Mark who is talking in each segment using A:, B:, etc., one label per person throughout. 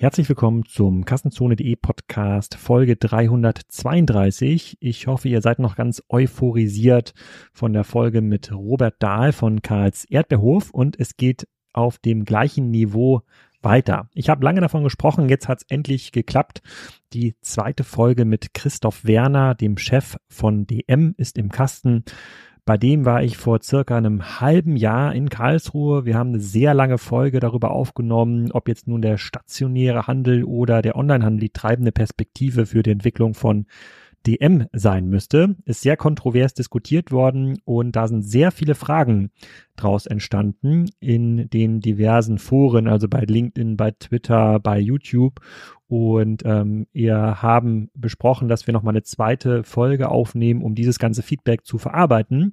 A: Herzlich willkommen zum Kassenzone.de Podcast Folge 332. Ich hoffe, ihr seid noch ganz euphorisiert von der Folge mit Robert Dahl von Karls Erdbeerhof und es geht auf dem gleichen Niveau weiter. Ich habe lange davon gesprochen, jetzt hat es endlich geklappt. Die zweite Folge mit Christoph Werner, dem Chef von DM, ist im Kasten. Bei dem war ich vor circa einem halben Jahr in Karlsruhe. Wir haben eine sehr lange Folge darüber aufgenommen, ob jetzt nun der stationäre Handel oder der Onlinehandel die treibende Perspektive für die Entwicklung von DM sein müsste. Ist sehr kontrovers diskutiert worden und da sind sehr viele Fragen draus entstanden in den diversen Foren, also bei LinkedIn, bei Twitter, bei YouTube. Und ähm, wir haben besprochen, dass wir nochmal eine zweite Folge aufnehmen, um dieses ganze Feedback zu verarbeiten.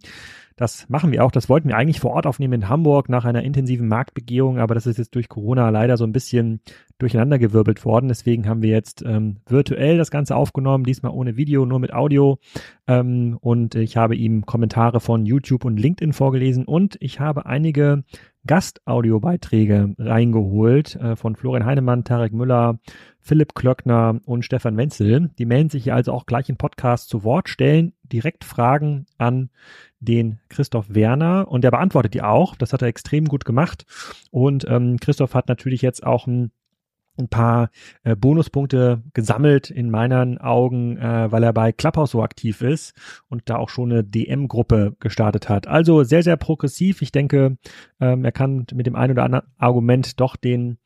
A: Das machen wir auch. Das wollten wir eigentlich vor Ort aufnehmen in Hamburg nach einer intensiven Marktbegehung, aber das ist jetzt durch Corona leider so ein bisschen durcheinandergewirbelt worden. Deswegen haben wir jetzt ähm, virtuell das Ganze aufgenommen, diesmal ohne Video, nur mit Audio. Ähm, und ich habe ihm Kommentare von YouTube und LinkedIn vorgelesen und ich habe einige Gastaudiobeiträge reingeholt äh, von Florian Heinemann, Tarek Müller, Philipp Klöckner und Stefan Wenzel. Die melden sich hier also auch gleich im Podcast zu Wort, stellen direkt Fragen an den Christoph Werner und der beantwortet die auch. Das hat er extrem gut gemacht. Und ähm, Christoph hat natürlich jetzt auch ein ein paar äh, Bonuspunkte gesammelt in meinen Augen, äh, weil er bei Clubhouse so aktiv ist und da auch schon eine DM-Gruppe gestartet hat. Also sehr, sehr progressiv. Ich denke, ähm, er kann mit dem einen oder anderen Argument doch den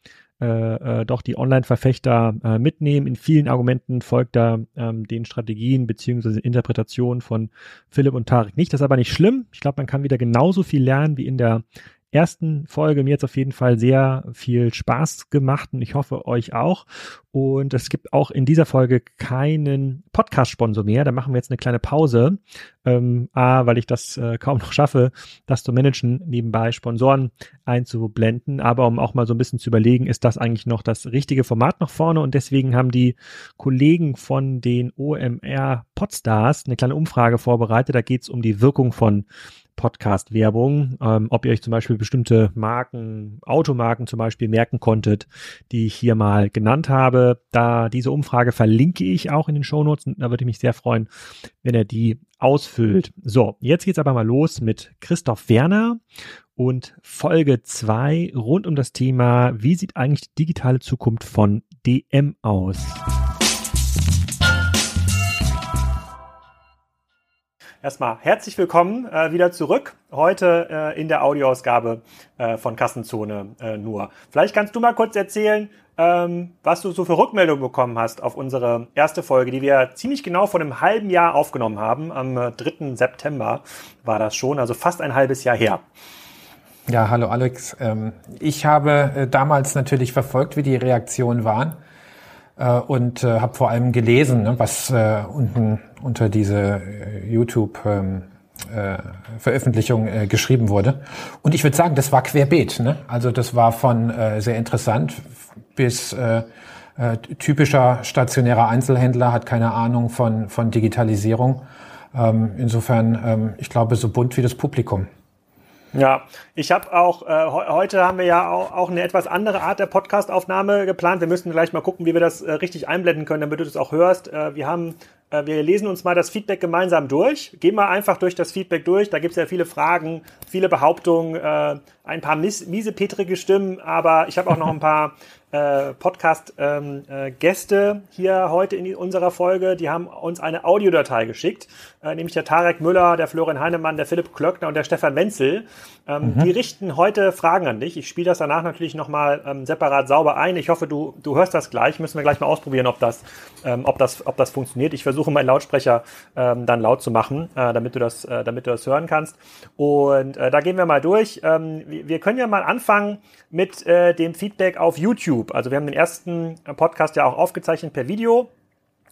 A: äh, äh, doch die Online-Verfechter äh, mitnehmen. In vielen Argumenten folgt er ähm, den Strategien beziehungsweise Interpretationen von Philipp und Tarek nicht. Das ist aber nicht schlimm. Ich glaube, man kann wieder genauso viel lernen wie in der ersten Folge. Mir jetzt auf jeden Fall sehr viel Spaß gemacht und ich hoffe euch auch. Und es gibt auch in dieser Folge keinen Podcast-Sponsor mehr. Da machen wir jetzt eine kleine Pause. Ähm, A, weil ich das äh, kaum noch schaffe, das zu managen, nebenbei Sponsoren einzublenden. Aber um auch mal so ein bisschen zu überlegen, ist das eigentlich noch das richtige Format nach vorne? Und deswegen haben die Kollegen von den OMR Podstars eine kleine Umfrage vorbereitet. Da geht es um die Wirkung von Podcast-Werbung, ähm, ob ihr euch zum Beispiel bestimmte Marken, Automarken zum Beispiel merken konntet, die ich hier mal genannt habe. Da diese Umfrage verlinke ich auch in den Shownotes und da würde ich mich sehr freuen, wenn er die ausfüllt. So, jetzt geht's aber mal los mit Christoph Werner und Folge zwei rund um das Thema, wie sieht eigentlich die digitale Zukunft von DM aus? Erstmal herzlich willkommen äh, wieder zurück. Heute äh, in der Audioausgabe äh, von Kassenzone äh, nur. Vielleicht kannst du mal kurz erzählen, ähm, was du so für Rückmeldungen bekommen hast auf unsere erste Folge, die wir ziemlich genau vor einem halben Jahr aufgenommen haben. Am 3. Äh, September war das schon, also fast ein halbes Jahr her.
B: Ja, hallo Alex. Ähm, ich habe äh, damals natürlich verfolgt, wie die Reaktionen waren äh, und äh, habe vor allem gelesen, ne, was äh, unten unter diese äh, YouTube ähm, äh, Veröffentlichung äh, geschrieben wurde. Und ich würde sagen, das war querbeet. Ne? Also das war von äh, sehr interessant bis äh, äh, typischer stationärer Einzelhändler, hat keine Ahnung von, von Digitalisierung. Ähm, insofern, ähm, ich glaube, so bunt wie das Publikum.
A: Ja, ich habe auch, äh, heute haben wir ja auch, auch eine etwas andere Art der Podcastaufnahme geplant. Wir müssen gleich mal gucken, wie wir das äh, richtig einblenden können, damit du das auch hörst. Äh, wir haben, äh, wir lesen uns mal das Feedback gemeinsam durch. Gehen mal einfach durch das Feedback durch. Da gibt's ja viele Fragen, viele Behauptungen, äh, ein paar miese miesepetrige Stimmen, aber ich habe auch noch ein paar äh, Podcast-Gäste ähm, äh, hier heute in unserer Folge. Die haben uns eine Audiodatei geschickt, äh, nämlich der Tarek Müller, der Florian Heinemann, der Philipp Klöckner und der Stefan Wenzel. Ähm, mhm. Die richten heute Fragen an dich. Ich spiele das danach natürlich nochmal ähm, separat sauber ein. Ich hoffe, du, du hörst das gleich. Müssen wir gleich mal ausprobieren, ob das, ähm, ob das, ob das funktioniert. Ich versuche meinen Lautsprecher ähm, dann laut zu machen, äh, damit, du das, äh, damit du das hören kannst. Und äh, da gehen wir mal durch. Ähm, wir, wir können ja mal anfangen mit äh, dem Feedback auf YouTube. Also wir haben den ersten Podcast ja auch aufgezeichnet per Video.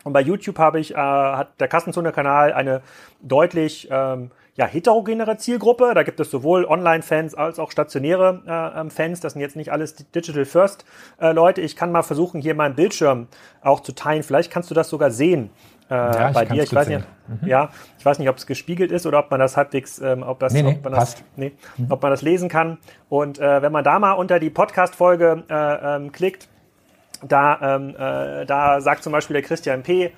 A: Und bei YouTube habe ich, äh, hat der Kassenzone-Kanal eine deutlich ähm, ja, heterogenere Zielgruppe. Da gibt es sowohl Online-Fans als auch stationäre äh, ähm, Fans. Das sind jetzt nicht alles Digital First äh, Leute. Ich kann mal versuchen, hier meinen Bildschirm auch zu teilen. Vielleicht kannst du das sogar sehen äh, ja, bei ich dir. Ich weiß nicht, mhm. ja, ich weiß nicht, ob es gespiegelt ist oder ob man das halbwegs, ähm, ob das,
B: nee, nee,
A: ob man das, nee, mhm. ob man das lesen kann. Und äh, wenn man da mal unter die Podcast-Folge äh, ähm, klickt, Da, ähm, äh, da sagt zum Beispiel der Christian P.,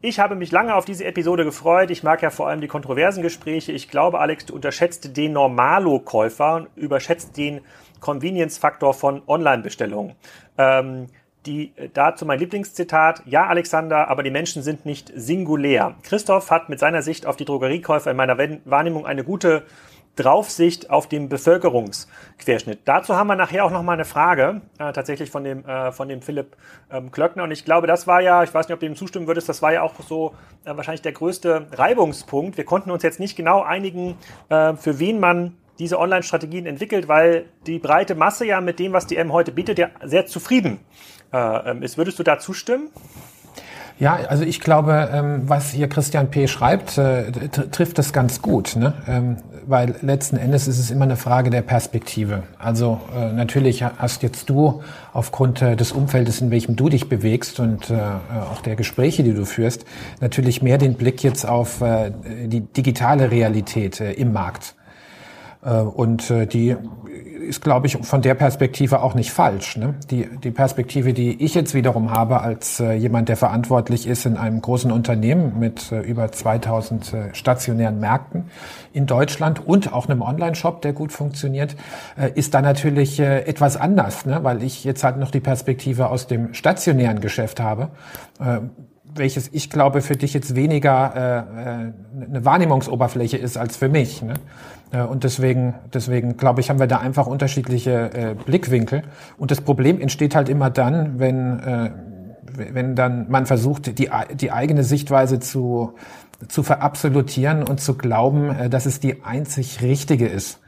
A: ich habe mich lange auf diese Episode gefreut. Ich mag ja vor allem die kontroversen Gespräche. Ich glaube, Alex, du unterschätzt den Normalo-Käufer und überschätzt den Convenience-Faktor von Online-Bestellungen. Ähm, die, dazu mein Lieblingszitat. Ja, Alexander, aber die Menschen sind nicht singulär. Christoph hat mit seiner Sicht auf die Drogeriekäufer in meiner Wahrnehmung eine gute Draufsicht auf den Bevölkerungsquerschnitt. Dazu haben wir nachher auch noch mal eine Frage, äh, tatsächlich von dem, äh, von dem Philipp ähm, Klöckner. Und ich glaube, das war ja, ich weiß nicht, ob du dem zustimmen würdest, das war ja auch so äh, wahrscheinlich der größte Reibungspunkt. Wir konnten uns jetzt nicht genau einigen, äh, für wen man diese Online-Strategien entwickelt, weil die breite Masse ja mit dem, was die M heute bietet, ja sehr zufrieden äh, ähm, ist. Würdest du da zustimmen?
B: Ja, also ich glaube, ähm, was hier Christian P. schreibt, äh, trifft das ganz gut, ne? Ähm, weil letzten Endes ist es immer eine Frage der Perspektive. Also äh, natürlich hast jetzt du aufgrund äh, des Umfeldes, in welchem du dich bewegst und auch der Gespräche, die du führst, natürlich mehr den Blick jetzt auf die digitale Realität im Markt. Und die ist, glaube ich, von der Perspektive auch nicht falsch. Ne? Die, die Perspektive, die ich jetzt wiederum habe als äh, jemand, der verantwortlich ist in einem großen Unternehmen mit äh, über 2000 äh, stationären Märkten in Deutschland und auch einem Online-Shop, der gut funktioniert, äh, ist da natürlich äh, etwas anders, ne? weil ich jetzt halt noch die Perspektive aus dem stationären Geschäft habe äh, welches ich glaube für dich jetzt weniger äh, äh, eine Wahrnehmungsoberfläche ist als für mich. Ne? Äh, und deswegen, deswegen glaube ich, haben wir da einfach unterschiedliche äh, Blickwinkel. Und das Problem entsteht halt immer dann, wenn, äh, wenn dann man versucht, die, die eigene Sichtweise zu, zu verabsolutieren und zu glauben, äh, dass es die einzig richtige ist.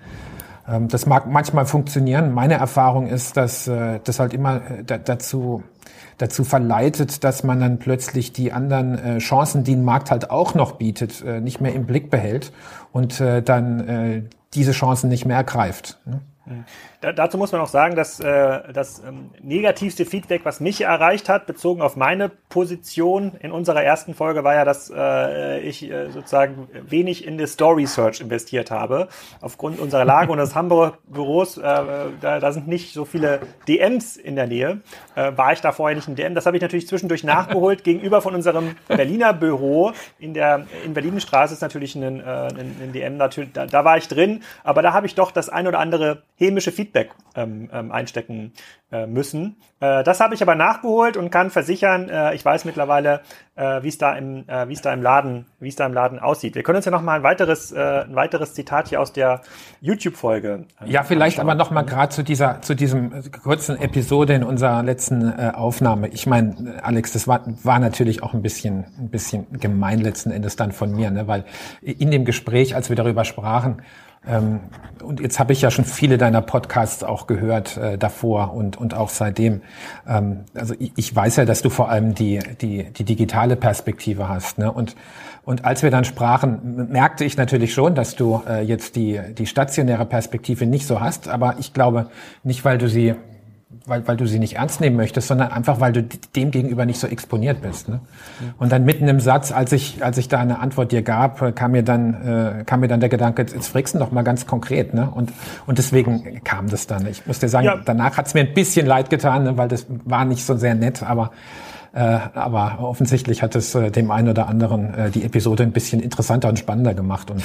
B: Ähm, das mag manchmal funktionieren. Meine Erfahrung ist, dass äh, das halt immer äh, dazu dazu verleitet, dass man dann plötzlich die anderen äh, Chancen, die ein Markt halt auch noch bietet, äh, nicht mehr im Blick behält und äh, dann äh, diese Chancen nicht mehr ergreift. Ne?
A: Da, dazu muss man auch sagen, dass äh, das ähm, negativste Feedback, was mich erreicht hat, bezogen auf meine Position in unserer ersten Folge, war ja, dass äh, ich äh, sozusagen wenig in die Story Search investiert habe. Aufgrund unserer Lage und des Hamburger Büros, äh, da, da sind nicht so viele DMs in der Nähe. Äh, war ich da vorher nicht in DM? Das habe ich natürlich zwischendurch nachgeholt. Gegenüber von unserem Berliner Büro in der in Berlinenstraße ist natürlich ein, äh, ein, ein DM natürlich. Da, da war ich drin, aber da habe ich doch das ein oder andere hämische Feedback Feedback ähm, ähm, einstecken äh, müssen. Äh, das habe ich aber nachgeholt und kann versichern, äh, ich weiß mittlerweile, äh, wie es da im, äh, wie es da im Laden, wie es da im Laden aussieht. Wir können uns ja noch mal ein weiteres, äh, ein weiteres Zitat hier aus der YouTube-Folge.
B: Äh, ja, vielleicht anschauen. aber noch mal gerade zu dieser, zu diesem kurzen Episode in unserer letzten äh, Aufnahme. Ich meine, Alex, das war, war natürlich auch ein bisschen, ein bisschen gemein letzten Endes dann von mir, ne? weil in dem Gespräch, als wir darüber sprachen, ähm, und jetzt habe ich ja schon viele deiner Podcasts auch gehört äh, davor und, und auch seitdem. Ähm, also ich, ich weiß ja, dass du vor allem die, die, die digitale Perspektive hast. Ne? Und, und als wir dann sprachen, merkte ich natürlich schon, dass du äh, jetzt die, die stationäre Perspektive nicht so hast. Aber ich glaube nicht, weil du sie weil, weil du sie nicht ernst nehmen möchtest, sondern einfach, weil du dem gegenüber nicht so exponiert bist. Ne? Und dann mitten im Satz, als ich, als ich da eine Antwort dir gab, kam mir dann, äh, kam mir dann der Gedanke, jetzt fragst du doch mal ganz konkret. Ne? Und, und deswegen kam das dann. Ich muss dir sagen, ja. danach hat es mir ein bisschen leid getan, ne? weil das war nicht so sehr nett, aber äh, aber offensichtlich hat es äh, dem einen oder anderen äh, die Episode ein bisschen interessanter und spannender gemacht und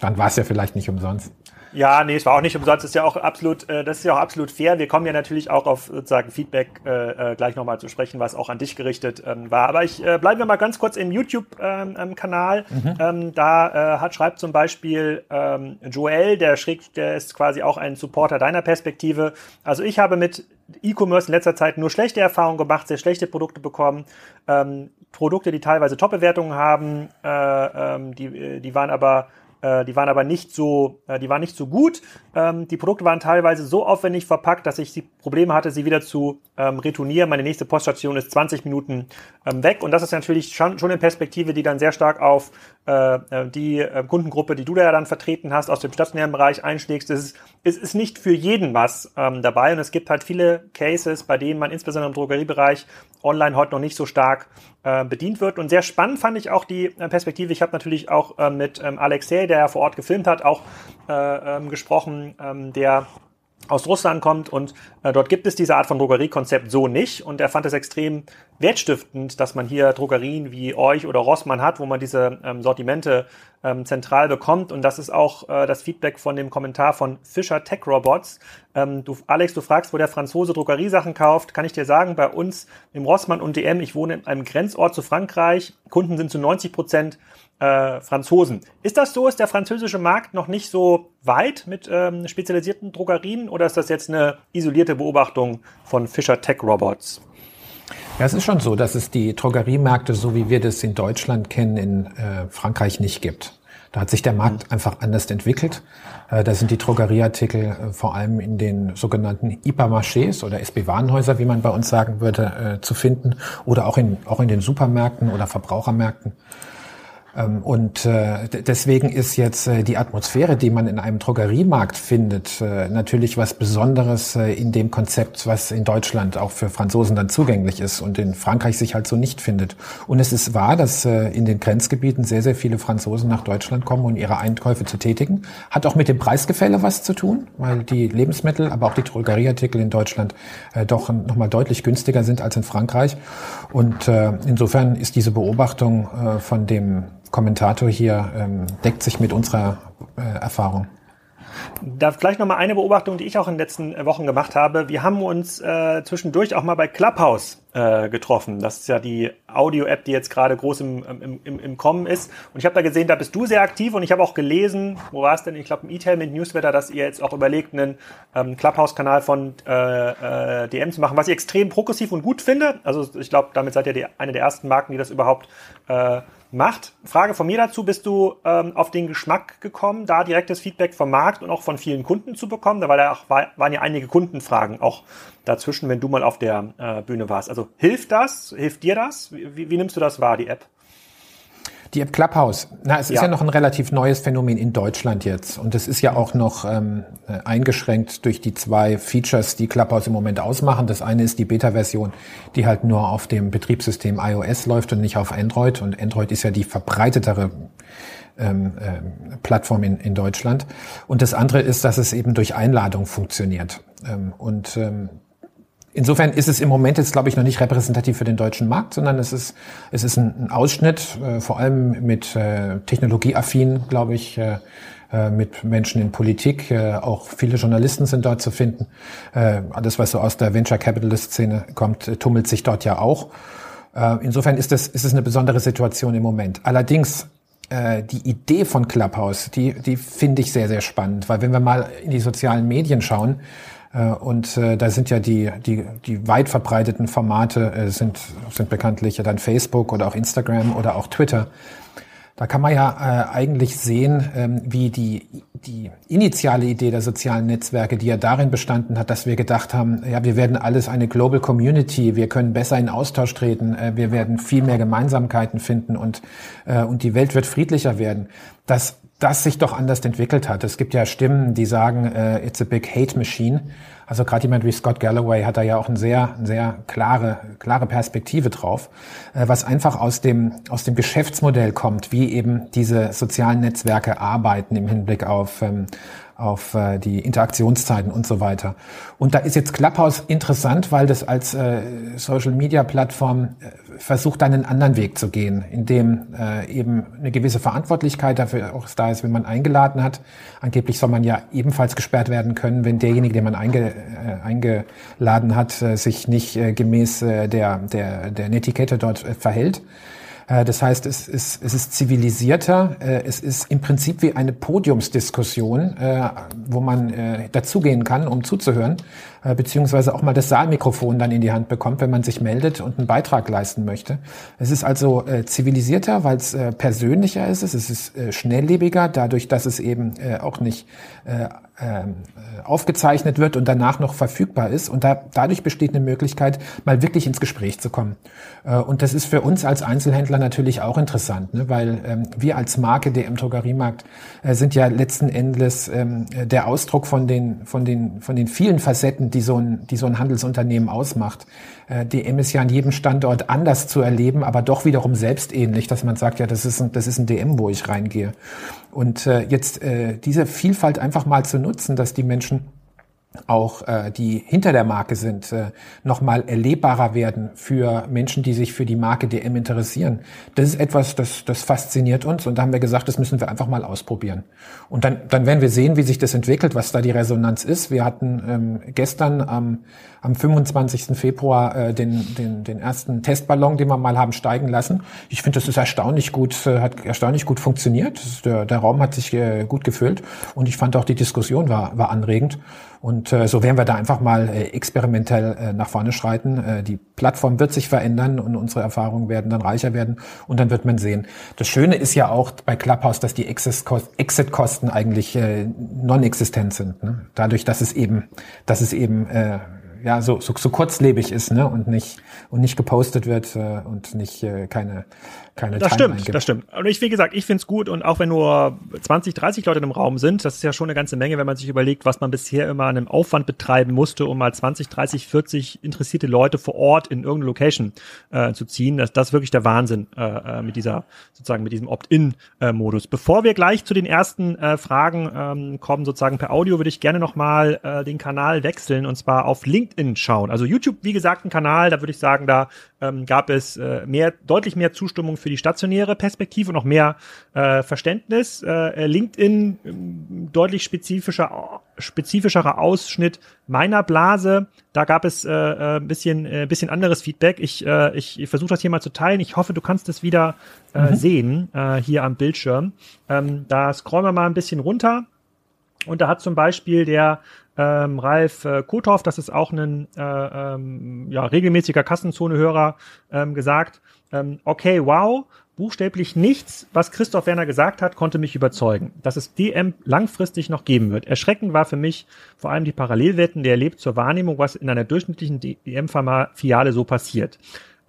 B: dann war es ja vielleicht nicht umsonst.
A: Ja, nee, es war auch nicht umsonst. Das ist ja auch absolut, äh, das ist ja auch absolut fair. Wir kommen ja natürlich auch auf sozusagen Feedback äh, äh, gleich nochmal zu sprechen, was auch an dich gerichtet ähm, war. Aber ich äh, bleiben wir mal ganz kurz im YouTube-Kanal. Ähm, mhm. ähm, da äh, hat schreibt zum Beispiel ähm, Joel, der schräg, der ist quasi auch ein Supporter deiner Perspektive. Also ich habe mit E-Commerce in letzter Zeit nur schlechte Erfahrungen gemacht, sehr schlechte Produkte bekommen. Ähm, Produkte, die teilweise Top-Bewertungen haben, äh, ähm, die, äh, die waren aber äh, die waren aber nicht so, äh, die waren nicht so gut. Ähm, die Produkte waren teilweise so aufwendig verpackt, dass ich die Probleme hatte, sie wieder zu ähm, retournieren. Meine nächste Poststation ist 20 Minuten ähm, weg. Und das ist natürlich schon, eine Perspektive, die dann sehr stark auf äh, die Kundengruppe, die du da dann vertreten hast, aus dem stationären Bereich einschlägst. Es ist, nicht für jeden was dabei. Und es gibt halt viele Cases, bei denen man insbesondere im Drogeriebereich online heute noch nicht so stark äh, bedient wird. Und sehr spannend fand ich auch die äh, Perspektive. Ich habe natürlich auch äh, mit ähm, Alexei, der ja vor Ort gefilmt hat, auch äh, ähm, gesprochen, ähm, der aus Russland kommt und äh, dort gibt es diese Art von Drogeriekonzept so nicht. Und er fand es extrem wertstiftend, dass man hier Drogerien wie euch oder Rossmann hat, wo man diese ähm, Sortimente ähm, zentral bekommt. Und das ist auch äh, das Feedback von dem Kommentar von Fischer Tech Robots. Ähm, du, Alex, du fragst, wo der Franzose Drogeriesachen kauft, kann ich dir sagen, bei uns im Rossmann und DM, ich wohne in einem Grenzort zu Frankreich, Kunden sind zu 90 Prozent äh, Franzosen. Ist das so? Ist der französische Markt noch nicht so weit mit ähm, spezialisierten Drogerien oder ist das jetzt eine isolierte Beobachtung von Fischer Tech Robots?
B: Ja, es ist schon so, dass es die Drogeriemärkte, so wie wir das in Deutschland kennen, in äh, Frankreich nicht gibt. Da hat sich der Markt mhm. einfach anders entwickelt. Äh, da sind die Drogerieartikel äh, vor allem in den sogenannten Hypermarchés oder SB-Warenhäuser, wie man bei uns sagen würde, äh, zu finden oder auch in, auch in den Supermärkten oder Verbrauchermärkten. Ähm, und äh, deswegen ist jetzt äh, die Atmosphäre, die man in einem Drogeriemarkt findet, äh, natürlich was Besonderes in dem Konzept, was in Deutschland auch für Franzosen dann zugänglich ist und in Frankreich sich halt so nicht findet. Und es ist wahr, dass in den Grenzgebieten sehr, sehr viele Franzosen nach Deutschland kommen, um ihre Einkäufe zu tätigen. Hat auch mit dem Preisgefälle was zu tun, weil die Lebensmittel, aber auch die Drogerieartikel in Deutschland doch nochmal deutlich günstiger sind als in Frankreich. Und insofern ist diese Beobachtung von dem Kommentator hier ähm, deckt sich mit unserer äh, Erfahrung.
A: Da vielleicht noch mal eine Beobachtung, die ich auch in den letzten äh, Wochen gemacht habe. Wir haben uns äh, zwischendurch auch mal bei Clubhouse äh, getroffen. Das ist ja die Audio-App, die jetzt gerade groß im, im, im, im Kommen ist. Und ich habe da gesehen, da bist du sehr aktiv und ich habe auch gelesen, wo war es denn? Ich glaube im E-Tail mit Newsletter, dass ihr jetzt auch überlegt, einen ähm, Clubhouse-Kanal von äh, äh, DM zu machen, was ich extrem progressiv und gut finde. Also ich glaube, damit seid ihr die, eine der ersten Marken, die das überhaupt äh, macht. Frage von mir dazu, bist du ähm, auf den Geschmack gekommen, da direktes Feedback vom Markt und auch von vielen Kunden zu bekommen? Da war ja auch, war, waren ja einige Kundenfragen auch dazwischen, wenn du mal auf der äh, Bühne warst. Also hilft das? Hilft dir das? Wie, wie nimmst du das wahr, die App?
B: Die App Clubhouse. Na, es ja. ist ja noch ein relativ neues Phänomen in Deutschland jetzt. Und es ist ja auch noch ähm, eingeschränkt durch die zwei Features, die Clubhouse im Moment ausmachen. Das eine ist die Beta-Version, die halt nur auf dem Betriebssystem iOS läuft und nicht auf Android. Und Android ist ja die verbreitetere ähm, äh, Plattform in, in Deutschland. Und das andere ist, dass es eben durch Einladung funktioniert. Ähm, und ähm, Insofern ist es im Moment jetzt, glaube ich, noch nicht repräsentativ für den deutschen Markt, sondern es ist, es ist ein, Ausschnitt, äh, vor allem mit äh, technologieaffin, glaube ich, äh, äh, mit Menschen in Politik. Äh, auch viele Journalisten sind dort zu finden. Äh, alles, was so aus der Venture Capitalist Szene kommt, tummelt sich dort ja auch. Insofern ist es, ist es eine besondere Situation im Moment. Allerdings die Idee von Clubhouse, die, die finde ich sehr, sehr spannend, weil wenn wir mal in die sozialen Medien schauen, und äh, da sind ja die, die, die weit verbreiteten Formate äh, sind, sind bekanntlich dann Facebook oder auch Instagram oder auch Twitter. Da kann man ja äh, eigentlich sehen, ähm, wie die, die initiale Idee der sozialen Netzwerke, die ja darin bestanden hat, dass wir gedacht haben, ja, wir werden alles eine Global Community, wir können besser in Austausch treten, äh, wir werden viel mehr Gemeinsamkeiten finden und, äh, und die Welt wird friedlicher werden. Das das sich doch anders entwickelt hat. Es gibt ja Stimmen, die sagen, äh, it's a big hate machine. Also gerade jemand wie Scott Galloway hat da ja auch eine sehr, sehr klare, klare Perspektive drauf, äh, was einfach aus dem, aus dem Geschäftsmodell kommt, wie eben diese sozialen Netzwerke arbeiten im Hinblick auf, ähm, auf äh, die Interaktionszeiten und so weiter. Und da ist jetzt Clubhouse interessant, weil das als äh, Social-Media-Plattform äh, versucht, einen anderen Weg zu gehen, in dem äh, eben eine gewisse Verantwortlichkeit dafür auch da ist, wenn man eingeladen hat. Angeblich soll man ja ebenfalls gesperrt werden können, wenn derjenige, den man einge, äh, eingeladen hat, äh, sich nicht äh, gemäß äh, der, der, der Netiquette dort äh, verhält. Äh, das heißt, es ist, es ist zivilisierter, äh, es ist im Prinzip wie eine Podiumsdiskussion, äh, wo man dazugehen kann, um zuzuhören, beziehungsweise auch mal das Saalmikrofon dann in die Hand bekommt, wenn man sich meldet und einen Beitrag leisten möchte. Es ist also zivilisierter, weil es persönlicher ist, es ist schnelllebiger, dadurch, dass es eben auch nicht ähm, aufgezeichnet wird und danach noch verfügbar ist. Und da, dadurch besteht eine Möglichkeit, mal wirklich ins Gespräch zu kommen. Äh, und das ist für uns als Einzelhändler natürlich auch interessant, ne? weil ähm, wir als Marke DM Drogeriemarkt äh, sind ja letzten Endes ähm, der Ausdruck von den, von den, von den vielen Facetten, die so ein, die so ein Handelsunternehmen ausmacht. Äh, DM ist ja an jedem Standort anders zu erleben, aber doch wiederum selbstähnlich, dass man sagt, ja, das ist ein, das ist ein DM, wo ich reingehe. Und äh, jetzt äh, diese Vielfalt einfach mal zu nutzen, dass die Menschen auch äh, die hinter der Marke sind, äh, nochmal erlebbarer werden für Menschen, die sich für die Marke DM interessieren. Das ist etwas, das, das fasziniert uns und da haben wir gesagt, das müssen wir einfach mal ausprobieren. Und dann, dann werden wir sehen, wie sich das entwickelt, was da die Resonanz ist. Wir hatten ähm, gestern am, am 25. Februar äh, den, den, den ersten Testballon, den wir mal haben steigen lassen. Ich finde, das ist erstaunlich gut, äh, hat erstaunlich gut funktioniert. Der, der Raum hat sich äh, gut gefüllt und ich fand auch die Diskussion war, war anregend. Und äh, so werden wir da einfach mal äh, experimentell äh, nach vorne schreiten. Äh, die Plattform wird sich verändern und unsere Erfahrungen werden dann reicher werden und dann wird man sehen. Das Schöne ist ja auch bei Clubhouse, dass die Exit-Kosten eigentlich äh, non-existent sind. Ne? Dadurch, dass es eben, dass es eben äh, ja so, so, so kurzlebig ist ne? und nicht und nicht gepostet wird äh, und nicht äh, keine keine
A: Das Timeline stimmt, gibt. das stimmt. Und ich, wie gesagt, ich finde es gut und auch wenn nur 20, 30 Leute im Raum sind, das ist ja schon eine ganze Menge, wenn man sich überlegt, was man bisher immer an einem Aufwand betreiben musste, um mal 20, 30, 40 interessierte Leute vor Ort in irgendeine Location äh, zu ziehen. Das, das ist wirklich der Wahnsinn äh, äh mit dieser, sozusagen mit diesem Opt-in-Modus. Bevor wir gleich zu den ersten äh, Fragen ähm, kommen, sozusagen per Audio, würde ich gerne nochmal äh, den Kanal wechseln und zwar auf LinkedIn schauen. Also YouTube, wie gesagt, ein Kanal, da würde ich sagen, da ähm, gab es äh, mehr, deutlich mehr Zustimmung für die stationäre Perspektive und noch mehr äh, Verständnis. Äh, LinkedIn ähm, deutlich spezifischer, spezifischerer Ausschnitt meiner Blase. Da gab es äh, ein äh, bisschen, äh, bisschen anderes Feedback. Ich, äh, ich, ich versuche das hier mal zu teilen. Ich hoffe, du kannst es wieder äh, mhm. sehen äh, hier am Bildschirm. Ähm, da scrollen wir mal ein bisschen runter. Und da hat zum Beispiel der ähm, Ralf äh, Kothoff, das ist auch ein äh, ähm, ja, regelmäßiger Kassenzone-Hörer, ähm, gesagt, ähm, okay, wow, buchstäblich nichts, was Christoph Werner gesagt hat, konnte mich überzeugen, dass es DM langfristig noch geben wird. Erschreckend war für mich vor allem die Parallelwetten, der erlebt zur Wahrnehmung, was in einer durchschnittlichen DM-Filiale so passiert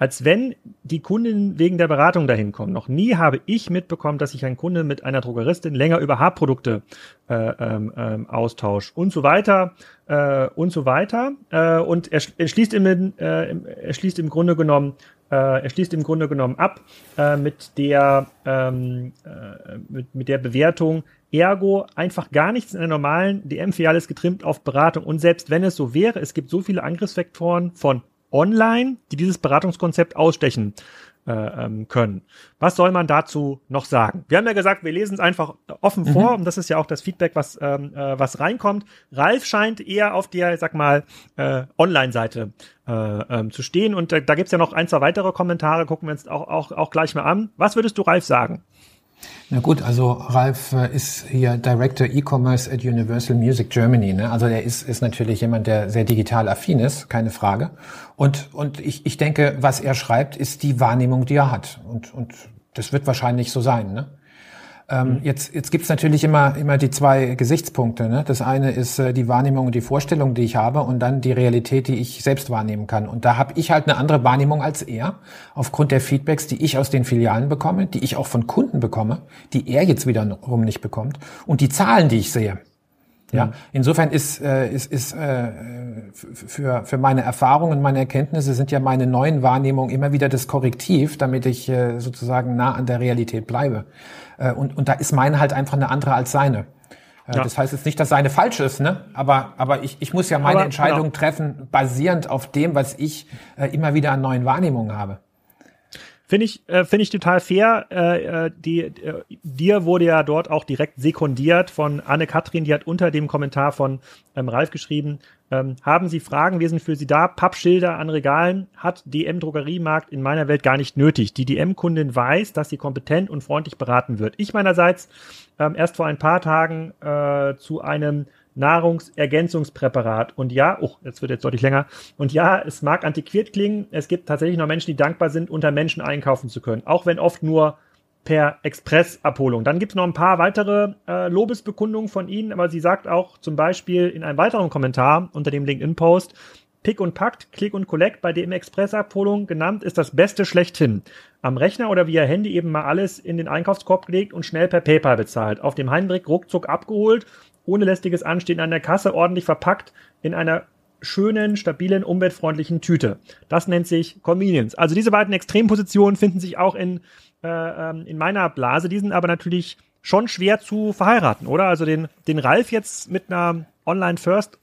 A: als wenn die Kunden wegen der Beratung dahin kommen. Noch nie habe ich mitbekommen, dass sich ein Kunde mit einer Drogeristin länger über Haarprodukte äh, ähm, ähm, austauscht und so weiter äh, und so weiter. Äh, und er, er, schließt im, äh, er schließt im Grunde genommen äh, er schließt im Grunde genommen ab äh, mit der ähm, äh, mit, mit der Bewertung Ergo einfach gar nichts in der normalen DM-Filiale getrimmt auf Beratung. Und selbst wenn es so wäre, es gibt so viele Angriffsvektoren von online, die dieses Beratungskonzept ausstechen äh, ähm, können. Was soll man dazu noch sagen? Wir haben ja gesagt, wir lesen es einfach offen mhm. vor und das ist ja auch das Feedback, was, ähm, äh, was reinkommt. Ralf scheint eher auf der, sag mal, äh, Online-Seite äh, ähm, zu stehen und äh, da gibt's ja noch ein, zwei weitere Kommentare, gucken wir uns auch, auch, auch gleich mal an. Was würdest du Ralf sagen?
B: Na gut, also Ralf äh, ist hier Director E-Commerce at Universal Music Germany. Ne? Also er ist, ist natürlich jemand, der sehr digital affin ist, keine Frage. Und, und ich, ich denke, was er schreibt, ist die Wahrnehmung, die er hat. Und, und das wird wahrscheinlich so sein. Ne? Ähm, mhm. Jetzt, jetzt gibt's natürlich immer, immer die zwei Gesichtspunkte. Ne? Das eine ist äh, die Wahrnehmung und die Vorstellung, die ich habe, und dann die Realität, die ich selbst wahrnehmen kann. Und da habe ich halt eine andere Wahrnehmung als er, aufgrund der Feedbacks, die ich aus den Filialen bekomme, die ich auch von Kunden bekomme, die er jetzt wiederum nicht bekommt, und die Zahlen, die ich sehe. Ja, mhm. insofern ist, äh, ist, ist äh, für, für meine Erfahrungen, meine Erkenntnisse sind ja meine neuen Wahrnehmungen immer wieder das Korrektiv, damit ich äh, sozusagen nah an der Realität bleibe. Äh, und, und da ist meine halt einfach eine andere als seine. Äh, ja. Das heißt jetzt nicht, dass seine falsch ist, ne? Aber, aber ich, ich muss ja meine aber, Entscheidung genau. treffen, basierend auf dem, was ich äh, immer wieder an neuen Wahrnehmungen habe.
A: Finde ich, äh, finde ich total fair. Äh, äh, die, äh, dir wurde ja dort auch direkt sekundiert von Anne-Kathrin, die hat unter dem Kommentar von ähm, Ralf geschrieben, ähm, haben Sie Fragen, wir sind für Sie da. Pappschilder an Regalen hat DM Drogeriemarkt in meiner Welt gar nicht nötig. Die DM-Kundin weiß, dass sie kompetent und freundlich beraten wird. Ich meinerseits ähm, erst vor ein paar Tagen äh, zu einem Nahrungsergänzungspräparat. Und ja, oh, jetzt wird jetzt deutlich länger. Und ja, es mag antiquiert klingen. Es gibt tatsächlich noch Menschen, die dankbar sind, unter Menschen einkaufen zu können. Auch wenn oft nur per Expressabholung. Dann gibt es noch ein paar weitere äh, Lobesbekundungen von Ihnen, aber sie sagt auch zum Beispiel in einem weiteren Kommentar unter dem LinkedIn-Post, Pick und Packt, Click und Collect bei dem Expressabholung genannt ist das Beste schlechthin. Am Rechner oder via Handy eben mal alles in den Einkaufskorb gelegt und schnell per PayPal bezahlt. Auf dem Heimweg ruckzuck abgeholt ohne lästiges Anstehen an der Kasse ordentlich verpackt in einer schönen, stabilen, umweltfreundlichen Tüte. Das nennt sich Convenience. Also diese beiden Extrempositionen finden sich auch in, äh, ähm, in meiner Blase. Die sind aber natürlich schon schwer zu verheiraten, oder? Also den, den Ralf jetzt mit einer Online-First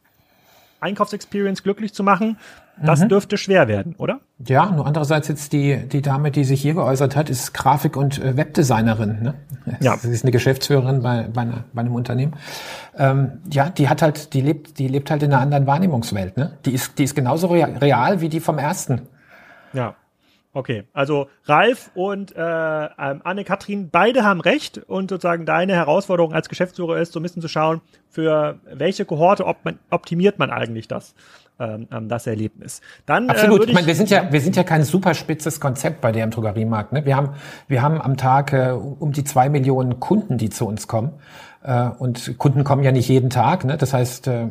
A: Einkaufsexperience glücklich zu machen, das mhm. dürfte schwer werden, oder?
B: Ja, nur andererseits jetzt die, die Dame, die sich hier geäußert hat, ist Grafik- und äh, Webdesignerin. Ne? Ja. Sie ist eine Geschäftsführerin bei, bei, einer, bei einem Unternehmen. Ähm, ja, die hat halt, die lebt, die lebt halt in einer anderen Wahrnehmungswelt. Ne? Die ist, die ist genauso real wie die vom ersten.
A: Ja. Okay, also Ralf und äh, ähm, Anne-Kathrin, beide haben recht und sozusagen deine Herausforderung als Geschäftsführer ist, so ein bisschen zu schauen, für welche Kohorte op optimiert man eigentlich das ähm, ähm das Erlebnis.
B: Dann, äh, Absolut. Äh, ich, ich meine, wir sind ja, wir sind ja kein super spitzes Konzept bei der im Drogeriemarkt. Ne? Wir haben, wir haben am Tag äh, um die zwei Millionen Kunden, die zu uns kommen. Äh, und Kunden kommen ja nicht jeden Tag. Ne? Das heißt, äh,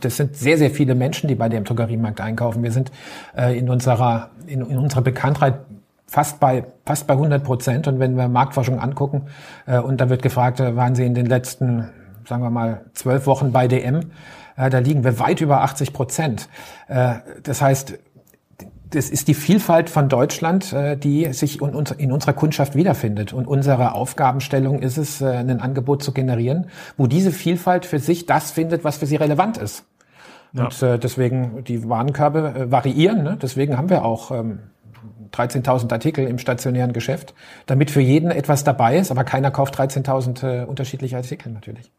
B: das sind sehr, sehr viele Menschen, die bei dem Drogeriemarkt einkaufen. Wir sind äh, in unserer, in, in unserer Bekanntheit fast bei fast bei 100 Prozent. Und wenn wir Marktforschung angucken und da wird gefragt, waren Sie in den letzten, sagen wir mal, zwölf Wochen bei DM, da liegen wir weit über 80 Prozent. das heißt, das ist die Vielfalt von Deutschland, äh, die sich in unserer Kundschaft wiederfindet. Und unsere Aufgabenstellung ist es, äh, ein Angebot zu generieren, wo diese Vielfalt für sich das findet, was für sie relevant ist. Ja. Und äh, deswegen, die Warenkörbe variieren. Ne? Deswegen haben wir auch 13.000 ähm, Artikel im stationären Geschäft, damit für jeden etwas dabei ist, aber keiner kauft 13.000 unterschiedliche Artikel natürlich.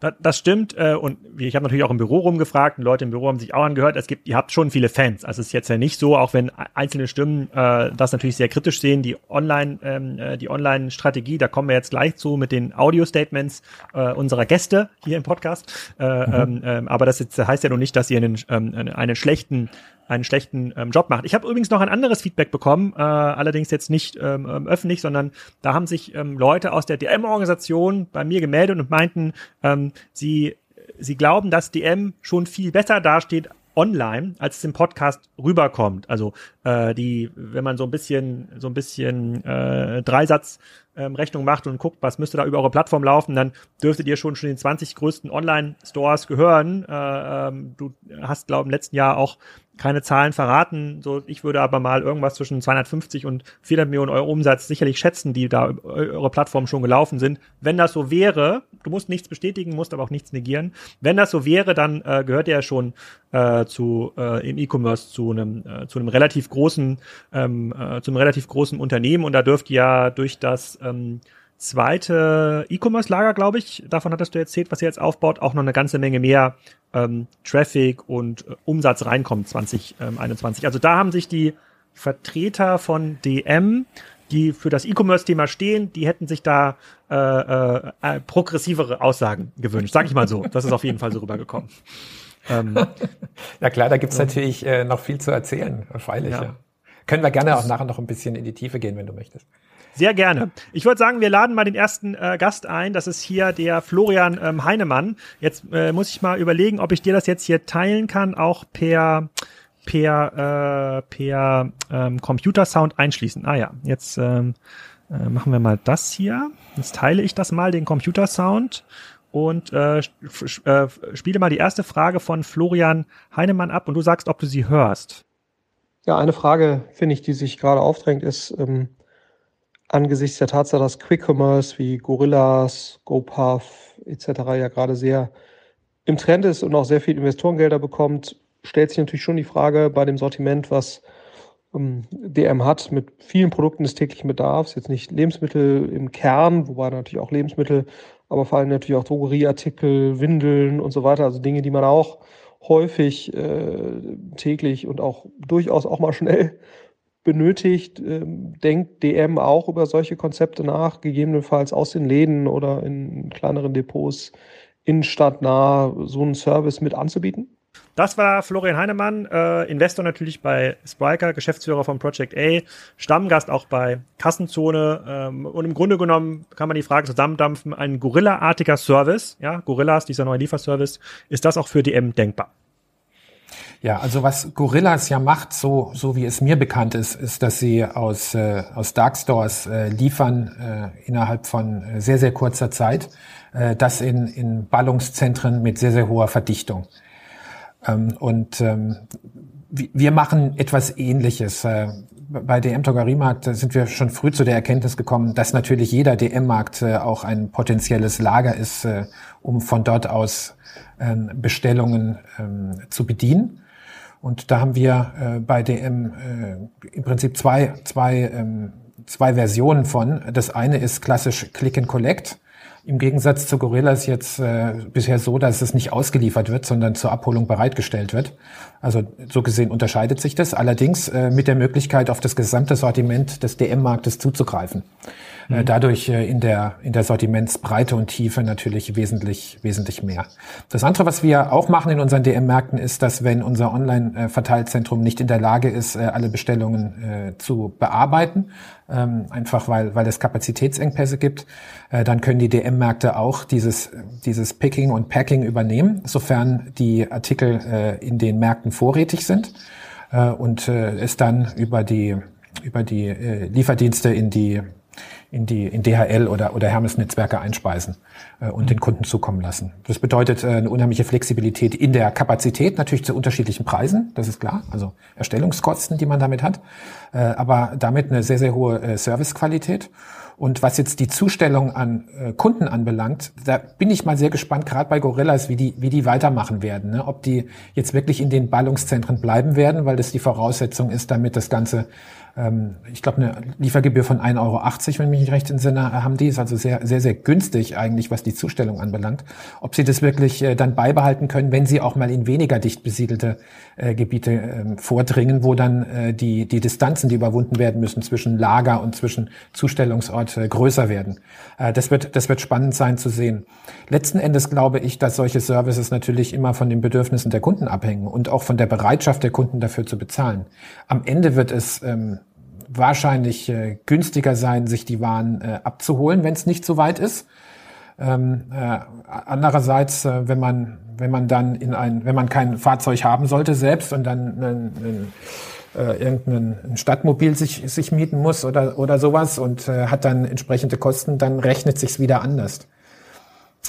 A: Das, das stimmt. Äh, und ich habe natürlich auch im Büro rumgefragt und Leute im Büro haben sich auch angehört. Es gibt, ihr habt schon viele Fans. Also es ist jetzt ja nicht so, auch wenn einzelne Stimmen äh, das natürlich sehr kritisch sehen, die Online, ähm, äh, die Online-Strategie, da kommen wir jetzt gleich zu mit den Audio-Statements äh, unserer Gäste hier im Podcast. Äh, mhm. ähm, aber das jetzt heißt ja noch nicht, dass ihr einen, ähm, einen schlechten einen schlechten ähm, Job macht. Ich habe übrigens noch ein anderes Feedback bekommen, äh, allerdings jetzt nicht ähm, ähm öffentlich, sondern da haben sich ähm, Leute aus der DM-Organisation bei mir gemeldet und meinten, ähm, sie, sie glauben, dass DM schon viel besser dasteht online, als es im Podcast rüberkommt. Also äh, die, wenn man so ein bisschen, so ein bisschen äh, Dreisatz ähm, Rechnung macht und guckt, was müsste da über eure Plattform laufen, dann dürftet ihr schon schon den 20 größten Online-Stores gehören. Äh, ähm, du hast, glaube ich, im letzten Jahr auch keine Zahlen verraten. So, ich würde aber mal irgendwas zwischen 250 und 400 Millionen Euro Umsatz sicherlich schätzen, die da eure Plattform schon gelaufen sind. Wenn das so wäre, du musst nichts bestätigen, musst aber auch nichts negieren. Wenn das so wäre, dann äh, gehört ihr ja schon äh, zu äh, im E-Commerce zu einem äh, zu einem relativ großen ähm, äh, zu einem relativ großen Unternehmen und da dürft ihr ja durch das ähm, zweite E-Commerce-Lager, glaube ich, davon hattest du erzählt, was ihr jetzt aufbaut, auch noch eine ganze Menge mehr ähm, Traffic und äh, Umsatz reinkommt 2021. Also da haben sich die Vertreter von DM, die für das E-Commerce-Thema stehen, die hätten sich da äh, äh, äh progressivere Aussagen gewünscht. Sag ich mal so. Das ist auf jeden Fall so rübergekommen.
B: Ähm, ja klar, da gibt's so. natürlich äh, noch viel zu erzählen, freilich. Ja. ja. Können wir gerne auch nachher noch ein bisschen in die Tiefe gehen, wenn du möchtest.
A: Sehr gerne. Ich würde sagen, wir laden mal den ersten äh, Gast ein. Das ist hier der Florian ähm, Heinemann. Jetzt äh, muss ich mal überlegen, ob ich dir das jetzt hier teilen kann, auch per per äh, per ähm, Computersound einschließen. Ah ja, jetzt ähm, äh, machen wir mal das hier. Jetzt teile ich das mal den Computersound und äh, äh, spiele mal die erste Frage von Florian Heinemann ab und du sagst, ob du sie hörst.
C: Ja, eine Frage, finde ich, die sich gerade aufdrängt, ist, ähm, angesichts der Tatsache, dass Quick Commerce wie Gorillas, GoPuff etc. ja gerade sehr im Trend ist und auch sehr viel Investorengelder bekommt, stellt sich natürlich schon die Frage bei dem Sortiment, was ähm, DM hat mit vielen Produkten des täglichen Bedarfs, jetzt nicht Lebensmittel im Kern, wobei natürlich auch Lebensmittel, aber vor allem natürlich auch Drogerieartikel, Windeln und so weiter, also Dinge, die man auch häufig äh, täglich und auch durchaus auch mal schnell benötigt, ähm, denkt DM auch über solche Konzepte nach, gegebenenfalls aus den Läden oder in kleineren Depots innenstadtnah so einen Service mit anzubieten?
A: Das war Florian Heinemann, äh, Investor natürlich bei Spriker, Geschäftsführer von Project A, Stammgast auch bei Kassenzone. Ähm, und im Grunde genommen kann man die Frage zusammendampfen, ein Gorilla-artiger Service, ja, Gorillas, dieser neue Lieferservice, ist das auch für DM denkbar?
B: Ja, also was Gorillas ja macht, so, so wie es mir bekannt ist, ist, dass sie aus, äh, aus Darkstores äh, liefern äh, innerhalb von äh, sehr, sehr kurzer Zeit, äh, das in, in Ballungszentren mit sehr, sehr hoher Verdichtung. Ähm, und ähm, wir machen etwas Ähnliches. Äh, bei DM Drogeriemarkt sind wir schon früh zu der Erkenntnis gekommen, dass natürlich jeder DM-Markt äh, auch ein potenzielles Lager ist, äh, um von dort aus ähm, Bestellungen ähm, zu bedienen. Und da haben wir bei DM im Prinzip zwei, zwei, ähm, zwei Versionen von. Das eine ist klassisch Click and Collect im Gegensatz zu Gorillas jetzt äh, bisher so, dass es nicht ausgeliefert wird, sondern zur Abholung bereitgestellt wird. Also so gesehen unterscheidet sich das, allerdings äh, mit der Möglichkeit, auf das gesamte Sortiment des DM-Marktes zuzugreifen. Äh, mhm. dadurch äh, in der in der Sortimentsbreite und Tiefe natürlich wesentlich wesentlich mehr. Das andere, was wir auch machen in unseren DM-Märkten, ist, dass wenn unser Online-Verteilzentrum nicht in der Lage ist, äh, alle Bestellungen äh, zu bearbeiten, ähm, einfach weil, weil es Kapazitätsengpässe gibt, äh, dann können die DM-Märkte auch dieses, dieses Picking und Packing übernehmen, sofern die Artikel äh, in den Märkten vorrätig sind äh, und äh, es dann über die, über die äh, Lieferdienste in die in die in DHL oder oder Hermes Netzwerke einspeisen äh, und den Kunden zukommen lassen. Das bedeutet äh, eine unheimliche Flexibilität in der Kapazität, natürlich zu unterschiedlichen Preisen, das ist klar, also Erstellungskosten, die man damit hat, äh, aber damit eine sehr sehr hohe äh, Servicequalität. Und was jetzt die Zustellung an äh, Kunden anbelangt, da bin ich mal sehr gespannt, gerade bei Gorillas, wie die, wie die weitermachen werden. Ne? Ob die jetzt wirklich in den Ballungszentren bleiben werden, weil das die Voraussetzung ist, damit das Ganze ich glaube, eine Liefergebühr von 1,80 Euro, wenn ich mich recht entsinne, haben die. Ist also sehr, sehr, sehr günstig eigentlich, was die Zustellung anbelangt. Ob sie das wirklich äh, dann beibehalten können, wenn sie auch mal in weniger dicht besiedelte äh, Gebiete äh, vordringen, wo dann äh, die, die Distanzen, die überwunden werden müssen zwischen Lager und zwischen Zustellungsort größer werden. Das, wird, das wird spannend sein zu sehen. Letzten Endes glaube ich, dass solche Services natürlich immer von den Bedürfnissen der Kunden abhängen und auch von der Bereitschaft der Kunden dafür zu bezahlen. Am Ende wird es ähm, wahrscheinlich äh, günstiger sein, sich die Waren äh, abzuholen, wenn es nicht so weit ist. Ähm, äh, andererseits, äh, wenn man wenn man dann in ein, wenn man kein Fahrzeug haben sollte selbst und dann einen, einen, äh, irgendein Stadtmobil sich sich mieten muss oder oder sowas und äh, hat dann entsprechende Kosten, dann rechnet sich's wieder anders.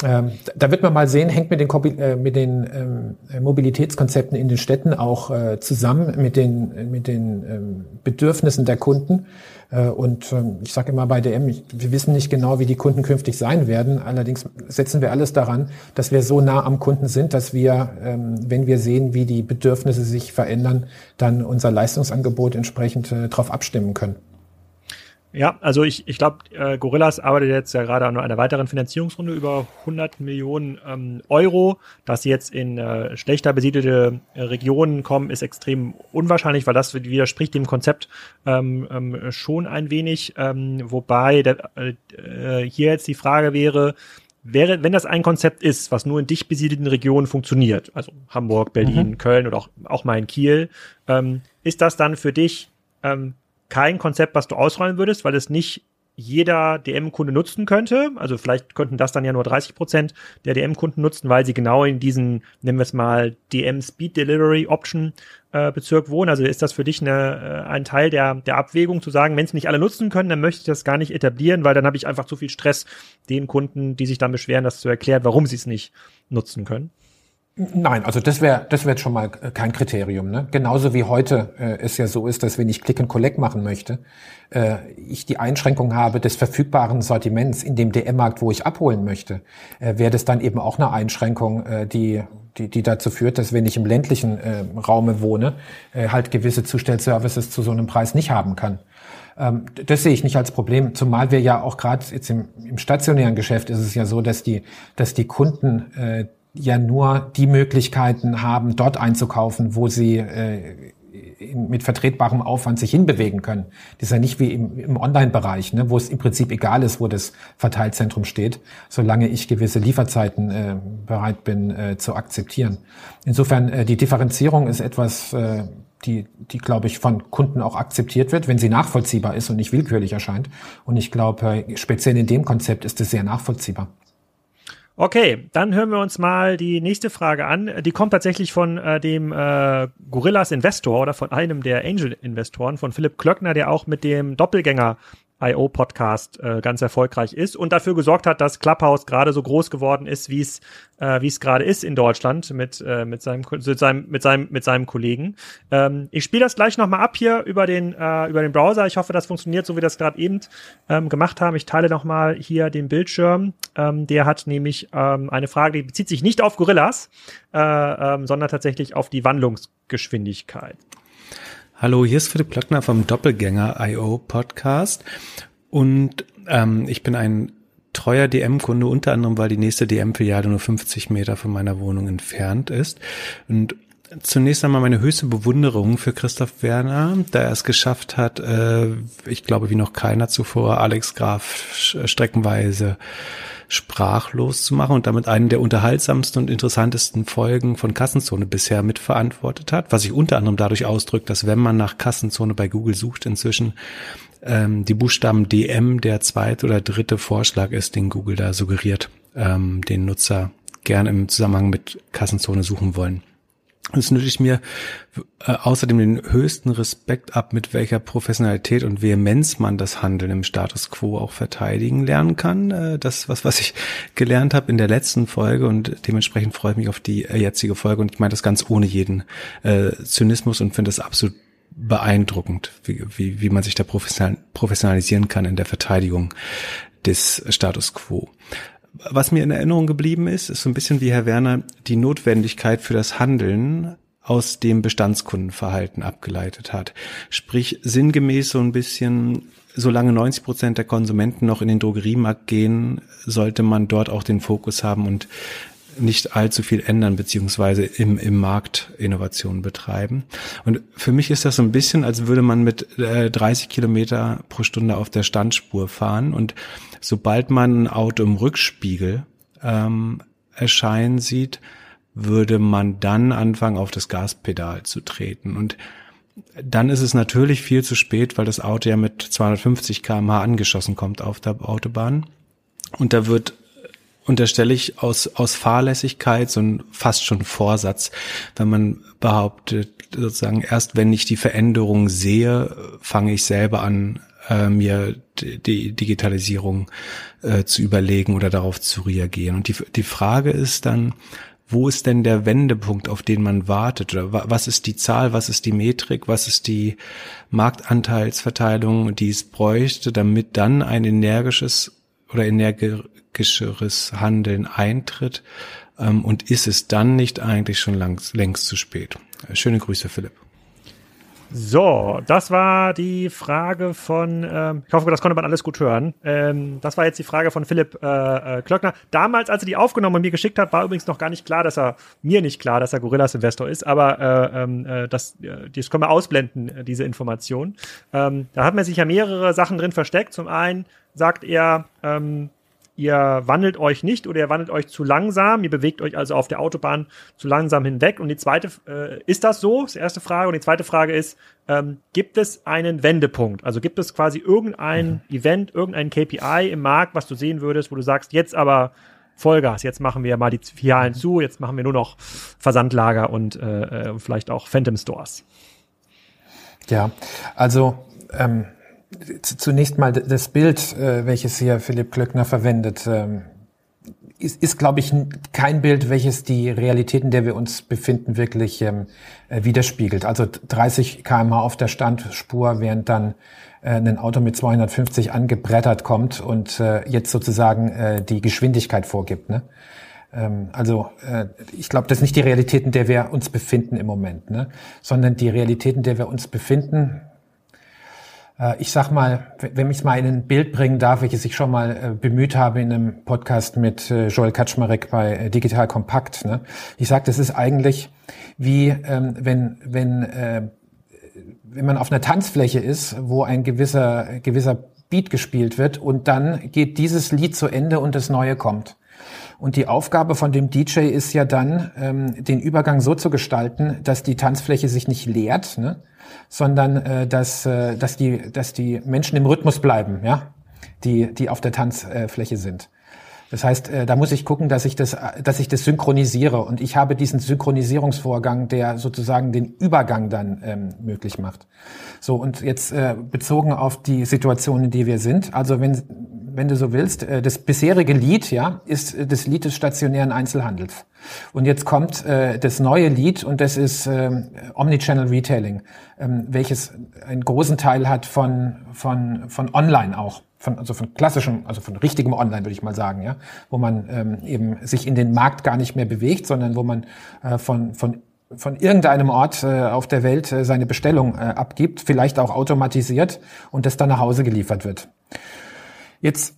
B: Ähm, da wird man mal sehen, hängt mit den, äh, mit den ähm, Mobilitätskonzepten in den Städten auch äh, zusammen mit den, mit den ähm, Bedürfnissen der Kunden. Äh, und ähm, ich sage immer bei DM, ich, wir wissen nicht genau, wie die Kunden künftig sein werden. Allerdings setzen wir alles daran, dass wir so nah am Kunden sind, dass wir, ähm, wenn wir sehen, wie die Bedürfnisse sich verändern, dann unser Leistungsangebot entsprechend äh, darauf abstimmen können.
A: Ja, also ich, ich glaube, äh, Gorillas arbeitet jetzt ja gerade an einer weiteren Finanzierungsrunde über 100 Millionen ähm, Euro. Dass sie jetzt in äh, schlechter besiedelte äh, Regionen kommen, ist extrem unwahrscheinlich, weil das widerspricht dem Konzept ähm, ähm, schon ein wenig. Ähm, wobei der, äh, hier jetzt die Frage wäre, wäre, wenn das ein Konzept ist, was nur in dicht besiedelten Regionen funktioniert, also Hamburg, Berlin, mhm. Köln oder auch, auch mal in Kiel, ähm, ist das dann für dich ähm, kein Konzept, was du ausrollen würdest, weil es nicht jeder DM-Kunde nutzen könnte. Also vielleicht könnten das dann ja nur 30 Prozent der DM-Kunden nutzen, weil sie genau in diesen, nennen wir es mal, DM Speed Delivery Option äh, Bezirk wohnen. Also ist das für dich eine, äh, ein Teil der, der Abwägung zu sagen, wenn es nicht alle nutzen können, dann möchte ich das gar nicht etablieren, weil dann habe ich einfach zu viel Stress, den Kunden, die sich dann beschweren, das zu erklären, warum sie es nicht nutzen können.
B: Nein, also das wäre das wäre schon mal kein Kriterium. Ne? Genauso wie heute äh, es ja so ist, dass wenn ich Click and Collect machen möchte, äh, ich die Einschränkung habe des verfügbaren Sortiments in dem DM-Markt, wo ich abholen möchte, äh, wäre das dann eben auch eine Einschränkung, äh, die die, die dazu führt, dass wenn ich im ländlichen äh, Raume wohne, äh, halt gewisse Zustellservices zu so einem Preis nicht haben kann. Ähm, das sehe ich nicht als Problem, zumal wir ja auch gerade jetzt im, im stationären Geschäft ist es ja so, dass die, dass die Kunden äh, ja nur die Möglichkeiten haben, dort einzukaufen, wo sie äh, mit vertretbarem Aufwand sich hinbewegen können. Das ist ja nicht wie im, im Online-Bereich, ne, wo es im Prinzip egal ist, wo das Verteilzentrum steht, solange ich gewisse Lieferzeiten äh, bereit bin äh, zu akzeptieren. Insofern, äh, die Differenzierung ist etwas, äh, die, die glaube ich, von Kunden auch akzeptiert wird, wenn sie nachvollziehbar ist und nicht willkürlich erscheint. Und ich glaube, äh, speziell in dem Konzept ist es sehr nachvollziehbar.
A: Okay, dann hören wir uns mal die nächste Frage an. Die kommt tatsächlich von äh, dem äh, Gorillas Investor oder von einem der Angel Investoren, von Philipp Klöckner, der auch mit dem Doppelgänger IO Podcast äh, ganz erfolgreich ist und dafür gesorgt hat, dass Clubhouse gerade so groß geworden ist, wie es äh, wie es gerade ist in Deutschland mit äh, mit seinem mit seinem mit seinem mit seinem Kollegen. Ähm, ich spiele das gleich noch mal ab hier über den äh, über den Browser. Ich hoffe, das funktioniert so wie wir das gerade eben ähm, gemacht haben. Ich teile noch mal hier den Bildschirm. Ähm, der hat nämlich ähm, eine Frage, die bezieht sich nicht auf Gorillas, äh, ähm, sondern tatsächlich auf die Wandlungsgeschwindigkeit.
D: Hallo, hier ist Philipp Klöckner vom Doppelgänger IO Podcast und ähm, ich bin ein treuer DM-Kunde, unter anderem, weil die nächste DM-Filiale nur 50 Meter von meiner Wohnung entfernt ist. Und zunächst einmal meine höchste Bewunderung für Christoph Werner, da er es geschafft hat, äh, ich glaube wie noch keiner zuvor, Alex Graf streckenweise sprachlos zu machen und damit einen der unterhaltsamsten und interessantesten Folgen von Kassenzone bisher mitverantwortet hat, was sich unter anderem dadurch ausdrückt, dass wenn man nach Kassenzone bei Google sucht, inzwischen ähm, die Buchstaben DM der zweite oder dritte Vorschlag ist, den Google da suggeriert, ähm, den Nutzer gern im Zusammenhang mit Kassenzone suchen wollen. Es nötigt mir äh, außerdem den höchsten Respekt ab, mit welcher Professionalität und Vehemenz man das Handeln im Status quo auch verteidigen lernen kann. Äh, das, was, was ich gelernt habe in der letzten Folge und dementsprechend freue ich mich auf die äh, jetzige Folge und ich meine das ganz ohne jeden äh, Zynismus und finde es absolut beeindruckend, wie, wie, wie man sich da professionalisieren kann in der Verteidigung des Status quo was mir in Erinnerung geblieben ist, ist so ein bisschen wie Herr Werner die Notwendigkeit für das Handeln aus dem Bestandskundenverhalten abgeleitet hat. Sprich, sinngemäß so ein bisschen, solange 90 Prozent der Konsumenten noch in den Drogeriemarkt gehen, sollte man dort auch den Fokus haben und nicht allzu viel ändern, beziehungsweise im, im Markt Innovationen betreiben. Und für mich ist das so ein bisschen, als würde man mit äh, 30 Kilometer pro Stunde auf der Standspur fahren und sobald man ein Auto im Rückspiegel ähm, erscheinen sieht, würde man dann anfangen, auf das Gaspedal zu treten. Und dann ist es natürlich viel zu spät, weil das Auto ja mit 250 kmh angeschossen kommt auf der Autobahn. Und da wird unterstelle ich aus, aus Fahrlässigkeit so ein fast schon Vorsatz, wenn man behauptet, sozusagen, erst wenn ich die Veränderung sehe, fange ich selber an, äh, mir die Digitalisierung äh, zu überlegen oder darauf zu reagieren. Und die, die Frage ist dann, wo ist denn der Wendepunkt, auf den man wartet? Oder was ist die Zahl, was ist die Metrik, was ist die Marktanteilsverteilung, die es bräuchte, damit dann ein energisches oder energischeres Handeln eintritt? Ähm, und ist es dann nicht eigentlich schon lang, längst zu spät? Schöne Grüße, Philipp.
A: So, das war die Frage von, ähm, ich hoffe, das konnte man alles gut hören. Ähm, das war jetzt die Frage von Philipp äh, äh, Klöckner. Damals, als er die aufgenommen und mir geschickt hat, war übrigens noch gar nicht klar, dass er, mir nicht klar, dass er Gorillas Investor ist, aber äh, ähm, äh, das, äh, das können wir ausblenden, äh, diese Information. Ähm, da hat man sich ja mehrere Sachen drin versteckt. Zum einen sagt er, ähm, ihr wandelt euch nicht oder ihr wandelt euch zu langsam, ihr bewegt euch also auf der Autobahn zu langsam hinweg. Und die zweite, äh, ist das so? Das ist die erste Frage. Und die zweite Frage ist, ähm, gibt es einen Wendepunkt? Also gibt es quasi irgendein mhm. Event, irgendein KPI im Markt, was du sehen würdest, wo du sagst, jetzt aber Vollgas, jetzt machen wir mal die Filialen zu, jetzt machen wir nur noch Versandlager und äh, äh, vielleicht auch Phantom Stores.
B: Ja, also ähm, zunächst mal das Bild, äh, welches hier Philipp Klöckner verwendet, ähm, ist, ist glaube ich, kein Bild, welches die Realitäten, in der wir uns befinden, wirklich ähm, äh, widerspiegelt. Also 30 kmh auf der Standspur, während dann äh, ein Auto mit 250 angebrettert kommt und äh, jetzt sozusagen äh, die Geschwindigkeit vorgibt. Ne? Ähm, also äh, ich glaube, das ist nicht die Realität, in der wir uns befinden im Moment, ne? sondern die Realität, in der wir uns befinden, ich sag mal, wenn ich es mal in ein Bild bringen darf, welches ich schon mal äh, bemüht habe in einem Podcast mit äh, Joel Kaczmarek bei Digital Kompakt. Ne? Ich sage, das ist eigentlich wie ähm, wenn wenn äh, wenn man auf einer Tanzfläche ist, wo ein gewisser gewisser Beat gespielt wird und dann geht dieses Lied zu Ende und das neue kommt. Und die Aufgabe von dem DJ ist ja dann, ähm, den Übergang so zu gestalten, dass die Tanzfläche sich nicht leert, ne? sondern äh, dass, äh, dass, die, dass die Menschen im Rhythmus bleiben, ja, die, die auf der Tanzfläche sind. Das heißt, äh, da muss ich gucken, dass ich das, dass ich das synchronisiere. Und ich habe diesen Synchronisierungsvorgang, der sozusagen den Übergang dann ähm, möglich macht. So, und jetzt äh, bezogen auf die Situation, in der wir sind. Also wenn, wenn du so willst, äh, das bisherige Lied, ja, ist äh, das Lied des stationären Einzelhandels. Und jetzt kommt äh, das neue Lied und das ist ähm, Omnichannel Retailing, ähm, welches einen großen Teil hat von, von, von Online auch von, also von klassischem, also von richtigem Online, würde ich mal sagen, ja, wo man ähm, eben sich in den Markt gar nicht mehr bewegt, sondern wo man äh, von, von von irgendeinem Ort äh, auf der Welt äh, seine Bestellung äh, abgibt, vielleicht auch automatisiert und das dann nach Hause geliefert wird. Jetzt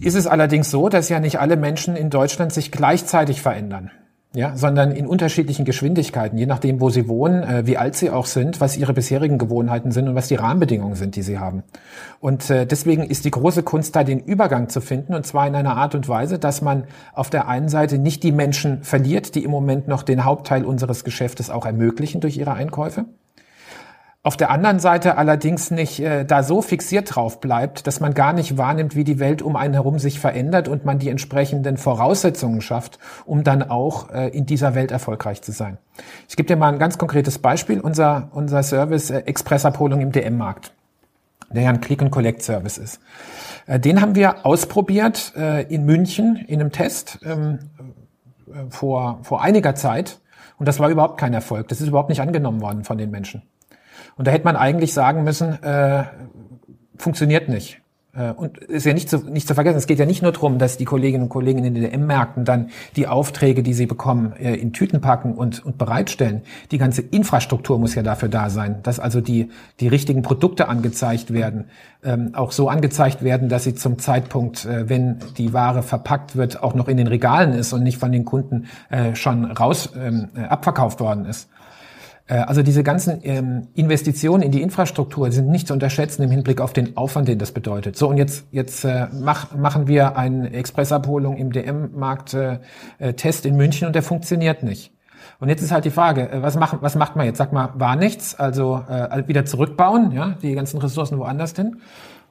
B: ist es allerdings so, dass ja nicht alle Menschen in Deutschland sich gleichzeitig verändern ja, sondern in unterschiedlichen Geschwindigkeiten, je nachdem, wo sie wohnen, äh, wie alt sie auch sind, was ihre bisherigen Gewohnheiten sind und was die Rahmenbedingungen sind, die sie haben. Und äh, deswegen ist die große Kunst da, den Übergang zu finden, und zwar in einer Art und Weise, dass man auf der einen Seite nicht die Menschen verliert, die im Moment noch den Hauptteil unseres Geschäftes auch ermöglichen durch ihre Einkäufe, auf der anderen Seite allerdings nicht äh, da so fixiert drauf bleibt, dass man gar nicht wahrnimmt, wie die Welt um einen herum sich verändert und man die entsprechenden Voraussetzungen schafft, um dann auch äh, in dieser Welt erfolgreich zu sein. Ich gebe dir mal ein ganz konkretes Beispiel. Unser, unser Service äh, Expressabholung im DM-Markt, der ja ein Click-and-Collect-Service ist. Äh, den haben wir ausprobiert äh, in München in einem Test ähm, äh, vor, vor einiger Zeit. Und das war überhaupt kein Erfolg. Das ist überhaupt nicht angenommen worden von den Menschen. Und da hätte man eigentlich sagen müssen, äh, funktioniert nicht. Äh, und ist ja nicht zu, nicht zu vergessen, es geht ja nicht nur darum, dass die Kolleginnen und Kollegen in den DM-Märkten dann die Aufträge, die sie bekommen, äh, in Tüten packen und, und bereitstellen. Die ganze Infrastruktur muss ja dafür da sein, dass also die, die richtigen Produkte angezeigt werden, ähm, auch so angezeigt werden, dass sie zum Zeitpunkt, äh, wenn die Ware verpackt wird, auch noch in den Regalen ist und nicht von den Kunden äh, schon raus ähm, äh, abverkauft worden ist. Äh, also diese ganzen ähm, Investitionen in die Infrastruktur sind nicht zu unterschätzen im Hinblick auf den Aufwand, den das bedeutet. So, und jetzt, jetzt äh, mach, machen wir eine Expressabholung im DM-Markt äh, äh, in München und der funktioniert nicht. Und jetzt ist halt die Frage, äh, was, macht, was macht man jetzt? Sag mal, war nichts, also äh, wieder zurückbauen, ja, die ganzen Ressourcen woanders hin.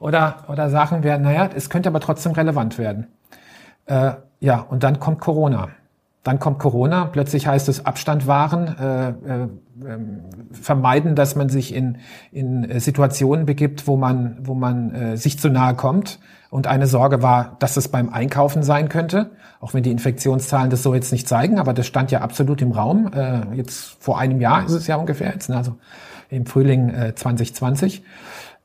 B: Oder, oder sagen wir, naja, es könnte aber trotzdem relevant werden. Äh, ja, und dann kommt Corona. Dann kommt Corona, plötzlich heißt es Abstand wahren, äh, äh, ähm, vermeiden, dass man sich in, in äh, Situationen begibt, wo man, wo man äh, sich zu nahe kommt. Und eine Sorge war, dass es beim Einkaufen sein könnte, auch wenn die Infektionszahlen das so jetzt nicht zeigen, aber das stand ja absolut im Raum. Äh, jetzt vor einem Jahr ist es ja ungefähr, jetzt, ne, also im Frühling äh, 2020.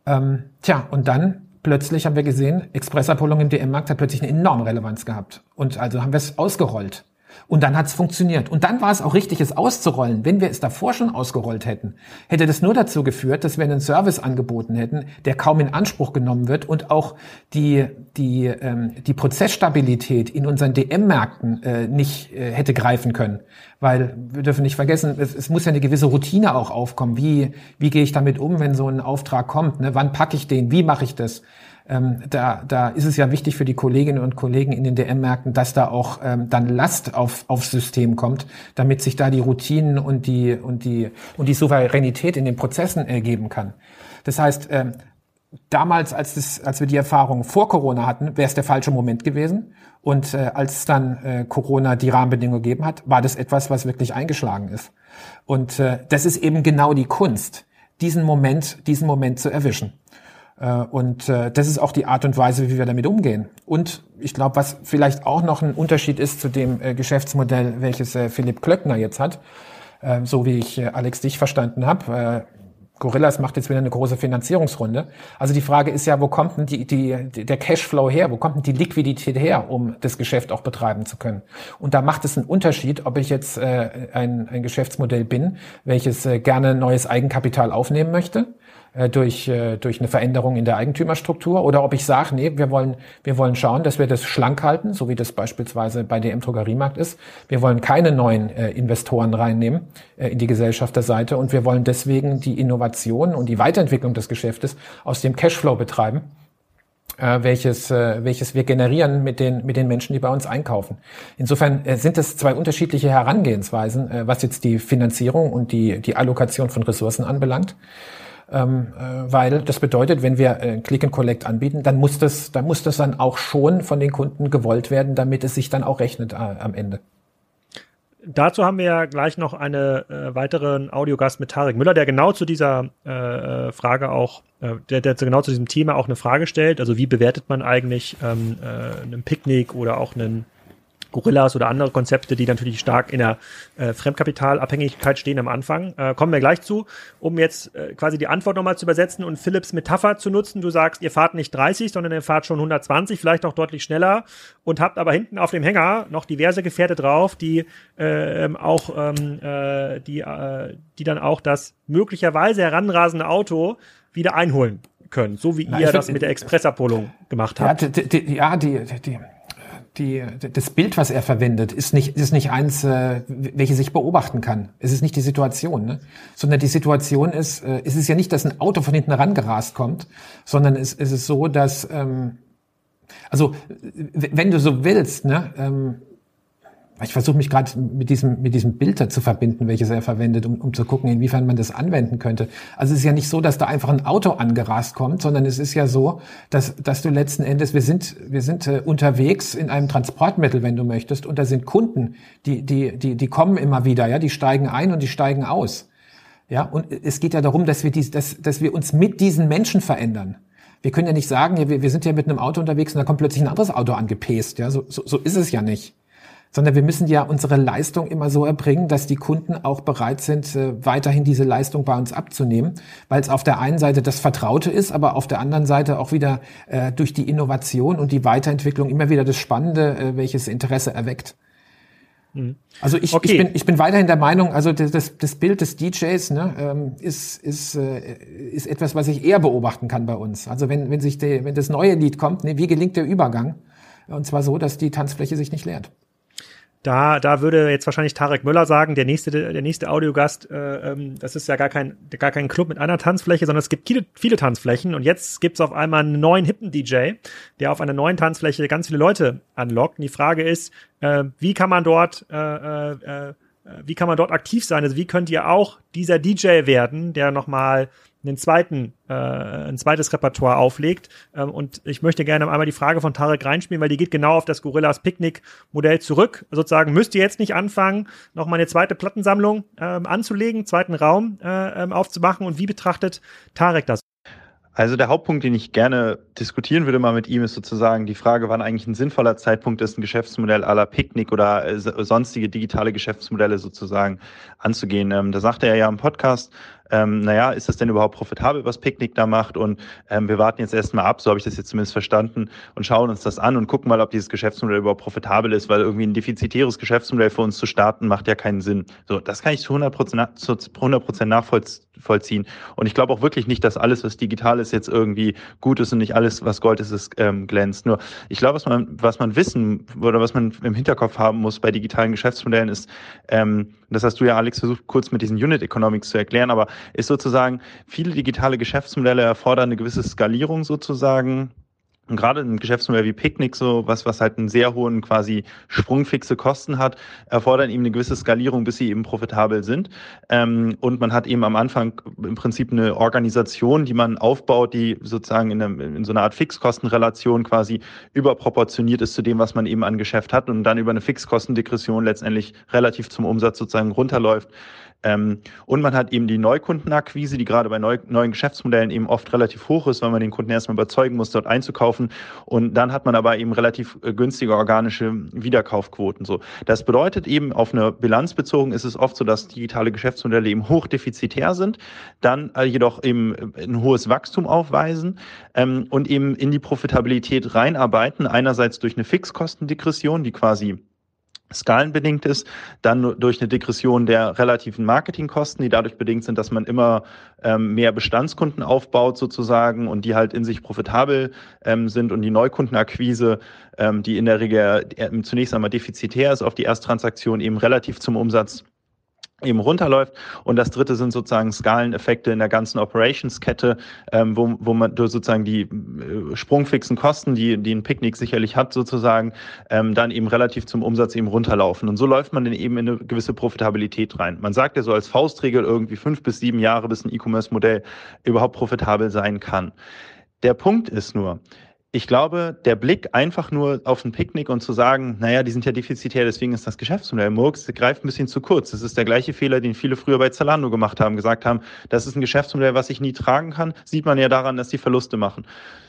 B: Ähm, tja, und dann plötzlich haben wir gesehen, Expressabholung im DM-Markt hat plötzlich eine enorme Relevanz gehabt. Und also haben wir es ausgerollt. Und dann hat es funktioniert. Und dann war es auch richtig, es auszurollen. Wenn wir es davor schon ausgerollt hätten, hätte das nur dazu geführt, dass wir einen Service angeboten hätten, der kaum in Anspruch genommen wird und auch die, die, ähm, die Prozessstabilität in unseren DM-Märkten äh, nicht äh, hätte greifen können. Weil wir dürfen nicht vergessen, es, es, muss ja eine gewisse Routine auch aufkommen. Wie, wie gehe ich damit um, wenn so ein Auftrag kommt? Ne? Wann packe ich den? Wie mache ich das? Ähm, da, da ist es ja wichtig für die Kolleginnen und Kollegen in den DM-Märkten, dass da auch ähm, dann Last auf, aufs System kommt, damit sich da die Routinen und die, und die, und die Souveränität in den Prozessen ergeben kann. Das heißt, ähm, damals, als, das, als wir die Erfahrung vor Corona hatten, wäre es der falsche Moment gewesen. Und äh, als dann äh, Corona die Rahmenbedingungen gegeben hat, war das etwas, was wirklich eingeschlagen ist. Und äh, das ist eben genau die Kunst, diesen Moment, diesen Moment zu erwischen. Äh, und äh, das ist auch die Art und Weise, wie wir damit umgehen. Und ich glaube, was vielleicht auch noch ein Unterschied ist zu dem äh, Geschäftsmodell, welches Philipp Klöckner jetzt hat, so wie ich Alex dich verstanden habe. Gorillas macht jetzt wieder eine große Finanzierungsrunde. Also die Frage ist ja, wo kommt denn die, die, der Cashflow her? Wo kommt denn die Liquidität her, um das Geschäft auch betreiben zu können? Und da macht es einen Unterschied, ob ich jetzt äh, ein, ein Geschäftsmodell bin, welches äh, gerne neues Eigenkapital aufnehmen möchte durch, äh, durch eine Veränderung in der Eigentümerstruktur oder ob ich sage, nee, wir wollen, wir wollen schauen, dass wir das schlank halten, so wie das beispielsweise bei DM Drogeriemarkt ist. Wir wollen keine neuen äh, Investoren reinnehmen äh, in die Gesellschafterseite und wir wollen deswegen die Innovation und die Weiterentwicklung des Geschäftes aus dem Cashflow betreiben äh, welches, äh, welches wir generieren mit den, mit den Menschen, die bei uns einkaufen. Insofern äh, sind es zwei unterschiedliche Herangehensweisen, äh, was jetzt die Finanzierung und die, die Allokation von Ressourcen anbelangt. Ähm, äh, weil das bedeutet, wenn wir äh, Click and Collect anbieten, dann muss das, dann muss das dann auch schon von den Kunden gewollt werden, damit es sich dann auch rechnet äh, am Ende.
A: Dazu haben wir ja gleich noch einen äh, weiteren Audiogast mit Tarek Müller, der genau zu dieser äh, Frage auch, äh, der, der genau zu diesem Thema auch eine Frage stellt. Also wie bewertet man eigentlich ähm, äh, einen Picknick oder auch einen Gorillas oder andere Konzepte, die natürlich stark in der äh, Fremdkapitalabhängigkeit stehen am Anfang. Äh, kommen wir gleich zu, um jetzt äh, quasi die Antwort nochmal zu übersetzen und Philips Metapher zu nutzen. Du sagst, ihr fahrt nicht 30, sondern ihr fahrt schon 120, vielleicht auch deutlich schneller und habt aber hinten auf dem Hänger noch diverse Gefährte drauf, die äh, auch ähm, äh, die, äh, die dann auch das möglicherweise heranrasende Auto wieder einholen können, so wie Na, ihr das mit der Expressabholung gemacht habt.
B: Ja, die, die, die, die, das Bild, was er verwendet, ist nicht, ist nicht eins, äh, welches ich beobachten kann. Es ist nicht die Situation, ne? sondern die Situation ist, äh, es ist ja nicht, dass ein Auto von hinten rangerast kommt, sondern es, es ist so, dass, ähm, also wenn du so willst, ne, ähm, ich versuche mich gerade mit diesem, mit diesem Bild da zu verbinden, welches er verwendet, um, um zu gucken, inwiefern man das anwenden könnte. Also es ist ja nicht so, dass da einfach ein Auto angerast kommt, sondern es ist ja so, dass, dass du letzten Endes, wir sind, wir sind äh, unterwegs in einem Transportmittel, wenn du möchtest, und da sind Kunden, die, die, die, die kommen immer wieder, ja, die steigen ein und die steigen aus. Ja, und es geht ja darum, dass wir, dies, dass, dass wir uns mit diesen Menschen verändern. Wir können ja nicht sagen, ja, wir, wir sind ja mit einem Auto unterwegs und da kommt plötzlich ein anderes Auto angepest. Ja, so, so, so ist es ja nicht sondern wir müssen ja unsere Leistung immer so erbringen, dass die Kunden auch bereit sind, äh, weiterhin diese Leistung bei uns abzunehmen, weil es auf der einen Seite das Vertraute ist, aber auf der anderen Seite auch wieder äh, durch die Innovation und die Weiterentwicklung immer wieder das Spannende, äh, welches Interesse erweckt. Mhm. Also ich, okay. ich, bin, ich bin weiterhin der Meinung, also das, das, das Bild des DJs ne, ähm, ist, ist, äh, ist etwas, was ich eher beobachten kann bei uns. Also wenn, wenn, sich die, wenn das neue Lied kommt, ne, wie gelingt der Übergang? Und zwar so, dass die Tanzfläche sich nicht leert.
A: Da, da würde jetzt wahrscheinlich Tarek Müller sagen, der nächste, der nächste Audiogast, äh, ähm, das ist ja gar kein, gar kein Club mit einer Tanzfläche, sondern es gibt viele, viele Tanzflächen und jetzt gibt's auf einmal einen neuen hippen DJ, der auf einer neuen Tanzfläche ganz viele Leute anlockt. Und die Frage ist, äh, wie kann man dort, äh, äh, äh wie kann man dort aktiv sein? Also wie könnt ihr auch dieser DJ werden, der nochmal einen zweiten, äh, ein zweites Repertoire auflegt. Ähm, und ich möchte gerne einmal die Frage von Tarek reinspielen, weil die geht genau auf das Gorillas Picknick Modell zurück. Sozusagen müsst ihr jetzt nicht anfangen, noch mal eine zweite Plattensammlung ähm, anzulegen, zweiten Raum äh, ähm, aufzumachen. Und wie betrachtet Tarek das?
E: Also der Hauptpunkt, den ich gerne diskutieren würde mal mit ihm, ist sozusagen die Frage, wann eigentlich ein sinnvoller Zeitpunkt ist, ein Geschäftsmodell la Picknick oder äh, sonstige digitale Geschäftsmodelle sozusagen anzugehen. Ähm, da sagte er ja im Podcast, ähm, naja, ist das denn überhaupt profitabel, was Picknick da macht? Und ähm, wir warten jetzt erstmal ab, so habe ich das jetzt zumindest verstanden, und schauen uns das an und gucken mal, ob dieses Geschäftsmodell überhaupt profitabel ist, weil irgendwie ein defizitäres Geschäftsmodell für uns zu starten, macht ja keinen Sinn. So, das kann ich zu 100 Prozent, zu 100 Prozent nachvollziehen. Und ich glaube auch wirklich nicht, dass alles, was digital ist, jetzt irgendwie gut ist und nicht alles, was Gold ist, ist ähm, glänzt. Nur, ich glaube, was man, was man wissen oder was man im Hinterkopf haben muss bei digitalen Geschäftsmodellen ist, ähm, das hast du ja, Alex, versucht kurz mit diesen Unit Economics zu erklären, aber ist sozusagen, viele digitale Geschäftsmodelle erfordern eine gewisse Skalierung sozusagen. Und gerade ein Geschäftsmodell wie Picknick, so was, was halt einen sehr hohen quasi sprungfixe Kosten hat, erfordern eben eine gewisse Skalierung, bis sie eben profitabel sind. Ähm, und man hat eben am Anfang im Prinzip eine Organisation, die man aufbaut, die sozusagen in, einem, in so einer Art Fixkostenrelation quasi überproportioniert ist zu dem, was man eben an Geschäft hat und dann über eine Fixkostendegression letztendlich relativ zum Umsatz sozusagen runterläuft. Ähm, und man hat eben die Neukundenakquise, die gerade bei neu, neuen Geschäftsmodellen eben oft relativ hoch ist, weil man den Kunden erstmal überzeugen muss, dort einzukaufen. Und dann hat man aber eben relativ äh, günstige organische Wiederkaufquoten. So, das bedeutet eben auf eine Bilanz bezogen ist es oft so, dass digitale Geschäftsmodelle eben hochdefizitär sind, dann äh, jedoch eben ein hohes Wachstum aufweisen ähm, und eben in die Profitabilität reinarbeiten. Einerseits durch eine Fixkostendegression, die quasi skalenbedingt ist, dann durch eine Degression der relativen Marketingkosten, die dadurch bedingt sind, dass man immer ähm, mehr Bestandskunden aufbaut sozusagen und die halt in sich profitabel ähm, sind und die Neukundenakquise, ähm, die in der Regel äh, zunächst einmal defizitär ist auf die Ersttransaktion eben relativ zum Umsatz eben runterläuft. Und das dritte sind sozusagen Skaleneffekte in der ganzen Operations-Kette, ähm, wo, wo man sozusagen die äh, sprungfixen Kosten, die, die ein Picknick sicherlich hat, sozusagen, ähm, dann eben relativ zum Umsatz eben runterlaufen. Und so läuft man dann eben in eine gewisse Profitabilität rein. Man sagt ja so als Faustregel irgendwie fünf bis sieben Jahre, bis ein E-Commerce-Modell überhaupt profitabel sein kann. Der Punkt ist nur, ich glaube, der Blick einfach nur auf ein Picknick und zu sagen, naja, die sind ja defizitär, deswegen ist das Geschäftsmodell Murks, greift ein bisschen zu kurz. Das ist der gleiche Fehler, den viele früher bei Zalando gemacht haben, gesagt haben, das ist ein Geschäftsmodell, was ich nie tragen kann, sieht man ja daran, dass die Verluste machen.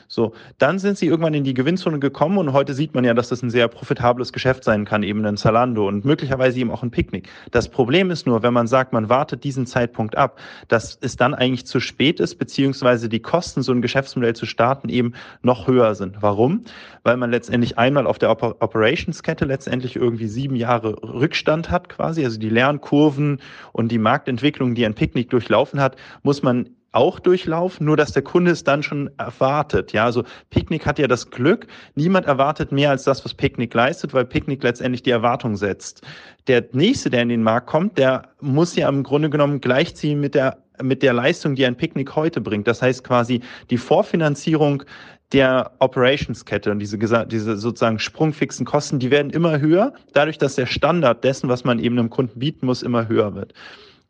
E: So, dann sind sie irgendwann in die Gewinnzone gekommen und heute sieht man ja, dass das ein sehr profitables Geschäft sein kann, eben ein Zalando und möglicherweise eben auch ein Picknick. Das Problem ist nur, wenn man sagt, man wartet diesen Zeitpunkt ab, dass es dann eigentlich zu spät ist, beziehungsweise die Kosten, so ein Geschäftsmodell zu starten, eben noch höher sind. Warum? Weil man letztendlich einmal auf der Oper Operations-Kette letztendlich irgendwie sieben Jahre Rückstand hat quasi, also die Lernkurven und die Marktentwicklung, die ein Picknick durchlaufen hat, muss man auch durchlaufen, nur dass der Kunde es dann schon erwartet. Ja, also Picknick hat ja das Glück, niemand erwartet mehr als das, was Picknick leistet, weil Picknick letztendlich die Erwartung setzt. Der nächste, der in den Markt kommt, der muss ja im Grunde genommen gleichziehen mit der mit der Leistung, die ein Picknick heute bringt. Das heißt quasi die Vorfinanzierung der Operationskette und diese, diese sozusagen sprungfixen Kosten, die werden immer höher, dadurch, dass der Standard dessen, was man eben einem Kunden bieten muss, immer höher wird.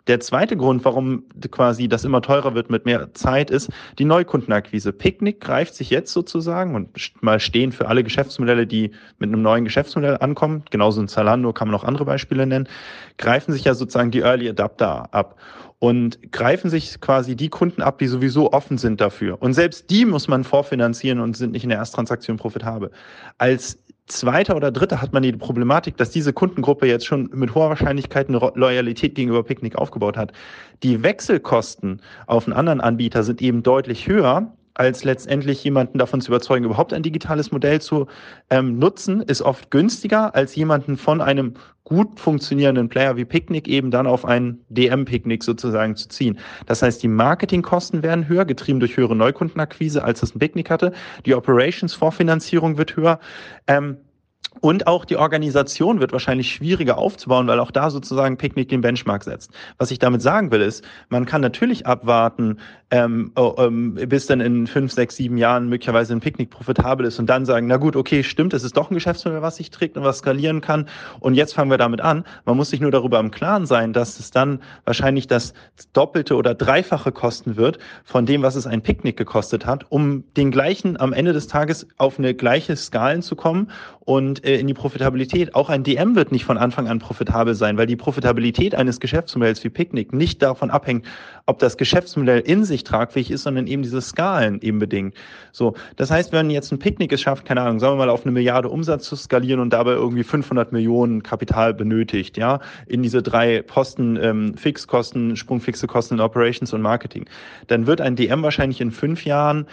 E: Der zweite Grund, warum quasi das immer teurer wird mit mehr Zeit, ist die Neukundenakquise. Picknick greift sich jetzt sozusagen und mal stehen für alle Geschäftsmodelle, die mit einem neuen Geschäftsmodell ankommen, genauso in Zalando kann man auch andere Beispiele nennen, greifen sich ja sozusagen die Early Adapter ab und greifen sich quasi die Kunden ab, die sowieso offen sind dafür. Und selbst die muss man vorfinanzieren und sind nicht in der Ersttransaktion profitabel. Als Zweiter oder Dritter hat man die Problematik, dass diese Kundengruppe jetzt schon mit hoher Wahrscheinlichkeit eine Loyalität gegenüber Picknick aufgebaut hat. Die Wechselkosten auf einen anderen Anbieter sind eben deutlich höher als letztendlich jemanden davon zu überzeugen, überhaupt ein digitales Modell zu ähm, nutzen, ist oft günstiger, als jemanden von einem gut funktionierenden Player wie Picnic eben dann auf ein DM-Picknick sozusagen zu ziehen. Das heißt, die Marketingkosten werden höher, getrieben durch höhere Neukundenakquise, als das ein Picnic hatte. Die Operations-Vorfinanzierung wird höher. Ähm, und auch die Organisation wird wahrscheinlich schwieriger aufzubauen, weil auch da sozusagen Picknick den Benchmark setzt. Was ich damit sagen will, ist, man kann natürlich abwarten, ähm, oh, ähm, bis dann in fünf, sechs, sieben Jahren möglicherweise ein Picknick profitabel ist und dann sagen, na gut, okay, stimmt, es ist doch ein Geschäftsmodell, was sich trägt und was skalieren kann. Und jetzt fangen wir damit an. Man muss sich nur darüber im Klaren sein, dass es dann wahrscheinlich das doppelte oder dreifache kosten wird von dem, was es ein Picknick gekostet hat, um den gleichen am Ende des Tages auf eine gleiche Skalen zu kommen und äh, in die Profitabilität. Auch ein DM wird nicht von Anfang an profitabel sein, weil die Profitabilität eines Geschäftsmodells wie Picknick nicht davon abhängt, ob das Geschäftsmodell in sich tragfähig ist, sondern eben diese Skalen eben bedingt. So, das heißt, wenn jetzt ein Picknick es schafft, keine Ahnung, sagen wir mal auf eine Milliarde Umsatz zu skalieren und dabei irgendwie 500 Millionen Kapital benötigt, ja, in diese drei Posten, ähm, Fixkosten, sprungfixe Kosten in Operations und Marketing, dann wird ein DM wahrscheinlich in fünf Jahren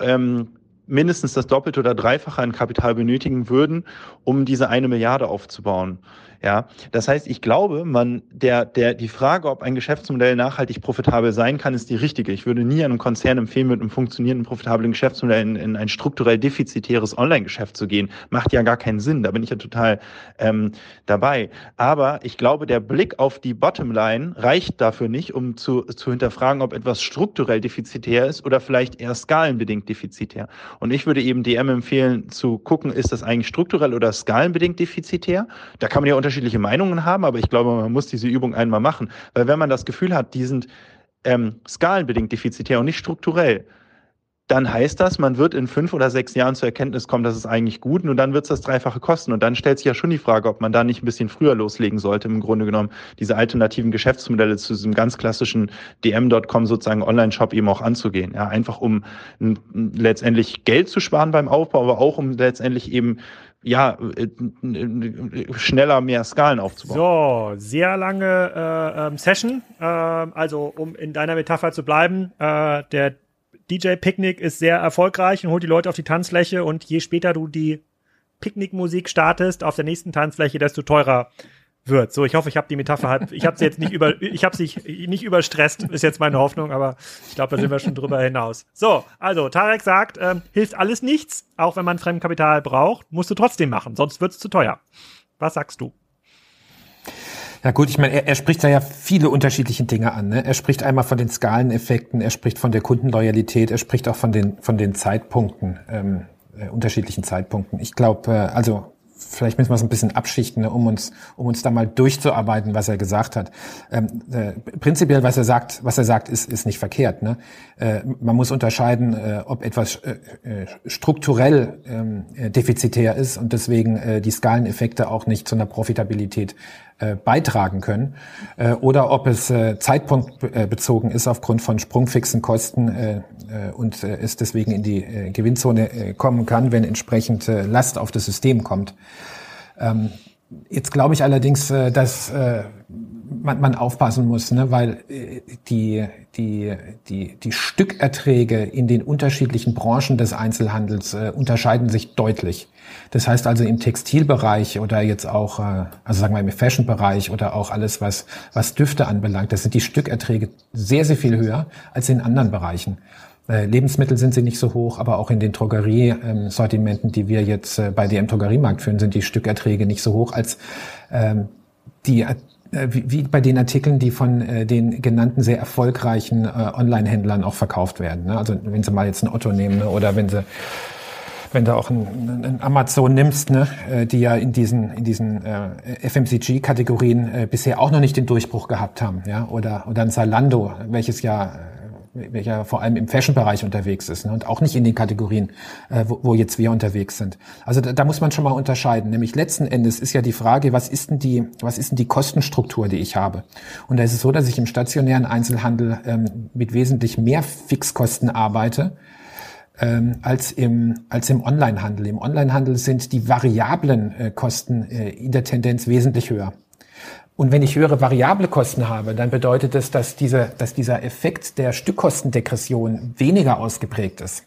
E: ähm, mindestens das Doppelte oder Dreifache an Kapital benötigen würden, um diese eine Milliarde aufzubauen. Ja, das heißt, ich glaube, man, der, der, die Frage, ob ein Geschäftsmodell nachhaltig profitabel sein kann, ist die richtige. Ich würde nie einem Konzern empfehlen, mit einem funktionierenden, profitablen Geschäftsmodell in, in ein strukturell defizitäres Online-Geschäft zu gehen. Macht ja gar keinen Sinn. Da bin ich ja total ähm, dabei. Aber ich glaube, der Blick auf die Bottomline reicht dafür nicht, um zu, zu hinterfragen, ob etwas strukturell defizitär ist oder vielleicht eher skalenbedingt defizitär. Und ich würde eben DM empfehlen, zu gucken, ist das eigentlich strukturell oder skalenbedingt defizitär? Da kann man ja unterschiedliche Meinungen haben, aber ich glaube, man muss diese Übung einmal machen. Weil wenn man das Gefühl hat, die sind ähm, skalenbedingt defizitär und nicht strukturell, dann heißt das, man wird in fünf oder sechs Jahren zur Erkenntnis kommen, dass es eigentlich gut und dann wird es das Dreifache kosten. Und dann stellt sich ja schon die Frage, ob man da nicht ein bisschen früher loslegen sollte, im Grunde genommen diese alternativen Geschäftsmodelle zu diesem ganz klassischen DM.com sozusagen Online-Shop eben auch anzugehen. Ja, einfach um letztendlich Geld zu sparen beim Aufbau, aber auch um letztendlich eben ja, äh, schneller mehr Skalen aufzubauen.
A: So, sehr lange äh, ähm, Session. Äh, also, um in deiner Metapher zu bleiben, äh, der DJ Picknick ist sehr erfolgreich und holt die Leute auf die Tanzfläche und je später du die Picknickmusik startest auf der nächsten Tanzfläche, desto teurer wird. So, ich hoffe, ich habe die Metapher halt, ich habe sie jetzt nicht über, ich habe sie nicht überstresst, ist jetzt meine Hoffnung, aber ich glaube, da sind wir schon drüber hinaus. So, also Tarek sagt, ähm, hilft alles nichts, auch wenn man Fremdkapital braucht, musst du trotzdem machen, sonst wird's zu teuer. Was sagst du?
B: Ja gut, ich meine, er, er spricht da ja viele unterschiedliche Dinge an. Ne? Er spricht einmal von den Skaleneffekten, er spricht von der Kundenloyalität, er spricht auch von den von den Zeitpunkten, ähm, äh, unterschiedlichen Zeitpunkten. Ich glaube, äh, also vielleicht müssen wir es ein bisschen abschichten, ne, um uns, um uns da mal durchzuarbeiten, was er gesagt hat. Ähm, äh, prinzipiell, was er sagt, was er sagt, ist, ist nicht verkehrt. Ne? Äh, man muss unterscheiden, äh, ob etwas äh, äh strukturell ähm, äh, defizitär ist und deswegen die Skaleneffekte auch nicht zu einer Profitabilität äh, beitragen können äh, oder ob es äh, zeitpunktbezogen ist aufgrund von sprungfixen Kosten äh, äh, und äh, es deswegen in die äh, Gewinnzone äh, kommen kann, wenn entsprechend äh, Last auf das System kommt. Ähm, jetzt glaube ich allerdings, äh, dass äh, man, man aufpassen muss, ne? weil äh, die, die, die, die Stückerträge in den unterschiedlichen Branchen des Einzelhandels äh, unterscheiden sich deutlich. Das heißt also im Textilbereich oder jetzt auch, äh, also sagen wir im Fashion-Bereich oder auch alles, was, was Düfte anbelangt, das sind die Stückerträge sehr, sehr viel höher als in anderen Bereichen. Äh, Lebensmittel sind sie nicht so hoch, aber auch in den Drogerie-Sortimenten, die wir jetzt äh, bei DM Drogeriemarkt führen, sind die Stückerträge nicht so hoch als ähm, die äh, wie bei den Artikeln, die von den genannten sehr erfolgreichen Online-Händlern auch verkauft werden. Ne? Also wenn Sie mal jetzt ein Otto nehmen ne? oder wenn Sie wenn du auch ein, ein Amazon nimmst, ne, die ja in diesen in diesen äh, FMCG-Kategorien äh, bisher auch noch nicht den Durchbruch gehabt haben, ja, oder oder ein Zalando, welches ja welcher vor allem im Fashion-Bereich unterwegs ist ne? und auch nicht in den Kategorien, äh, wo, wo jetzt wir unterwegs sind. Also da, da muss man schon mal unterscheiden. Nämlich letzten Endes ist ja die Frage, was ist denn die, was ist denn die Kostenstruktur, die ich habe? Und da ist es so, dass ich im stationären Einzelhandel ähm, mit wesentlich mehr Fixkosten arbeite ähm, als im, als im Onlinehandel. Im Onlinehandel sind die variablen äh, Kosten äh, in der Tendenz wesentlich höher. Und wenn ich höhere variable Kosten habe, dann bedeutet das, dass, diese, dass dieser Effekt der Stückkostendegression weniger ausgeprägt ist.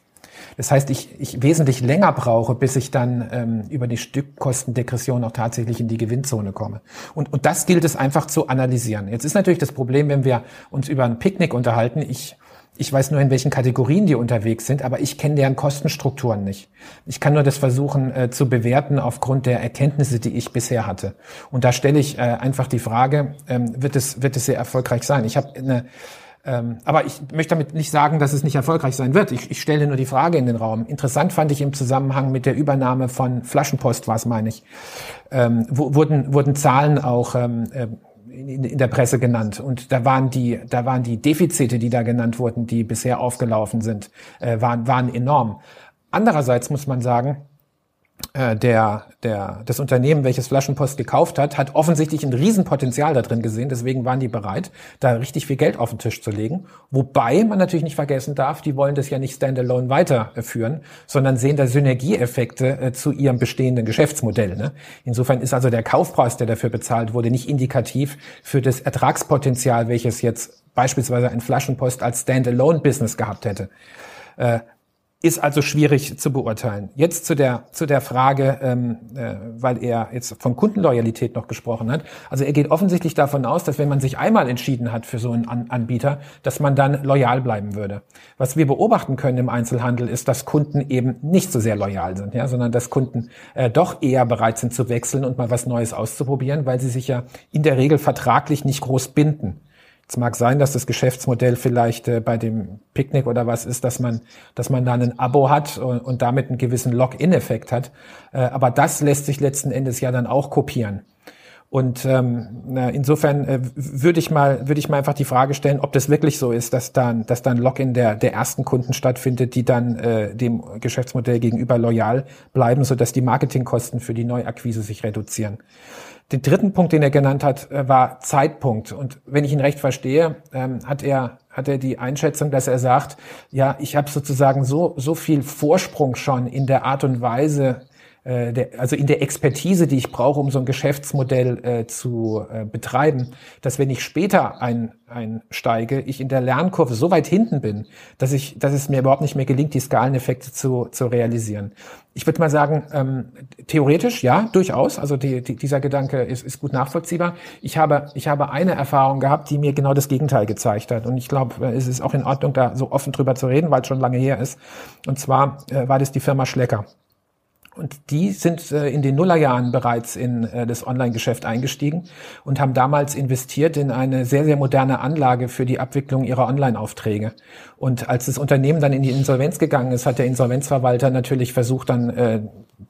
B: Das heißt, ich, ich wesentlich länger brauche, bis ich dann ähm, über die Stückkostendegression auch tatsächlich in die Gewinnzone komme. Und, und das gilt es einfach zu analysieren. Jetzt ist natürlich das Problem, wenn wir uns über ein Picknick unterhalten. Ich ich weiß nur, in welchen Kategorien die unterwegs sind, aber ich kenne deren Kostenstrukturen nicht. Ich kann nur das versuchen äh, zu bewerten aufgrund der Erkenntnisse, die ich bisher hatte. Und da stelle ich äh, einfach die Frage, ähm, wird, es, wird es sehr erfolgreich sein? Ich habe eine ähm, aber ich möchte damit nicht sagen, dass es nicht erfolgreich sein wird. Ich, ich stelle nur die Frage in den Raum. Interessant fand ich im Zusammenhang mit der Übernahme von Flaschenpost, was meine ich, ähm, wurden, wurden Zahlen auch ähm, äh, in, in der Presse genannt. Und da waren die, da waren die Defizite, die da genannt wurden, die bisher aufgelaufen sind, äh, waren, waren enorm. Andererseits muss man sagen, der, der, das Unternehmen, welches Flaschenpost gekauft hat, hat offensichtlich ein Riesenpotenzial da drin gesehen. Deswegen waren die bereit, da richtig viel Geld auf den Tisch zu legen. Wobei man natürlich nicht vergessen darf, die wollen das ja nicht standalone weiterführen, sondern sehen da Synergieeffekte äh, zu ihrem bestehenden Geschäftsmodell. Ne? Insofern ist also der Kaufpreis, der dafür bezahlt wurde, nicht indikativ für das Ertragspotenzial, welches jetzt beispielsweise ein Flaschenpost als Standalone-Business gehabt hätte. Ist also schwierig zu beurteilen. Jetzt zu der zu der Frage, ähm, äh, weil er jetzt von Kundenloyalität noch gesprochen hat. Also er geht offensichtlich davon aus, dass wenn man sich einmal entschieden hat für so einen An Anbieter, dass man dann loyal bleiben würde. Was wir beobachten können im Einzelhandel ist, dass Kunden eben nicht so sehr loyal sind, ja, sondern dass Kunden äh, doch eher bereit sind zu wechseln und mal was Neues auszuprobieren, weil sie sich ja in der Regel vertraglich nicht groß binden. Es mag sein, dass das Geschäftsmodell vielleicht äh, bei dem Picknick oder was ist, dass man, dass man da ein Abo hat und, und damit einen gewissen Login-Effekt hat. Äh, aber das lässt sich letzten Endes ja dann auch kopieren. Und ähm, insofern äh, würde ich mal würde ich mal einfach die Frage stellen, ob das wirklich so ist, dass dann dass dann Login der der ersten Kunden stattfindet, die dann äh, dem Geschäftsmodell gegenüber loyal bleiben, so dass die Marketingkosten für die Neuakquise sich reduzieren. Den dritten Punkt, den er genannt hat, äh, war Zeitpunkt. Und wenn ich ihn recht verstehe, ähm, hat er hat er die Einschätzung, dass er sagt, ja, ich habe sozusagen so so viel Vorsprung schon in der Art und Weise, der, also in der Expertise, die ich brauche, um so ein Geschäftsmodell äh, zu äh, betreiben, dass wenn ich später ein, einsteige, ich in der Lernkurve so weit hinten bin, dass ich, dass es mir überhaupt nicht mehr gelingt, die Skaleneffekte zu, zu realisieren. Ich würde mal sagen, ähm, theoretisch ja, durchaus. Also die, die, dieser Gedanke ist, ist gut nachvollziehbar. Ich habe, ich habe eine Erfahrung gehabt, die mir genau das Gegenteil gezeigt hat. Und ich glaube, äh, es ist auch in Ordnung, da so offen drüber zu reden, weil es schon lange her ist. Und zwar äh, war das die Firma Schlecker. Und die sind äh, in den Nullerjahren bereits in äh, das Online-Geschäft eingestiegen und haben damals investiert in eine sehr, sehr moderne Anlage für die Abwicklung ihrer Online-Aufträge. Und als das Unternehmen dann in die Insolvenz gegangen ist, hat der Insolvenzverwalter natürlich versucht, dann äh,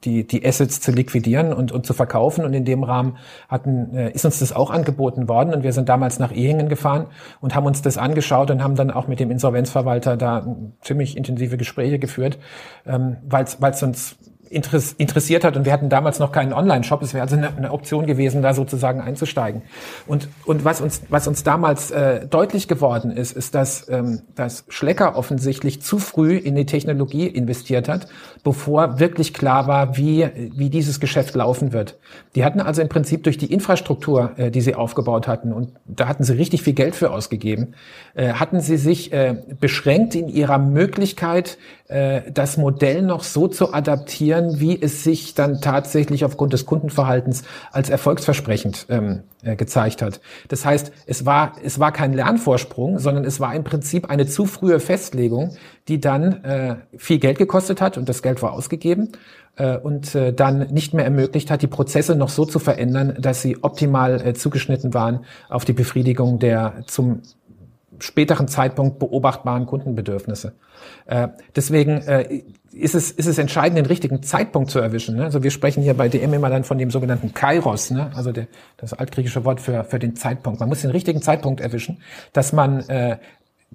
B: die, die Assets zu liquidieren und, und zu verkaufen. Und in dem Rahmen hatten, äh, ist uns das auch angeboten worden. Und wir sind damals nach Ehingen gefahren und haben uns das angeschaut und haben dann auch mit dem Insolvenzverwalter da ziemlich intensive Gespräche geführt, ähm, weil es uns interessiert hat und wir hatten damals noch keinen Online-Shop. Es wäre also eine, eine, Option gewesen, da sozusagen einzusteigen. Und, und was uns, was uns damals äh, deutlich geworden ist, ist, dass, ähm, dass Schlecker offensichtlich zu früh in die Technologie investiert hat, bevor wirklich klar war, wie, wie dieses Geschäft laufen wird. Die hatten also im Prinzip durch die Infrastruktur, äh, die sie aufgebaut hatten, und da hatten sie richtig viel Geld für ausgegeben, äh, hatten sie sich äh, beschränkt in ihrer Möglichkeit, äh, das Modell noch so zu adaptieren, wie es sich dann tatsächlich aufgrund des Kundenverhaltens als erfolgsversprechend ähm, äh, gezeigt hat. Das heißt, es war, es war kein Lernvorsprung, sondern es war im Prinzip eine zu frühe Festlegung, die dann äh, viel Geld gekostet hat und das Geld war ausgegeben äh, und äh, dann nicht mehr ermöglicht hat, die Prozesse noch so zu verändern, dass sie optimal äh, zugeschnitten waren auf die Befriedigung der zum späteren Zeitpunkt beobachtbaren Kundenbedürfnisse. Äh, deswegen äh, ist es, ist es entscheidend, den richtigen Zeitpunkt zu erwischen. Ne? Also wir sprechen hier bei DM immer dann von dem sogenannten Kairos, ne? also der, das altgriechische Wort für, für den Zeitpunkt. Man muss den richtigen Zeitpunkt erwischen, dass man äh,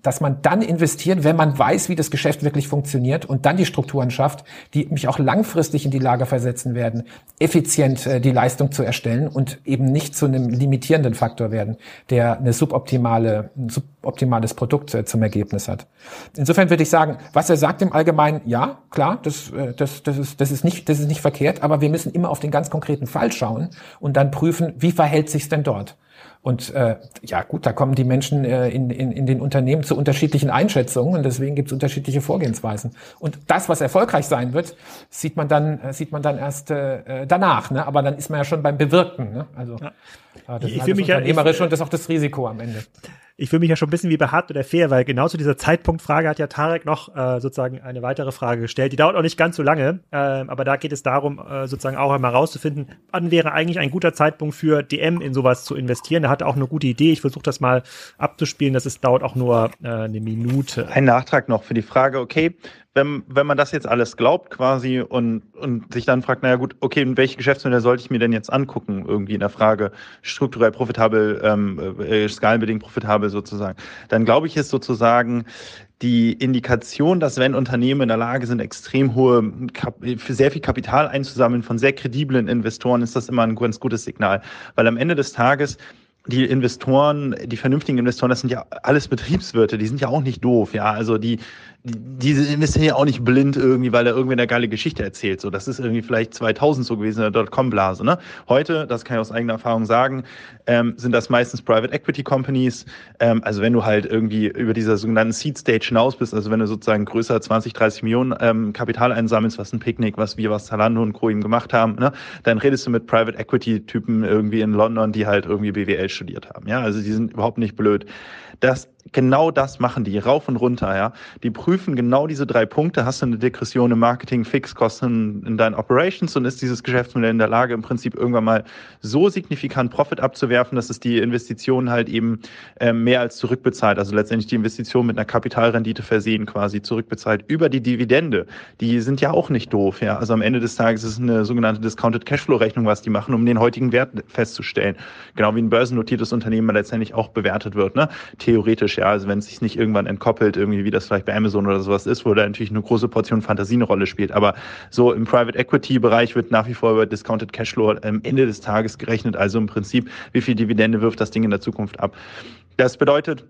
B: dass man dann investiert, wenn man weiß, wie das Geschäft wirklich funktioniert und dann die Strukturen schafft, die mich auch langfristig in die Lage versetzen werden, effizient äh, die Leistung zu erstellen und eben nicht zu einem limitierenden Faktor werden, der eine suboptimale, ein suboptimales Produkt äh, zum Ergebnis hat. Insofern würde ich sagen, was er sagt im Allgemeinen, ja, klar, das, äh, das, das, ist, das, ist nicht, das ist nicht verkehrt, aber wir müssen immer auf den ganz konkreten Fall schauen und dann prüfen, wie verhält sich's denn dort? Und äh, ja gut, da kommen die Menschen äh, in, in, in den Unternehmen zu unterschiedlichen Einschätzungen und deswegen gibt es unterschiedliche Vorgehensweisen. Und das, was erfolgreich sein wird, sieht man dann, äh, sieht man dann erst äh, danach. Ne? Aber dann ist man ja schon beim Bewirken. Ne? Also ja. das ich ist halt das Unternehmerische ja, und das ist auch das Risiko am Ende
A: ich fühle mich ja schon ein bisschen wie bei oder fair, weil genau zu dieser Zeitpunktfrage hat ja Tarek noch äh, sozusagen eine weitere Frage gestellt. Die dauert auch nicht ganz so lange, äh, aber da geht es darum, äh, sozusagen auch einmal rauszufinden, wann wäre eigentlich ein guter Zeitpunkt für DM in sowas zu investieren. Er auch eine gute Idee. Ich versuche das mal abzuspielen. Das ist, dauert auch nur äh, eine Minute.
E: Ein Nachtrag noch für die Frage, okay, wenn, wenn man das jetzt alles glaubt quasi und, und sich dann fragt, naja gut, okay, welche Geschäftsmodelle sollte ich mir denn jetzt angucken, irgendwie in der Frage strukturell profitabel, ähm, äh, skalenbedingt profitabel sozusagen, dann glaube ich, ist sozusagen die Indikation, dass wenn Unternehmen in der Lage sind, extrem hohe, sehr viel Kapital einzusammeln von sehr krediblen Investoren, ist das immer ein ganz gutes Signal. Weil am Ende des Tages die Investoren, die vernünftigen Investoren, das sind ja alles Betriebswirte, die sind ja auch nicht doof, ja. Also die, die investieren ja auch nicht blind irgendwie, weil er irgendwie eine geile Geschichte erzählt. So, das ist irgendwie vielleicht 2000 so gewesen in der Dotcom-Blase. Ne? Heute, das kann ich aus eigener Erfahrung sagen, ähm, sind das meistens Private Equity Companies. Ähm, also wenn du halt irgendwie über dieser sogenannten Seed Stage hinaus bist, also wenn du sozusagen größer 20, 30 Millionen ähm, Kapital einsammelst, was ein Picknick, was wir, was Zalando und Co. eben gemacht haben, ne? dann redest du mit Private Equity Typen irgendwie in London, die halt irgendwie BWL studiert haben. Ja, also die sind überhaupt nicht blöd. Das genau das machen die, rauf und runter, ja. Die prüfen genau diese drei Punkte. Hast du eine Degression im Marketing, Fixkosten in deinen Operations und ist dieses Geschäftsmodell in der Lage, im Prinzip irgendwann mal so signifikant Profit abzuwerfen, dass es die Investition halt eben äh, mehr als zurückbezahlt. Also letztendlich die Investition mit einer Kapitalrendite versehen quasi zurückbezahlt über die Dividende. Die sind ja auch nicht doof, ja. Also am Ende des Tages ist es eine sogenannte Discounted Cashflow-Rechnung, was die machen, um den heutigen Wert festzustellen. Genau wie ein börsennotiertes Unternehmen letztendlich auch bewertet wird, ne? Theoretisch, ja. Also wenn es sich nicht irgendwann entkoppelt, irgendwie wie das vielleicht bei Amazon oder sowas ist, wo da natürlich eine große Portion Fantasie eine Rolle spielt. Aber so im Private Equity Bereich wird nach wie vor über Discounted Cashflow am Ende des Tages gerechnet. Also im Prinzip, wie viel Dividende wirft das Ding in der Zukunft ab. Das bedeutet,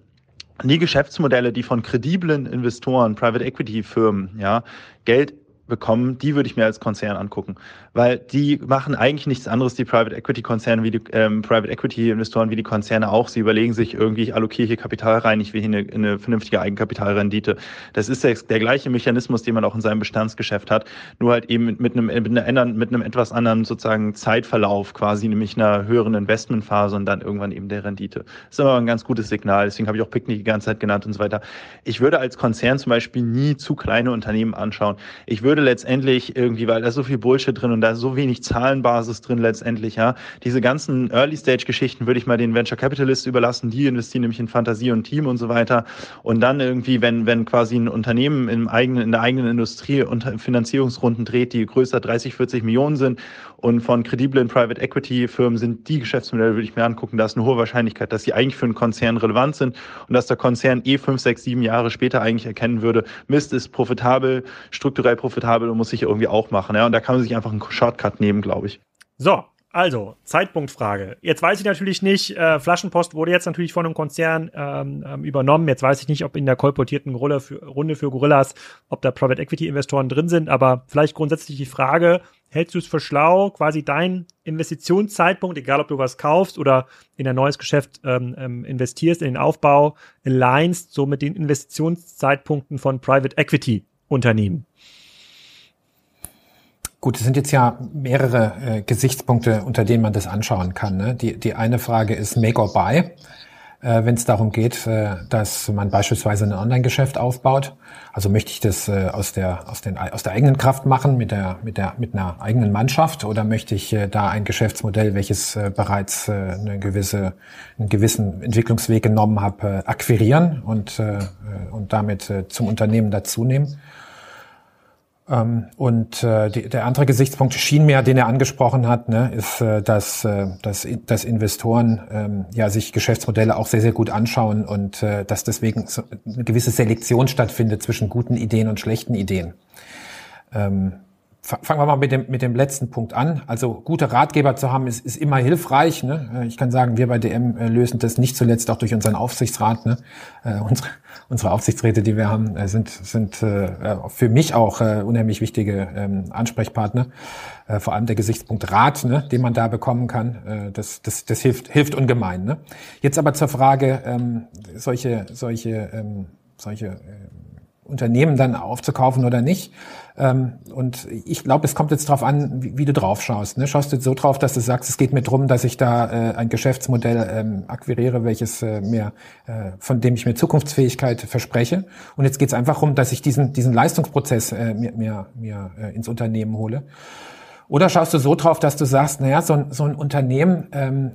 E: die Geschäftsmodelle, die von krediblen Investoren, Private Equity Firmen, ja, Geld bekommen, die würde ich mir als Konzern angucken, weil die machen eigentlich nichts anderes, die Private Equity Konzerne wie die ähm, Private Equity Investoren wie die Konzerne auch. Sie überlegen sich irgendwie, ich allokiere hier Kapital rein, ich will hier eine, eine vernünftige Eigenkapitalrendite. Das ist der, der, gleiche Mechanismus, den man auch in seinem Bestandsgeschäft hat, nur halt eben mit, einem mit, einer, mit einem etwas anderen sozusagen Zeitverlauf quasi, nämlich einer höheren Investmentphase und dann irgendwann eben der Rendite. Das ist aber ein ganz gutes Signal. Deswegen habe ich auch Picknick die ganze Zeit genannt und so weiter. Ich würde als Konzern zum Beispiel nie zu kleine Unternehmen anschauen. Ich würde würde letztendlich irgendwie, weil da so viel Bullshit drin und da ist so wenig Zahlenbasis drin letztendlich, ja, diese ganzen Early-Stage-Geschichten würde ich mal den Venture Capitalist überlassen, die investieren nämlich in Fantasie und Team und so weiter. Und dann irgendwie, wenn, wenn quasi ein Unternehmen im eigenen, in der eigenen Industrie unter Finanzierungsrunden dreht, die größer 30, 40 Millionen sind und von krediblen Private Equity Firmen sind die Geschäftsmodelle, würde ich mir angucken, da ist eine hohe Wahrscheinlichkeit, dass sie eigentlich für einen Konzern relevant sind und dass der Konzern eh fünf, sechs, sieben Jahre später eigentlich erkennen würde, Mist ist profitabel, strukturell profitabel und muss sich irgendwie auch machen. Ja? Und da kann man sich einfach einen Shortcut nehmen, glaube ich.
A: So, also, Zeitpunktfrage. Jetzt weiß ich natürlich nicht, äh, Flaschenpost wurde jetzt natürlich von einem Konzern ähm, ähm, übernommen. Jetzt weiß ich nicht, ob in der kolportierten Runde für, Runde für Gorillas, ob da Private Equity Investoren drin sind, aber vielleicht grundsätzlich die Frage, hältst du es für schlau, quasi dein Investitionszeitpunkt, egal ob du was kaufst oder in ein neues Geschäft ähm, ähm, investierst, in den Aufbau, alignst so mit den Investitionszeitpunkten von Private Equity Unternehmen?
B: Gut, es sind jetzt ja mehrere äh, Gesichtspunkte, unter denen man das anschauen kann. Ne? Die, die eine Frage ist Make or Buy, äh, wenn es darum geht, äh, dass man beispielsweise ein Online-Geschäft aufbaut. Also möchte ich das äh, aus, der, aus, den, aus der eigenen Kraft machen, mit, der, mit, der, mit einer eigenen Mannschaft, oder möchte ich äh, da ein Geschäftsmodell, welches äh, bereits äh, eine gewisse, einen gewissen Entwicklungsweg genommen hat, äh, akquirieren und, äh, und damit äh, zum Unternehmen dazunehmen? Ähm, und äh, die, der andere Gesichtspunkt schien mir, den er angesprochen hat, ne, ist, äh, dass, äh, dass, dass Investoren ähm, ja sich Geschäftsmodelle auch sehr, sehr gut anschauen und äh, dass deswegen so eine gewisse Selektion stattfindet zwischen guten Ideen und schlechten Ideen. Ähm, fangen wir mal mit dem, mit dem letzten Punkt an. Also gute Ratgeber zu haben, ist, ist immer hilfreich. Ne? Äh, ich kann sagen, wir bei DM äh, lösen das nicht zuletzt auch durch unseren Aufsichtsrat. Ne? Äh, unsere, unsere Aufsichtsräte, die wir haben, äh, sind, sind äh, für mich auch äh, unheimlich wichtige ähm, Ansprechpartner. Äh, vor allem der Gesichtspunkt Rat, ne, den man da bekommen kann, äh, das, das, das hilft, hilft ungemein. Ne? Jetzt aber zur Frage, ähm, solche, solche, ähm, solche äh, Unternehmen dann aufzukaufen oder nicht. Ähm, und ich glaube, es kommt jetzt darauf an, wie, du drauf schaust. Ne? Schaust du so drauf, dass du sagst, es geht mir drum, dass ich da äh, ein Geschäftsmodell ähm, akquiriere, welches äh, mir, äh, von dem ich mir Zukunftsfähigkeit verspreche. Und jetzt geht es einfach darum, dass ich diesen, diesen Leistungsprozess mir, mir, mir ins Unternehmen hole. Oder schaust du so drauf, dass du sagst, naja, so, so ein Unternehmen, ähm,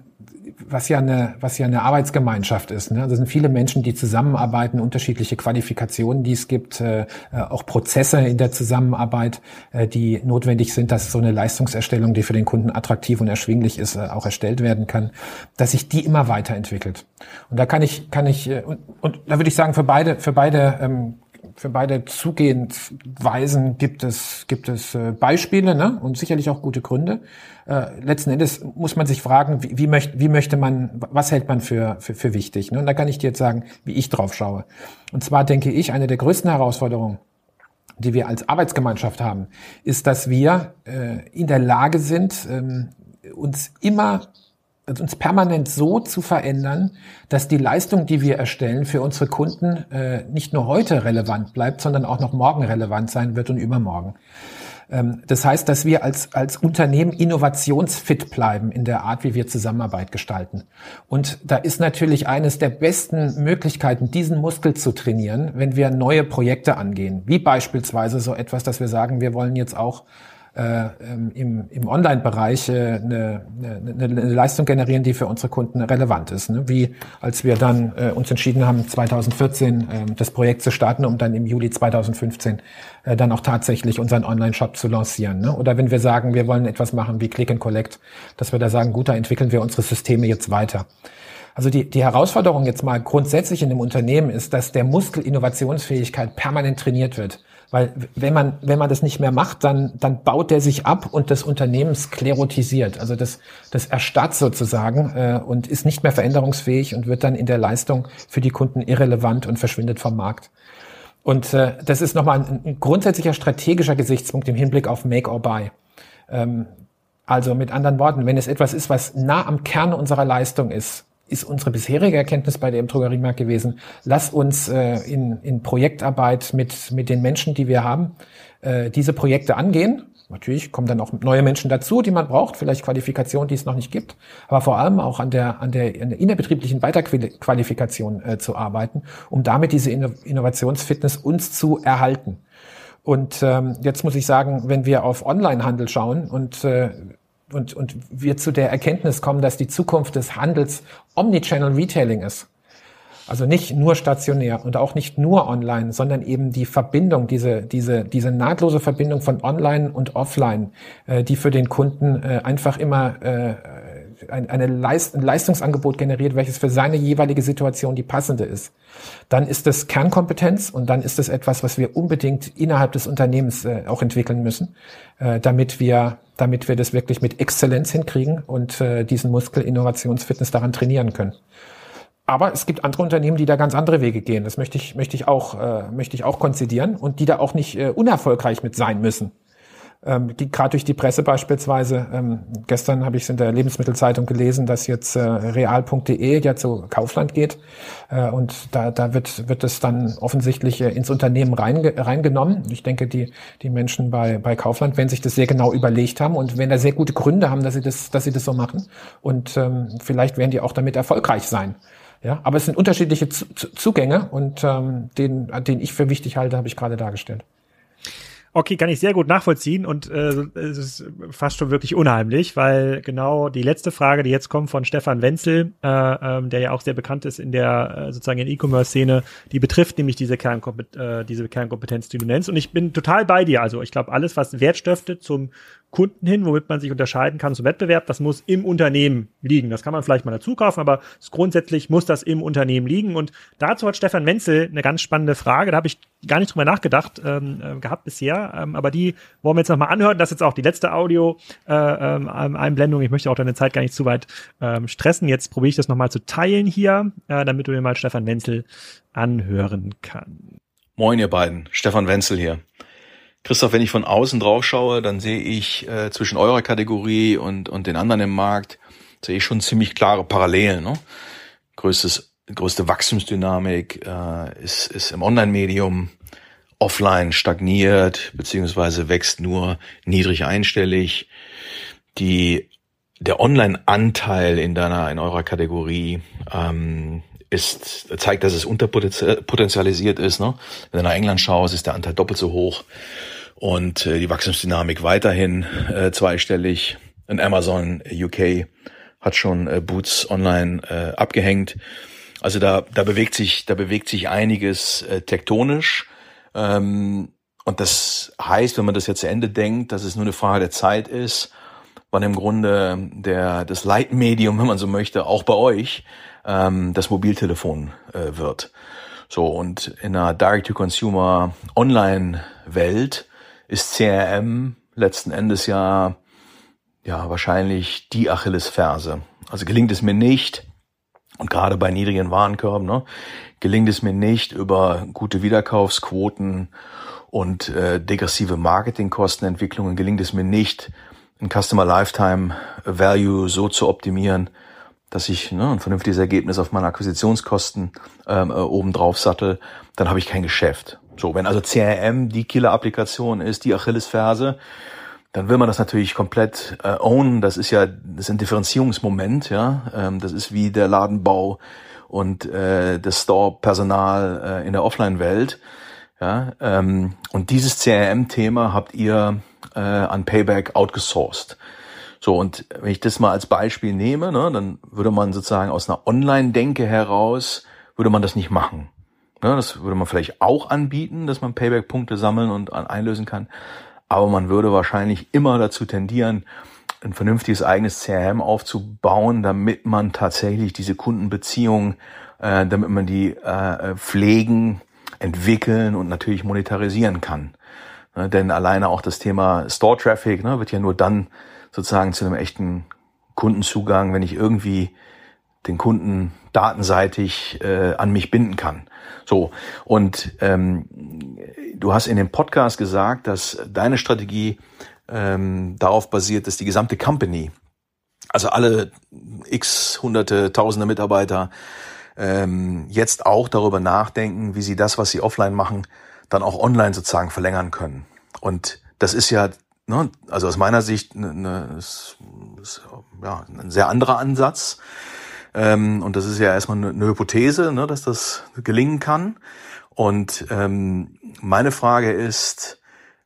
B: was ja eine, was ja eine Arbeitsgemeinschaft ist. Ne? Das sind viele Menschen, die zusammenarbeiten, unterschiedliche Qualifikationen, die es gibt, äh, auch Prozesse in der Zusammenarbeit, äh, die notwendig sind, dass so eine Leistungserstellung, die für den Kunden attraktiv und erschwinglich ist, äh, auch erstellt werden kann, dass sich die immer weiterentwickelt. Und da kann ich, kann ich, äh, und, und da würde ich sagen, für beide, für beide ähm, für beide Zugehensweisen gibt es, gibt es äh, Beispiele ne? und sicherlich auch gute Gründe. Äh, letzten Endes muss man sich fragen, wie, wie, möcht, wie möchte man, was hält man für, für, für wichtig? Ne? Und da kann ich dir jetzt sagen, wie ich drauf schaue. Und zwar denke ich, eine der größten Herausforderungen, die wir als Arbeitsgemeinschaft haben, ist, dass wir äh, in der Lage sind, ähm, uns immer uns permanent so zu verändern, dass die Leistung, die wir erstellen, für unsere Kunden äh, nicht nur heute relevant bleibt, sondern auch noch morgen relevant sein wird und übermorgen. Ähm, das heißt, dass wir als, als Unternehmen innovationsfit bleiben in der Art, wie wir Zusammenarbeit gestalten. Und da ist natürlich eines der besten Möglichkeiten, diesen Muskel zu trainieren, wenn wir neue Projekte angehen. Wie beispielsweise so etwas, dass wir sagen, wir wollen jetzt auch äh, ähm, im, im Online-Bereich äh, eine, eine, eine Leistung generieren, die für unsere Kunden relevant ist. Ne? Wie als wir dann äh, uns entschieden haben, 2014 äh, das Projekt zu starten, um dann im Juli 2015 äh, dann auch tatsächlich unseren Online-Shop zu lancieren. Ne? Oder wenn wir sagen, wir wollen etwas machen wie Click and Collect, dass wir da sagen, gut, da entwickeln wir unsere Systeme jetzt weiter. Also die, die Herausforderung jetzt mal grundsätzlich in dem Unternehmen ist, dass der Muskel Innovationsfähigkeit permanent trainiert wird. Weil wenn man, wenn man das nicht mehr macht, dann, dann baut der sich ab und das Unternehmen sklerotisiert. Also das, das erstarrt sozusagen äh, und ist nicht mehr veränderungsfähig und wird dann in der Leistung für die Kunden irrelevant und verschwindet vom Markt. Und äh, das ist nochmal ein, ein grundsätzlicher strategischer Gesichtspunkt im Hinblick auf Make or Buy. Ähm, also mit anderen Worten, wenn es etwas ist, was nah am Kern unserer Leistung ist, ist unsere bisherige Erkenntnis bei dem Drogeriemarkt gewesen, lass uns äh, in, in Projektarbeit mit, mit den Menschen, die wir haben, äh, diese Projekte angehen. Natürlich kommen dann auch neue Menschen dazu, die man braucht, vielleicht Qualifikationen, die es noch nicht gibt, aber vor allem auch an der, an der, an der innerbetrieblichen Weiterqualifikation äh, zu arbeiten, um damit diese Innovationsfitness uns zu erhalten. Und ähm, jetzt muss ich sagen, wenn wir auf Onlinehandel schauen und äh, und, und wir zu der Erkenntnis kommen, dass die Zukunft des Handels Omnichannel Retailing ist. Also nicht nur stationär und auch nicht nur online, sondern eben die Verbindung, diese, diese, diese nahtlose Verbindung von online und offline, äh, die für den Kunden äh, einfach immer äh, ein, eine Leist, ein Leistungsangebot generiert, welches für seine jeweilige Situation die passende ist, dann ist das Kernkompetenz und dann ist es etwas, was wir unbedingt innerhalb des Unternehmens äh, auch entwickeln müssen, äh, damit wir, damit wir das wirklich mit Exzellenz hinkriegen und äh, diesen Muskel Innovationsfitness daran trainieren können. Aber es gibt andere Unternehmen, die da ganz andere Wege gehen. Das möchte ich, möchte ich auch, äh, möchte ich auch konzidieren und die da auch nicht äh, unerfolgreich mit sein müssen ähm, gerade durch die Presse beispielsweise. Ähm, gestern habe ich es in der Lebensmittelzeitung gelesen, dass jetzt äh, real.de ja zu Kaufland geht äh, und da, da wird, wird es dann offensichtlich äh, ins Unternehmen reinge reingenommen. Ich denke, die, die Menschen bei, bei Kaufland werden sich das sehr genau überlegt haben und werden da sehr gute Gründe haben, dass sie das, dass sie das so machen und ähm, vielleicht werden die auch damit erfolgreich sein. Ja, aber es sind unterschiedliche Zugänge und ähm, den, den ich für wichtig halte, habe ich gerade dargestellt.
A: Okay, kann ich sehr gut nachvollziehen und äh, es ist fast schon wirklich unheimlich, weil genau die letzte Frage, die jetzt kommt von Stefan Wenzel, äh, ähm, der ja auch sehr bekannt ist in der äh, sozusagen in E-Commerce-Szene, die betrifft nämlich diese, Kernkompet äh, diese Kernkompetenz, die du nennst. Und ich bin total bei dir. Also ich glaube, alles, was Wert stiftet zum Kunden hin, womit man sich unterscheiden kann zum Wettbewerb, das muss im Unternehmen liegen. Das kann man vielleicht mal dazu kaufen, aber grundsätzlich muss das im Unternehmen liegen. Und dazu hat Stefan Wenzel eine ganz spannende Frage. Da habe ich gar nicht drüber nachgedacht ähm, äh, gehabt bisher, ähm, aber die wollen wir jetzt nochmal anhören. Das ist jetzt auch die letzte Audio-Einblendung. Äh, ähm, ich möchte auch deine Zeit gar nicht zu weit ähm, stressen. Jetzt probiere ich das nochmal zu teilen hier, äh, damit du dir mal Stefan Wenzel anhören kannst.
F: Moin, ihr beiden. Stefan Wenzel hier. Christoph, wenn ich von außen drauf schaue, dann sehe ich äh, zwischen eurer Kategorie und, und den anderen im Markt, sehe ich schon ziemlich klare Parallelen. Ne? Größtes, größte Wachstumsdynamik äh, ist, ist im Online-Medium, offline stagniert, beziehungsweise wächst nur niedrig einstellig. Die, der Online-Anteil in deiner, in eurer Kategorie ähm, ist, zeigt, dass es unterpotenzialisiert ist. Ne? Wenn du nach England schaust, ist der Anteil doppelt so hoch und äh, die Wachstumsdynamik weiterhin äh, zweistellig. Und Amazon UK hat schon äh, Boots online äh, abgehängt. Also da, da bewegt sich, da bewegt sich einiges äh, tektonisch. Ähm, und das heißt, wenn man das jetzt zu Ende denkt, dass es nur eine Frage der Zeit ist, wann im Grunde der, das Leitmedium, wenn man so möchte, auch bei euch, ähm, das Mobiltelefon äh, wird. So, und in einer Direct-to-Consumer Online-Welt ist CRM letzten Endes ja, ja wahrscheinlich die Achillesferse. Also gelingt es mir nicht, und gerade bei niedrigen Warenkörben, ne, gelingt es mir nicht über gute Wiederkaufsquoten und äh, degressive Marketingkostenentwicklungen, gelingt es mir nicht, ein Customer Lifetime Value so zu optimieren, dass ich ne, ein vernünftiges Ergebnis auf meine Akquisitionskosten ähm, äh, oben drauf sattel, dann habe ich kein Geschäft. So, wenn also CRM die Killer-Applikation ist, die Achillesferse, dann will man das natürlich komplett äh, ownen. Das ist ja, das ist ein Differenzierungsmoment, ja. Ähm, das ist wie der Ladenbau und äh, das Store-Personal äh, in der Offline-Welt. Ja, ähm, und dieses CRM-Thema habt ihr äh, an Payback outgesourced. So, und wenn ich das mal als Beispiel nehme, ne, dann würde man sozusagen aus einer Online-Denke heraus, würde man das nicht machen. Ne, das würde man vielleicht auch anbieten, dass man Payback-Punkte sammeln und einlösen kann. Aber man würde wahrscheinlich immer dazu tendieren, ein vernünftiges eigenes CRM aufzubauen, damit man tatsächlich diese Kundenbeziehung, äh, damit man die äh, pflegen, entwickeln und natürlich monetarisieren kann. Ne, denn alleine auch das Thema Store Traffic ne, wird ja nur dann sozusagen zu einem echten Kundenzugang, wenn ich irgendwie den Kunden datenseitig äh, an mich binden kann. So, und ähm, du hast in dem Podcast gesagt, dass deine Strategie ähm, darauf basiert, dass die gesamte Company, also alle x hunderte, tausende Mitarbeiter, ähm, jetzt auch darüber nachdenken, wie sie das, was sie offline machen, dann auch online sozusagen verlängern können. Und das ist ja, ne, also aus meiner Sicht ne, ne, ist, ist, ja, ein sehr anderer Ansatz. Ähm, und das ist ja erstmal eine, eine Hypothese, ne, dass das gelingen kann. Und ähm, meine Frage ist,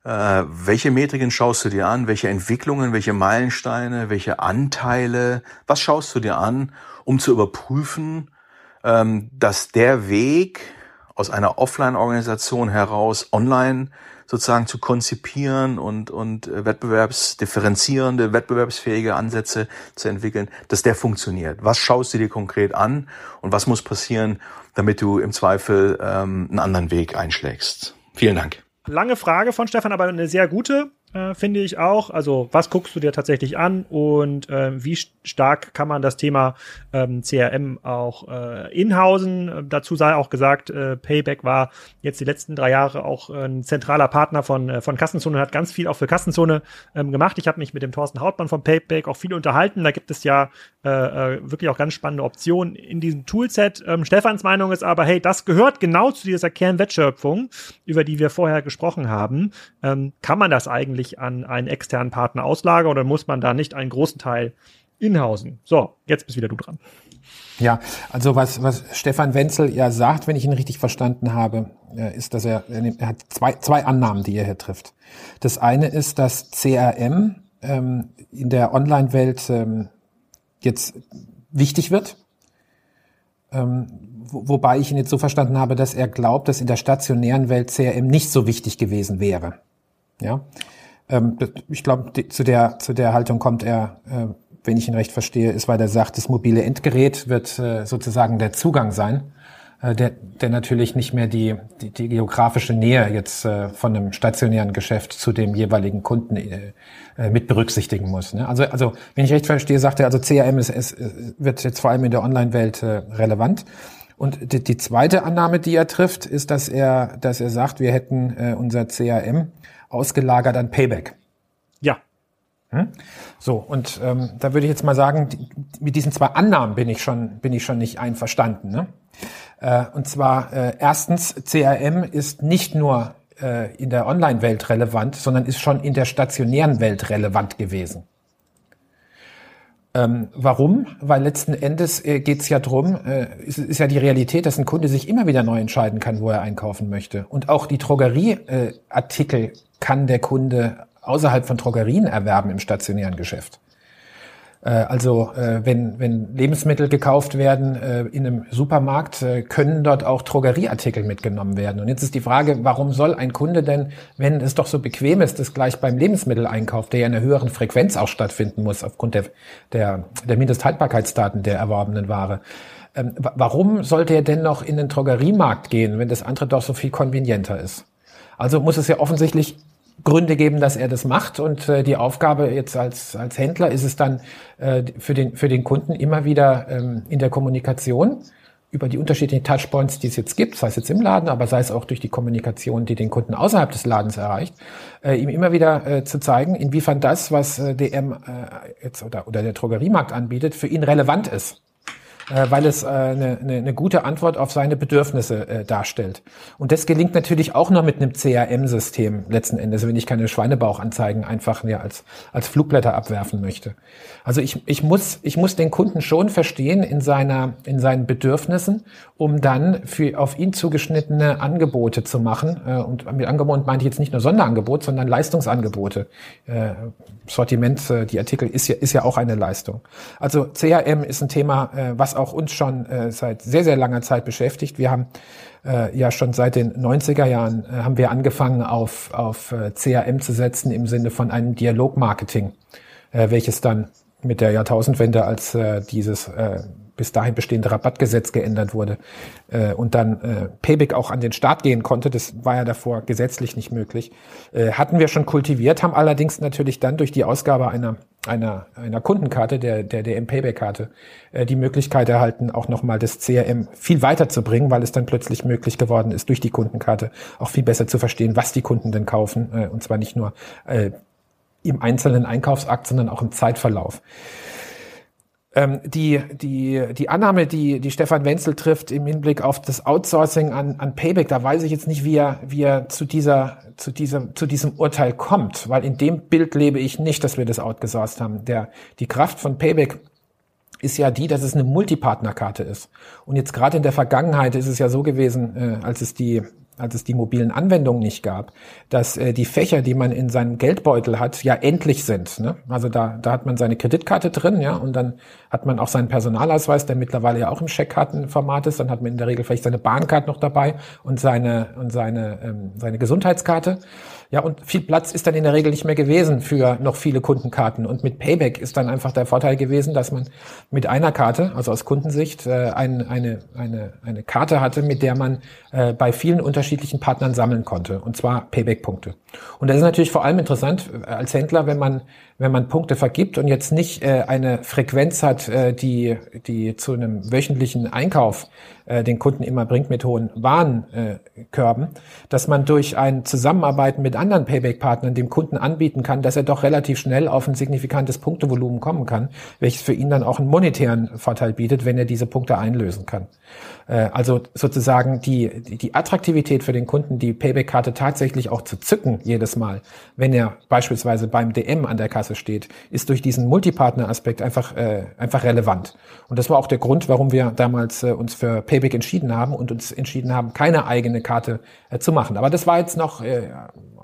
F: Äh, welche Metriken schaust du dir an? Welche Entwicklungen, welche Meilensteine, welche Anteile? Was schaust du dir an, um zu überprüfen, ähm, dass der Weg aus einer Offline-Organisation heraus online sozusagen zu konzipieren und, und äh, wettbewerbsdifferenzierende, wettbewerbsfähige Ansätze zu entwickeln, dass der funktioniert. Was schaust du dir konkret an und was muss passieren, damit du im Zweifel ähm, einen anderen Weg einschlägst? Vielen Dank.
A: Lange Frage von Stefan, aber eine sehr gute äh, finde ich auch. Also was guckst du dir tatsächlich an und äh, wie stark kann man das Thema ähm, CRM auch äh, inhausen? Äh, dazu sei auch gesagt, äh, Payback war jetzt die letzten drei Jahre auch äh, ein zentraler Partner von, äh, von Kassenzone und hat ganz viel auch für Kassenzone ähm, gemacht. Ich habe mich mit dem Thorsten Hautmann von Payback auch viel unterhalten. Da gibt es ja äh, wirklich auch ganz spannende Optionen in diesem Toolset. Ähm, Stefans Meinung ist aber, hey, das gehört genau zu dieser Kernwertschöpfung, über die wir vorher gesprochen haben. Ähm, kann man das eigentlich eigentlich an einen externen Partner auslagern oder muss man da nicht einen großen Teil inhausen? So, jetzt bist wieder du dran.
B: Ja, also was, was Stefan Wenzel ja sagt, wenn ich ihn richtig verstanden habe, äh, ist, dass er, er hat zwei, zwei Annahmen, die er hier trifft. Das eine ist, dass CRM ähm, in der Online-Welt ähm, jetzt wichtig wird. Ähm, wo, wobei ich ihn jetzt so verstanden habe, dass er glaubt, dass in der stationären Welt CRM nicht so wichtig gewesen wäre. Ja, ähm, ich glaube, zu der, zu der Haltung kommt er, äh, wenn ich ihn recht verstehe, ist, weil er sagt, das mobile Endgerät wird äh, sozusagen der Zugang sein, äh, der, der natürlich nicht mehr die, die, die geografische Nähe jetzt äh, von einem stationären Geschäft zu dem jeweiligen Kunden äh, äh mit berücksichtigen muss. Ne? Also, also, wenn ich recht verstehe, sagt er, also CRM ist, ist, wird jetzt vor allem in der Online-Welt äh, relevant. Und die, die zweite Annahme, die er trifft, ist, dass er, dass er sagt, wir hätten äh, unser CRM ausgelagert an Payback.
A: Ja.
B: Hm? So, und ähm, da würde ich jetzt mal sagen, die, mit diesen zwei Annahmen bin ich schon, bin ich schon nicht einverstanden. Ne? Äh, und zwar äh, erstens, CRM ist nicht nur äh, in der Online-Welt relevant, sondern ist schon in der stationären Welt relevant gewesen. Ähm, warum? Weil letzten Endes äh, geht es ja drum, äh, ist, ist ja die Realität, dass ein Kunde sich immer wieder neu entscheiden kann, wo er einkaufen möchte. Und auch die Drogerieartikel äh, kann der Kunde außerhalb von Drogerien erwerben im stationären Geschäft. Äh, also äh, wenn, wenn Lebensmittel gekauft werden äh, in einem Supermarkt, können dort auch Drogerieartikel mitgenommen werden. Und jetzt ist die Frage, warum soll ein Kunde denn, wenn es doch so bequem ist, das gleich beim Lebensmitteleinkauf, der ja in einer höheren Frequenz auch stattfinden muss, aufgrund der, der, der Mindesthaltbarkeitsdaten der erworbenen Ware, ähm, warum sollte er denn noch in den Drogeriemarkt gehen, wenn das andere doch so viel konvenienter ist? Also muss es ja offensichtlich Gründe geben, dass er das macht. Und äh, die Aufgabe jetzt als, als Händler ist es dann äh, für, den, für den Kunden immer wieder ähm, in der Kommunikation über die unterschiedlichen Touchpoints, die es jetzt gibt, sei es jetzt im Laden, aber sei es auch durch die Kommunikation, die den Kunden außerhalb des Ladens erreicht, äh, ihm immer wieder äh, zu zeigen, inwiefern das, was äh, DM äh, jetzt oder, oder der Drogeriemarkt anbietet, für ihn relevant ist äh, weil es äh, eine, eine, eine gute Antwort auf seine Bedürfnisse äh, darstellt. Und das gelingt natürlich auch noch mit einem CRM-System letzten Endes, wenn ich keine Schweinebauchanzeigen einfach ja, als, als Flugblätter abwerfen möchte. Also ich, ich, muss, ich muss den Kunden schon verstehen in, seiner, in seinen Bedürfnissen, um dann für auf ihn zugeschnittene Angebote zu machen. Äh, und mit Angebot meinte ich jetzt nicht nur Sonderangebot, sondern Leistungsangebote. Äh, Sortiment, äh, die Artikel ist ja, ist ja auch eine Leistung. Also CRM ist ein Thema, äh, was auch uns schon äh, seit sehr, sehr langer Zeit beschäftigt. Wir haben äh, ja schon seit den 90er Jahren äh, haben wir angefangen auf, auf äh, CRM zu setzen im Sinne von einem Dialogmarketing, äh, welches dann mit der Jahrtausendwende als äh, dieses äh, bis dahin bestehende Rabattgesetz geändert wurde äh, und dann äh, Payback auch an den Start gehen konnte, das war ja davor gesetzlich nicht möglich, äh, hatten wir schon kultiviert, haben allerdings natürlich dann durch die Ausgabe einer einer, einer Kundenkarte, der, der DM Payback-Karte, äh, die Möglichkeit erhalten, auch nochmal das CRM viel weiter zu bringen, weil es dann plötzlich möglich geworden ist, durch die Kundenkarte auch viel besser zu verstehen, was die Kunden denn kaufen, äh, und zwar nicht nur äh, im einzelnen Einkaufsakt, sondern auch im Zeitverlauf. Ähm, die, die, die Annahme, die, die Stefan Wenzel trifft im Hinblick auf das Outsourcing an, an Payback, da weiß ich jetzt nicht, wie er, wie er zu, dieser, zu, diesem, zu diesem Urteil kommt, weil in dem Bild lebe ich nicht, dass wir das outgesourced haben. Der, die Kraft von Payback ist ja die, dass es eine Multipartnerkarte ist. Und jetzt gerade in der Vergangenheit ist es ja so gewesen, äh, als es die als es die mobilen Anwendungen nicht gab, dass äh, die Fächer, die man in seinem Geldbeutel hat, ja endlich sind. Ne? Also da, da hat man seine Kreditkarte drin, ja, und dann hat man auch seinen Personalausweis, der mittlerweile ja auch im Scheckkartenformat ist. Dann hat man in der Regel vielleicht seine Bahncard noch dabei und seine und seine ähm, seine Gesundheitskarte. Ja, und viel Platz ist dann in der Regel nicht mehr gewesen für noch viele Kundenkarten. Und mit Payback ist dann einfach der Vorteil gewesen, dass man mit einer Karte, also aus Kundensicht, äh, ein, eine, eine, eine Karte hatte, mit der man äh, bei vielen unterschiedlichen Partnern sammeln konnte. Und zwar Payback-Punkte. Und das ist natürlich vor allem interessant äh, als Händler, wenn man wenn man Punkte vergibt und jetzt nicht äh, eine Frequenz hat, äh, die, die zu einem wöchentlichen Einkauf äh, den Kunden immer bringt mit hohen Warenkörben, dass man durch ein Zusammenarbeiten mit anderen Payback-Partnern dem Kunden anbieten kann, dass er doch relativ schnell auf ein signifikantes Punktevolumen kommen kann, welches für ihn dann auch einen monetären Vorteil bietet, wenn er diese Punkte einlösen kann. Äh, also sozusagen die, die Attraktivität für den Kunden, die Payback-Karte tatsächlich auch zu zücken jedes Mal, wenn er beispielsweise beim DM an der Kasse steht, ist durch diesen Multipartner-Aspekt einfach, äh, einfach relevant. Und das war auch der Grund, warum wir damals äh, uns für Payback entschieden haben und uns entschieden haben, keine eigene Karte äh, zu machen. Aber das war jetzt noch äh,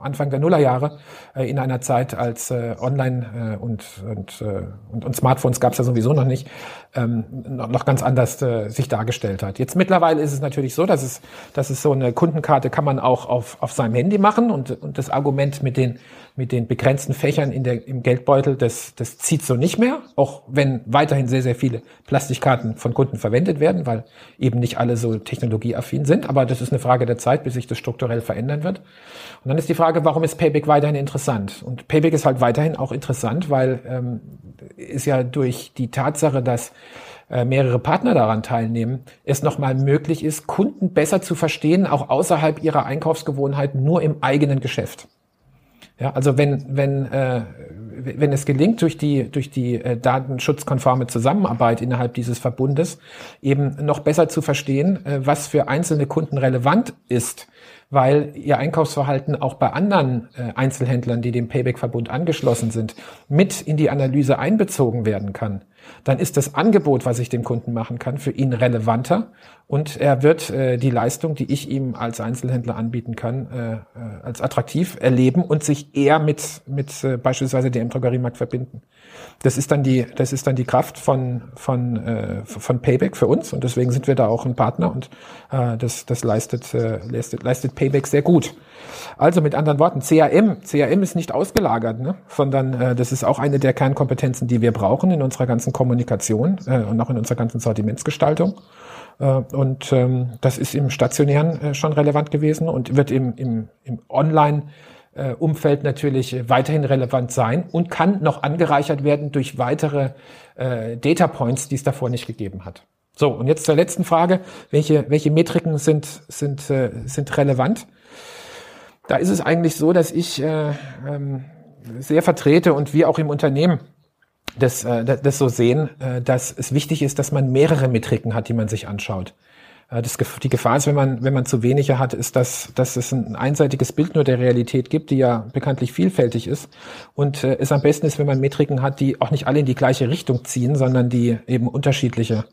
B: Anfang der Nullerjahre äh, in einer Zeit, als äh, Online äh, und, und, äh, und, und Smartphones gab es ja sowieso noch nicht, ähm, noch ganz anders äh, sich dargestellt hat. Jetzt mittlerweile ist es natürlich so, dass es, dass es so eine Kundenkarte kann man auch auf, auf seinem Handy machen und, und das Argument mit den mit den begrenzten Fächern in der, im Geldbeutel, das, das zieht so nicht mehr, auch wenn weiterhin sehr, sehr viele Plastikkarten von Kunden verwendet werden, weil eben nicht alle so technologieaffin sind. Aber das ist eine Frage der Zeit, bis sich das strukturell verändern wird. Und dann ist die Frage, warum ist Payback weiterhin interessant? Und Payback ist halt weiterhin auch interessant, weil ähm, ist ja durch die Tatsache, dass äh, mehrere Partner daran teilnehmen, es nochmal möglich ist, Kunden besser zu verstehen, auch außerhalb ihrer Einkaufsgewohnheiten, nur im eigenen Geschäft. Ja, also wenn, wenn, äh, wenn es gelingt, durch die, durch die äh, datenschutzkonforme Zusammenarbeit innerhalb dieses Verbundes eben noch besser zu verstehen, äh, was für einzelne Kunden relevant ist, weil ihr Einkaufsverhalten auch bei anderen äh, Einzelhändlern, die dem Payback-Verbund angeschlossen sind, mit in die Analyse einbezogen werden kann dann ist das Angebot, was ich dem Kunden machen kann, für ihn relevanter und er wird äh, die Leistung, die ich ihm als Einzelhändler anbieten kann, äh, äh als attraktiv erleben und sich eher mit, mit äh, beispielsweise dem Drogeriemarkt verbinden. Das ist dann die, das ist dann die Kraft von, von, äh, von Payback für uns und deswegen sind wir da auch ein Partner und äh, das, das leistet, äh, leistet, leistet Payback sehr gut. Also mit anderen Worten, CRM, CRM ist nicht ausgelagert, ne? sondern äh, das ist auch eine der Kernkompetenzen, die wir brauchen in unserer ganzen Kommunikation äh, und auch in unserer ganzen Sortimentsgestaltung. Äh, und ähm, das ist im stationären äh, schon relevant gewesen und wird im, im, im Online äh, Umfeld natürlich weiterhin relevant sein und kann noch angereichert werden durch weitere äh, Data Points, die es davor nicht gegeben hat. So, und jetzt zur letzten Frage. Welche, welche Metriken sind, sind, äh, sind relevant? Da ist es eigentlich so, dass ich äh, ähm, sehr vertrete und wir auch im Unternehmen das, äh, das so sehen, äh, dass es wichtig ist, dass man mehrere Metriken hat, die man sich anschaut. Äh, das, die Gefahr ist, wenn man, wenn man zu wenige hat, ist, dass, dass es ein einseitiges Bild nur der Realität gibt, die ja bekanntlich vielfältig ist. Und äh, es am besten ist, wenn man Metriken hat, die auch nicht alle in die gleiche Richtung ziehen, sondern die eben unterschiedliche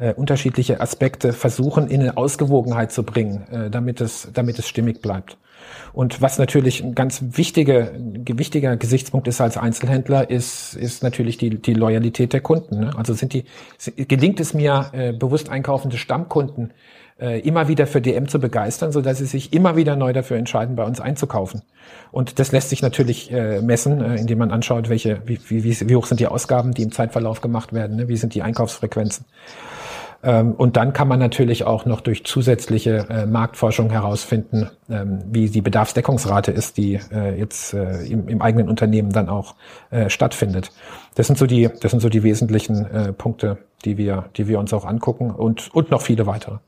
B: äh, unterschiedliche Aspekte versuchen, in eine Ausgewogenheit zu bringen, äh, damit es, damit es stimmig bleibt. Und was natürlich ein ganz wichtiger, wichtiger Gesichtspunkt ist als Einzelhändler, ist, ist natürlich die, die Loyalität der Kunden. Ne? Also sind die, gelingt es mir, äh, bewusst einkaufende Stammkunden äh, immer wieder für DM zu begeistern, so dass sie sich immer wieder neu dafür entscheiden, bei uns einzukaufen. Und das lässt sich natürlich äh, messen, äh, indem man anschaut, welche, wie, wie, wie hoch sind die Ausgaben, die im Zeitverlauf gemacht werden, ne? wie sind die Einkaufsfrequenzen. Ähm, und dann kann man natürlich auch noch durch zusätzliche äh, Marktforschung herausfinden, ähm, wie die Bedarfsdeckungsrate ist, die äh, jetzt äh, im, im, eigenen Unternehmen dann auch stattfindet. Das sind so die, das sind so die wesentlichen Punkte, die wir, die wir uns auch angucken und, und noch viele weitere.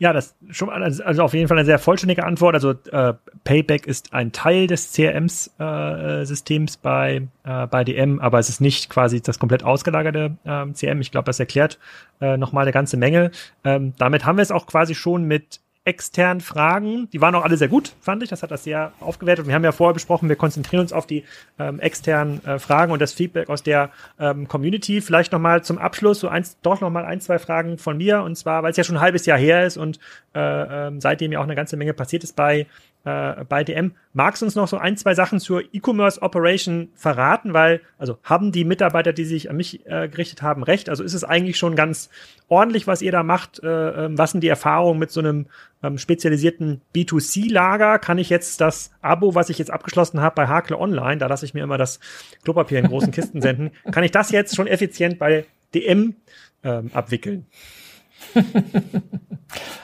A: Ja, das schon also, also auf jeden Fall eine sehr vollständige Antwort. Also äh, Payback ist ein Teil des CRM-Systems äh, bei äh, bei DM, aber es ist nicht quasi das komplett ausgelagerte äh, CRM. Ich glaube, das erklärt äh, noch mal eine ganze Menge. Ähm, damit haben wir es auch quasi schon mit externen Fragen. Die waren auch alle sehr gut, fand ich. Das hat das sehr aufgewertet. wir haben ja vorher besprochen, wir konzentrieren uns auf die ähm, externen äh, Fragen und das Feedback aus der ähm, Community. Vielleicht nochmal zum Abschluss so eins, doch nochmal ein, zwei Fragen von mir. Und zwar, weil es ja schon ein halbes Jahr her ist und äh, ähm, seitdem ja auch eine ganze Menge passiert ist bei äh, bei DM. Magst du uns noch so ein, zwei Sachen zur E-Commerce Operation verraten? Weil, also haben die Mitarbeiter, die sich an mich äh, gerichtet haben, recht? Also ist es eigentlich schon ganz ordentlich, was ihr da macht? Äh, ähm, was sind die Erfahrungen mit so einem ähm, spezialisierten B2C-Lager? Kann ich jetzt das Abo, was ich jetzt abgeschlossen habe bei Hakle Online, da lasse ich mir immer das Klopapier in großen Kisten senden, kann ich das jetzt schon effizient bei DM ähm, abwickeln?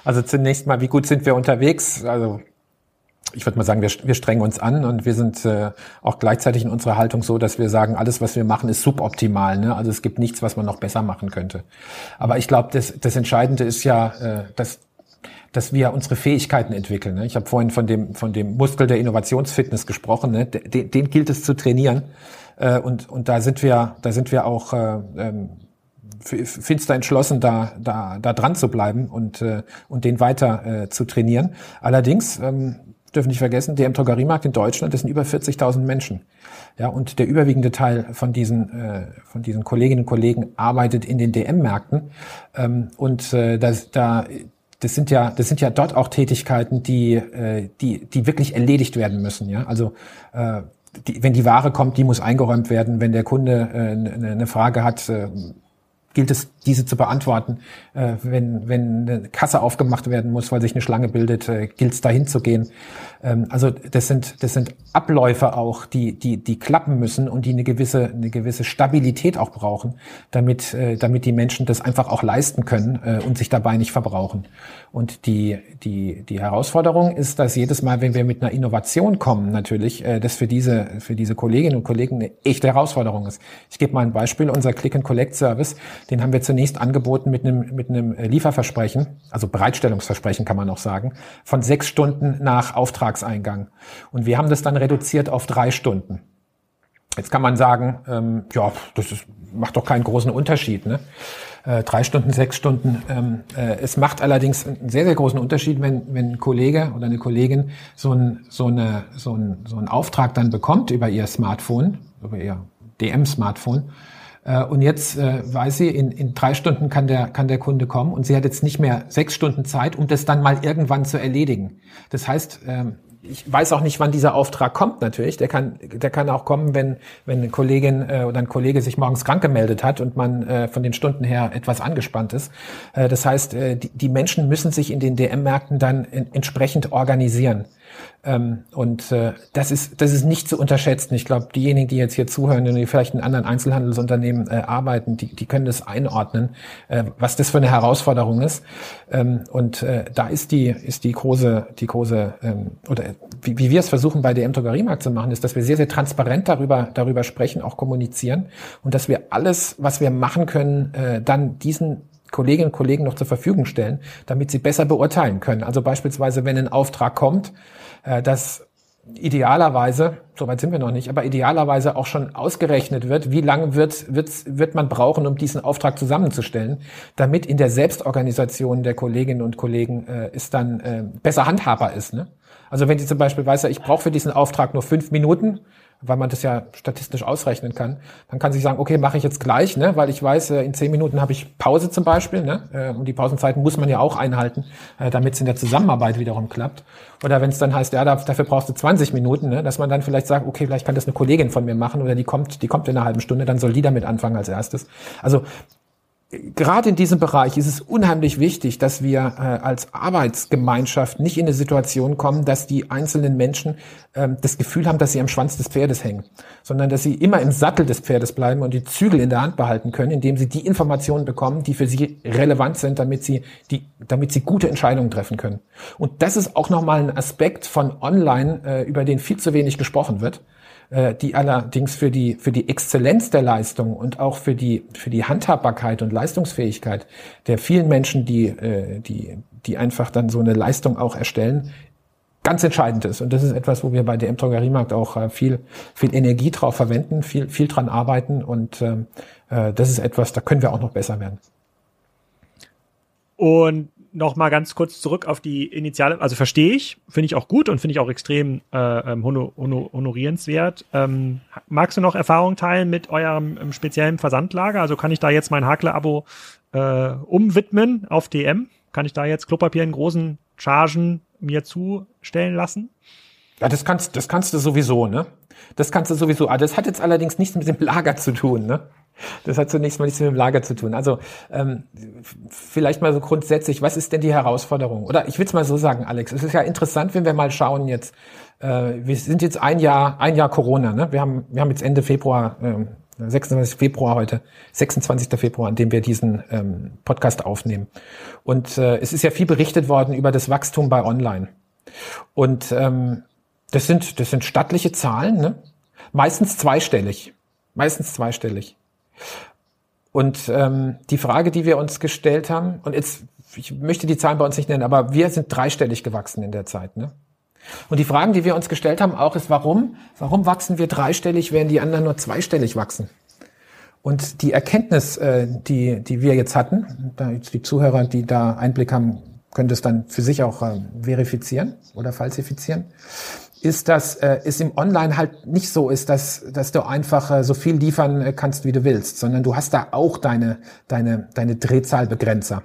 B: Also zunächst mal, wie gut sind wir unterwegs? Also ich würde mal sagen, wir, wir strengen uns an und wir sind äh, auch gleichzeitig in unserer Haltung so, dass wir sagen, alles, was wir machen, ist suboptimal. Ne? Also es gibt nichts, was man noch besser machen könnte. Aber ich glaube, das, das Entscheidende ist ja, äh, dass dass wir unsere Fähigkeiten entwickeln. Ne? Ich habe vorhin von dem, von dem Muskel der Innovationsfitness gesprochen. Ne? Den, den gilt es zu trainieren. Äh, und, und da sind wir, da sind wir auch äh, ähm, finster entschlossen, da, da, da dran zu bleiben und, äh, und den weiter äh, zu trainieren. Allerdings ähm, dürfen nicht vergessen, der im Drogeriemarkt in Deutschland, das sind über 40.000 Menschen. Ja, und der überwiegende Teil von diesen, äh, von diesen Kolleginnen und Kollegen arbeitet in den DM-Märkten. Ähm, und äh, das, da, das sind ja, das sind ja dort auch Tätigkeiten, die, äh, die, die wirklich erledigt werden müssen. Ja, also äh, die, wenn die Ware kommt, die muss eingeräumt werden. Wenn der Kunde äh, eine Frage hat, äh, gilt es, diese zu beantworten. Äh, wenn, wenn eine Kasse aufgemacht werden muss, weil sich eine Schlange bildet, äh, gilt es dahin zu gehen. Ähm, also das sind, das sind Abläufe auch, die, die, die klappen müssen und die eine gewisse, eine gewisse Stabilität auch brauchen, damit, äh, damit die Menschen das einfach auch leisten können äh, und sich dabei nicht verbrauchen. Und die, die, die Herausforderung ist, dass jedes Mal, wenn wir mit einer Innovation kommen, natürlich, äh, das für diese, für diese Kolleginnen und Kollegen eine echte Herausforderung ist. Ich gebe mal ein Beispiel. Unser Click-and-Collect-Service, den haben wir zunächst angeboten mit einem, mit einem Lieferversprechen, also Bereitstellungsversprechen kann man auch sagen, von sechs Stunden nach Auftragseingang. Und wir haben das dann reduziert auf drei Stunden. Jetzt kann man sagen, ähm, ja, das ist, macht doch keinen großen Unterschied. Ne? Äh, drei Stunden, sechs Stunden. Ähm, äh, es macht allerdings einen sehr, sehr großen Unterschied, wenn, wenn ein Kollege oder eine Kollegin so, ein, so, eine, so, ein, so einen Auftrag dann bekommt über ihr Smartphone, über ihr DM-Smartphone und jetzt äh, weiß sie, in, in drei Stunden kann der, kann der Kunde kommen und sie hat jetzt nicht mehr sechs Stunden Zeit, um das dann mal irgendwann zu erledigen. Das heißt, ähm, ich weiß auch nicht, wann dieser Auftrag kommt natürlich. Der kann, der kann auch kommen, wenn, wenn eine Kollegin äh, oder ein Kollege sich morgens krank gemeldet hat und man äh, von den Stunden her etwas angespannt ist. Äh, das heißt, äh, die, die Menschen müssen sich in den DM-Märkten dann entsprechend organisieren. Ähm, und äh, das ist das ist nicht zu unterschätzen. Ich glaube, diejenigen, die jetzt hier zuhören und die vielleicht in anderen Einzelhandelsunternehmen äh, arbeiten, die, die können das einordnen, äh, was das für eine Herausforderung ist. Ähm, und äh, da ist die ist die große die große ähm, oder wie, wie wir es versuchen bei DM Drogeriemarkt zu machen, ist, dass wir sehr sehr transparent darüber darüber sprechen, auch kommunizieren und dass wir alles, was wir machen können, äh, dann diesen Kolleginnen und Kollegen noch zur Verfügung stellen, damit sie besser beurteilen können. Also beispielsweise, wenn ein Auftrag kommt, dass idealerweise, soweit sind wir noch nicht, aber idealerweise auch schon ausgerechnet wird, wie lange wird, wird, wird man brauchen, um diesen Auftrag zusammenzustellen, damit in der Selbstorganisation der Kolleginnen und Kollegen äh, es dann äh, besser handhabbar ist. Ne? Also wenn sie zum Beispiel weiß, ich brauche für diesen Auftrag nur fünf Minuten, weil man das ja statistisch ausrechnen kann, dann kann sich sagen, okay, mache ich jetzt gleich, ne, weil ich weiß, äh, in zehn Minuten habe ich Pause zum Beispiel, ne, äh, und die Pausenzeiten muss man ja auch einhalten, äh, damit es in der Zusammenarbeit wiederum klappt. Oder wenn es dann heißt, ja, dafür brauchst du 20 Minuten, ne, dass man dann vielleicht sagt, okay, vielleicht kann das eine Kollegin von mir machen oder die kommt, die kommt in einer halben Stunde, dann soll die damit anfangen als erstes. Also gerade in diesem Bereich ist es unheimlich wichtig, dass wir äh, als Arbeitsgemeinschaft nicht in eine Situation kommen, dass die einzelnen Menschen ähm, das Gefühl haben, dass sie am Schwanz des Pferdes hängen, sondern dass sie immer im Sattel des Pferdes bleiben und die Zügel in der Hand behalten können, indem sie die Informationen bekommen, die für sie relevant sind, damit sie die, damit sie gute Entscheidungen treffen können. Und das ist auch nochmal ein Aspekt von Online, äh, über den viel zu wenig gesprochen wird äh, die allerdings für die, für die Exzellenz der Leistung und auch für die, für die Handhabbarkeit und Leistungsfähigkeit der vielen Menschen, die, äh, die, die einfach dann so eine Leistung auch erstellen, ganz entscheidend ist. Und das ist etwas, wo wir bei der M-Drogeriemarkt auch äh, viel, viel Energie drauf verwenden, viel, viel dran arbeiten und ähm, äh, das ist etwas, da können wir auch noch besser werden.
A: Und noch mal ganz kurz zurück auf die Initiale, also verstehe ich, finde ich auch gut und finde ich auch extrem äh, ähm, honor, honor, honorierenswert. Ähm, magst du noch Erfahrung teilen mit eurem ähm, speziellen Versandlager? Also kann ich da jetzt mein Hakler-Abo äh, umwidmen auf DM? Kann ich da jetzt Klopapier in großen Chargen mir zustellen lassen?
B: Ja, das kannst, das kannst du sowieso, ne? Das kannst du sowieso. Ah, das hat jetzt allerdings nichts mit dem Lager zu tun, ne? Das hat zunächst mal nichts mit dem Lager zu tun. Also ähm, vielleicht mal so grundsätzlich, was ist denn die Herausforderung? Oder ich will es mal so sagen, Alex, es ist ja interessant, wenn wir mal schauen jetzt, äh, wir sind jetzt ein Jahr, ein Jahr Corona, ne? Wir haben, wir haben jetzt Ende Februar, ähm, 26. Februar heute, 26. Februar, an dem wir diesen ähm, Podcast aufnehmen. Und äh, es ist ja viel berichtet worden über das Wachstum bei Online. Und ähm, das sind, das sind stattliche Zahlen, ne? meistens zweistellig. Meistens zweistellig. Und ähm, die Frage, die wir uns gestellt haben, und jetzt, ich möchte die Zahlen bei uns nicht nennen, aber wir sind dreistellig gewachsen in der Zeit. Ne? Und die Fragen, die wir uns gestellt haben, auch ist, warum? Warum wachsen wir dreistellig, während die anderen nur zweistellig wachsen? Und die Erkenntnis, äh, die, die wir jetzt hatten, da jetzt die Zuhörer, die da Einblick haben, können das dann für sich auch äh, verifizieren oder falsifizieren ist, dass äh, es im Online halt nicht so ist, dass, dass du einfach äh, so viel liefern äh, kannst, wie du willst, sondern du hast da auch deine, deine, deine Drehzahlbegrenzer.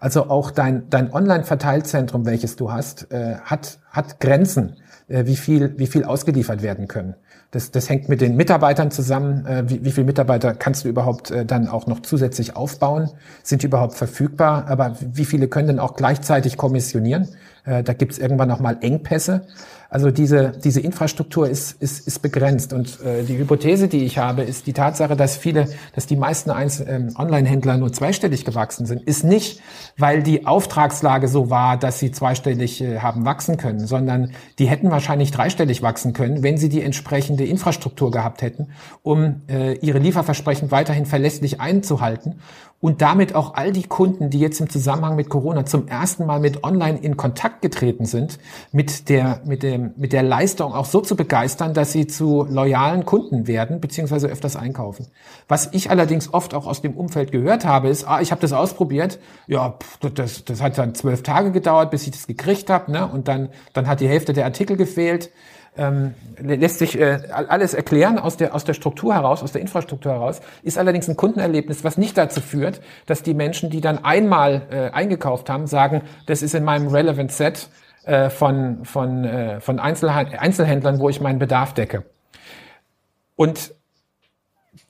B: Also auch dein, dein Online-Verteilzentrum, welches du hast, äh, hat, hat Grenzen, äh, wie, viel, wie viel ausgeliefert werden können. Das, das hängt mit den Mitarbeitern zusammen. Äh, wie, wie viele Mitarbeiter kannst du überhaupt äh, dann auch noch zusätzlich aufbauen? Sind die überhaupt verfügbar? Aber wie viele können denn auch gleichzeitig kommissionieren? Äh, da gibt es irgendwann noch mal Engpässe. Also diese, diese Infrastruktur ist, ist, ist begrenzt. Und äh, die Hypothese, die ich habe, ist die Tatsache, dass viele, dass die meisten ähm, Online-Händler nur zweistellig gewachsen sind, ist nicht, weil die Auftragslage so war, dass sie zweistellig äh, haben wachsen können, sondern die hätten wahrscheinlich dreistellig wachsen können, wenn sie die entsprechende Infrastruktur gehabt hätten, um äh, ihre Lieferversprechen weiterhin verlässlich einzuhalten und damit auch all die Kunden, die jetzt im Zusammenhang mit Corona zum ersten Mal mit Online in Kontakt getreten sind, mit der, mit dem, mit der Leistung auch so zu begeistern, dass sie zu loyalen Kunden werden, beziehungsweise öfters einkaufen. Was ich allerdings oft auch aus dem Umfeld gehört habe, ist, ah, ich habe das ausprobiert, ja, das, das hat dann zwölf Tage gedauert, bis ich das gekriegt habe, ne? Und dann, dann hat die Hälfte der Artikel gefehlt ähm, lässt sich äh, alles erklären aus der, aus der Struktur heraus, aus der Infrastruktur heraus, ist allerdings ein Kundenerlebnis, was nicht dazu führt, dass die Menschen, die dann einmal äh, eingekauft haben, sagen, das ist in meinem Relevant Set äh, von, von, äh, von Einzelhändlern, wo ich meinen Bedarf decke. Und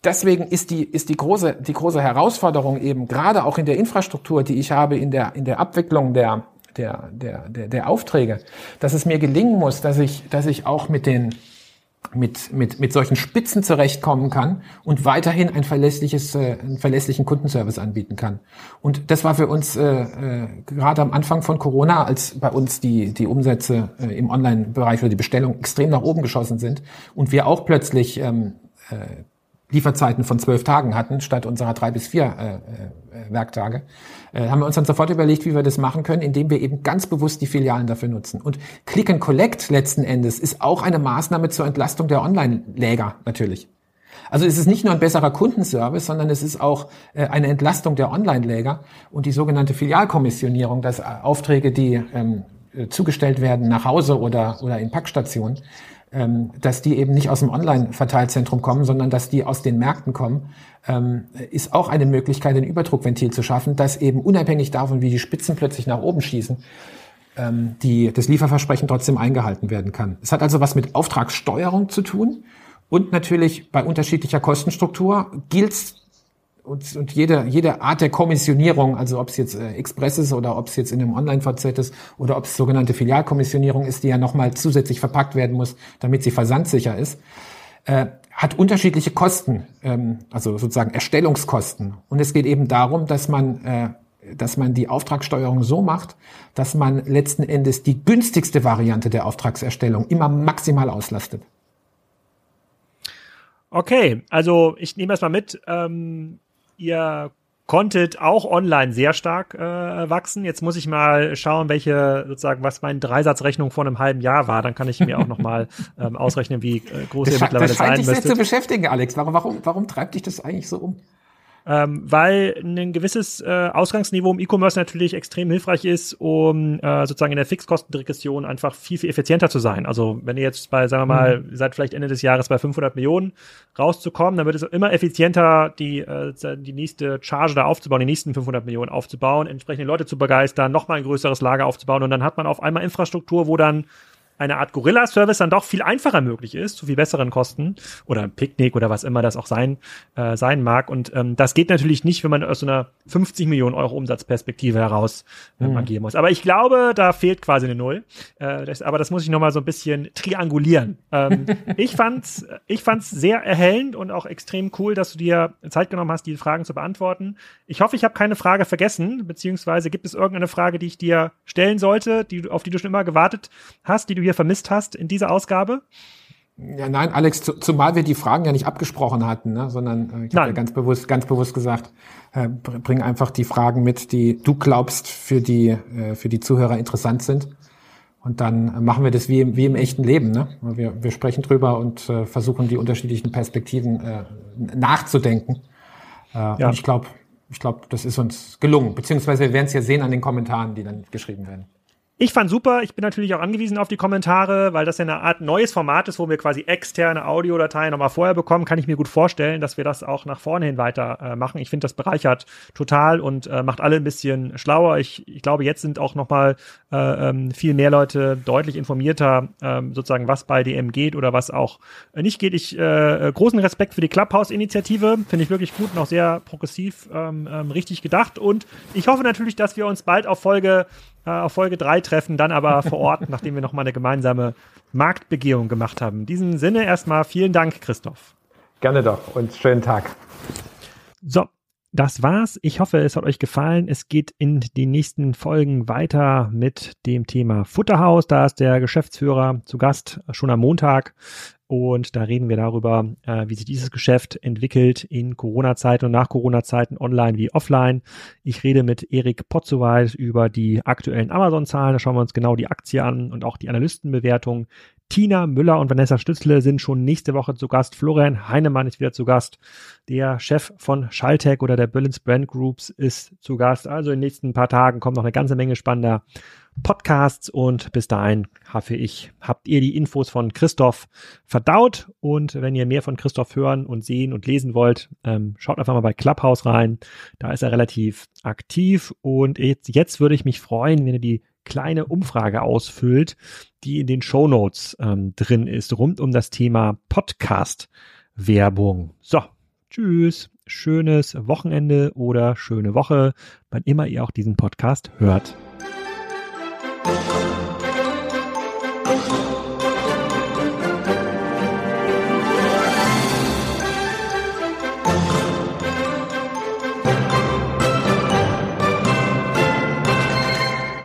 B: deswegen ist die, ist die große, die große Herausforderung eben gerade auch in der Infrastruktur, die ich habe, in der, in der Abwicklung der, der, der, der, der Aufträge, dass es mir gelingen muss, dass ich, dass ich auch mit den mit, mit, mit solchen Spitzen zurechtkommen kann und weiterhin ein verlässliches, äh, einen verlässlichen Kundenservice anbieten kann. Und das war für uns äh, äh, gerade am Anfang von Corona, als bei uns die, die Umsätze äh, im Online-Bereich oder die Bestellung extrem nach oben geschossen sind und wir auch plötzlich ähm, äh, Lieferzeiten von zwölf Tagen hatten, statt unserer drei bis vier äh, äh, Werktage, äh, haben wir uns dann sofort überlegt, wie wir das machen können, indem wir eben ganz bewusst die Filialen dafür nutzen. Und Click and Collect letzten Endes ist auch eine Maßnahme zur Entlastung der Online-Läger natürlich. Also es ist nicht nur ein besserer Kundenservice, sondern es ist auch äh, eine Entlastung der Online-Läger und die sogenannte Filialkommissionierung, dass äh, Aufträge, die ähm, äh, zugestellt werden nach Hause oder, oder in Packstationen, ähm, dass die eben nicht aus dem Online-Verteilzentrum kommen, sondern dass die aus den Märkten kommen, ähm, ist auch eine Möglichkeit, ein Überdruckventil zu schaffen, dass eben unabhängig davon, wie die Spitzen plötzlich nach oben schießen, ähm, die, das Lieferversprechen trotzdem eingehalten werden kann. Es hat also was mit Auftragssteuerung zu tun und natürlich bei unterschiedlicher Kostenstruktur gilt und, und jede, jede Art der Kommissionierung, also ob es jetzt äh, Express ist oder ob es jetzt in einem Online-VZ ist oder ob es sogenannte Filialkommissionierung ist, die ja nochmal zusätzlich verpackt werden muss, damit sie versandsicher ist, äh, hat unterschiedliche Kosten, ähm, also sozusagen Erstellungskosten. Und es geht eben darum, dass man äh, dass man die Auftragssteuerung so macht, dass man letzten Endes die günstigste Variante der Auftragserstellung immer maximal auslastet.
A: Okay, also ich nehme erstmal mit, ähm, ihr konntet auch online sehr stark äh, wachsen. Jetzt muss ich mal schauen, welche sozusagen, was meine Dreisatzrechnung vor einem halben Jahr war. Dann kann ich mir auch noch mal ähm, ausrechnen, wie äh, groß das ihr mittlerweile sein müsst. Das scheint dich
B: sehr zu beschäftigen, Alex. Warum, warum, warum treibt dich das eigentlich so um?
A: Ähm, weil ein gewisses äh, Ausgangsniveau im E-Commerce natürlich extrem hilfreich ist, um äh, sozusagen in der Fixkostenregression einfach viel, viel effizienter zu sein. Also wenn ihr jetzt bei, sagen wir mal, mhm. seid vielleicht Ende des Jahres bei 500 Millionen rauszukommen, dann wird es immer effizienter, die, äh, die nächste Charge da aufzubauen, die nächsten 500 Millionen aufzubauen, entsprechende Leute zu begeistern, nochmal ein größeres Lager aufzubauen und dann hat man auf einmal Infrastruktur, wo dann eine Art Gorilla-Service dann doch viel einfacher möglich ist, zu viel besseren Kosten oder ein Picknick oder was immer das auch sein, äh, sein mag. Und ähm, das geht natürlich nicht, wenn man aus so einer 50 Millionen Euro Umsatzperspektive heraus äh, mhm. agieren muss. Aber ich glaube, da fehlt quasi eine Null. Äh, das, aber das muss ich nochmal so ein bisschen triangulieren. Ähm, ich fand's, ich fand's sehr erhellend und auch extrem cool, dass du dir Zeit genommen hast, die Fragen zu beantworten. Ich hoffe, ich habe keine Frage vergessen, beziehungsweise gibt es irgendeine Frage, die ich dir stellen sollte, die, auf die du schon immer gewartet hast, die du hier vermisst hast in dieser Ausgabe?
B: Ja, nein, Alex, zumal wir die Fragen ja nicht abgesprochen hatten, ne, sondern äh, ich habe ja ganz bewusst, ganz bewusst gesagt, äh, bring einfach die Fragen mit, die du glaubst für die äh, für die Zuhörer interessant sind. Und dann machen wir das wie, wie im echten Leben. Ne? Wir, wir sprechen drüber und äh, versuchen die unterschiedlichen Perspektiven äh, nachzudenken. Äh, ja. Und ich glaube, ich glaube, das ist uns gelungen. Beziehungsweise wir werden es ja sehen an den Kommentaren, die dann geschrieben werden.
A: Ich fand super. Ich bin natürlich auch angewiesen auf die Kommentare, weil das ja eine Art neues Format ist, wo wir quasi externe Audiodateien nochmal vorher bekommen. Kann ich mir gut vorstellen, dass wir das auch nach vorne hin weiter äh, machen. Ich finde, das bereichert total und äh, macht alle ein bisschen schlauer. Ich, ich glaube, jetzt sind auch nochmal äh, ähm, viel mehr Leute deutlich informierter, äh, sozusagen, was bei DM geht oder was auch äh, nicht geht. Ich äh, äh, großen Respekt für die Clubhouse-Initiative. Finde ich wirklich gut und auch sehr progressiv ähm, ähm, richtig gedacht. Und ich hoffe natürlich, dass wir uns bald auf Folge auf Folge 3 treffen, dann aber vor Ort, nachdem wir nochmal eine gemeinsame Marktbegehung gemacht haben. In diesem Sinne erstmal vielen Dank, Christoph.
B: Gerne doch und schönen Tag.
A: So, das war's. Ich hoffe, es hat euch gefallen. Es geht in den nächsten Folgen weiter mit dem Thema Futterhaus. Da ist der Geschäftsführer zu Gast schon am Montag. Und da reden wir darüber, äh, wie sich dieses Geschäft entwickelt in Corona-Zeiten und nach Corona-Zeiten online wie offline. Ich rede mit Erik Potzowait über die aktuellen Amazon-Zahlen. Da schauen wir uns genau die Aktie an und auch die Analystenbewertung. Tina Müller und Vanessa Stützle sind schon nächste Woche zu Gast. Florian Heinemann ist wieder zu Gast. Der Chef von Schalltech oder der Berlin's Brand Groups ist zu Gast. Also in den nächsten paar Tagen kommt noch eine ganze Menge spannender Podcasts und bis dahin hoffe ich, habt ihr die Infos von Christoph verdaut und wenn ihr mehr von Christoph hören und sehen und lesen wollt, ähm, schaut einfach mal bei Clubhouse rein. Da ist er relativ aktiv und jetzt, jetzt würde ich mich freuen, wenn ihr die kleine Umfrage ausfüllt, die in den Shownotes ähm, drin ist, rund um das Thema Podcast-Werbung. So, tschüss, schönes Wochenende oder schöne Woche, wann immer ihr auch diesen Podcast hört.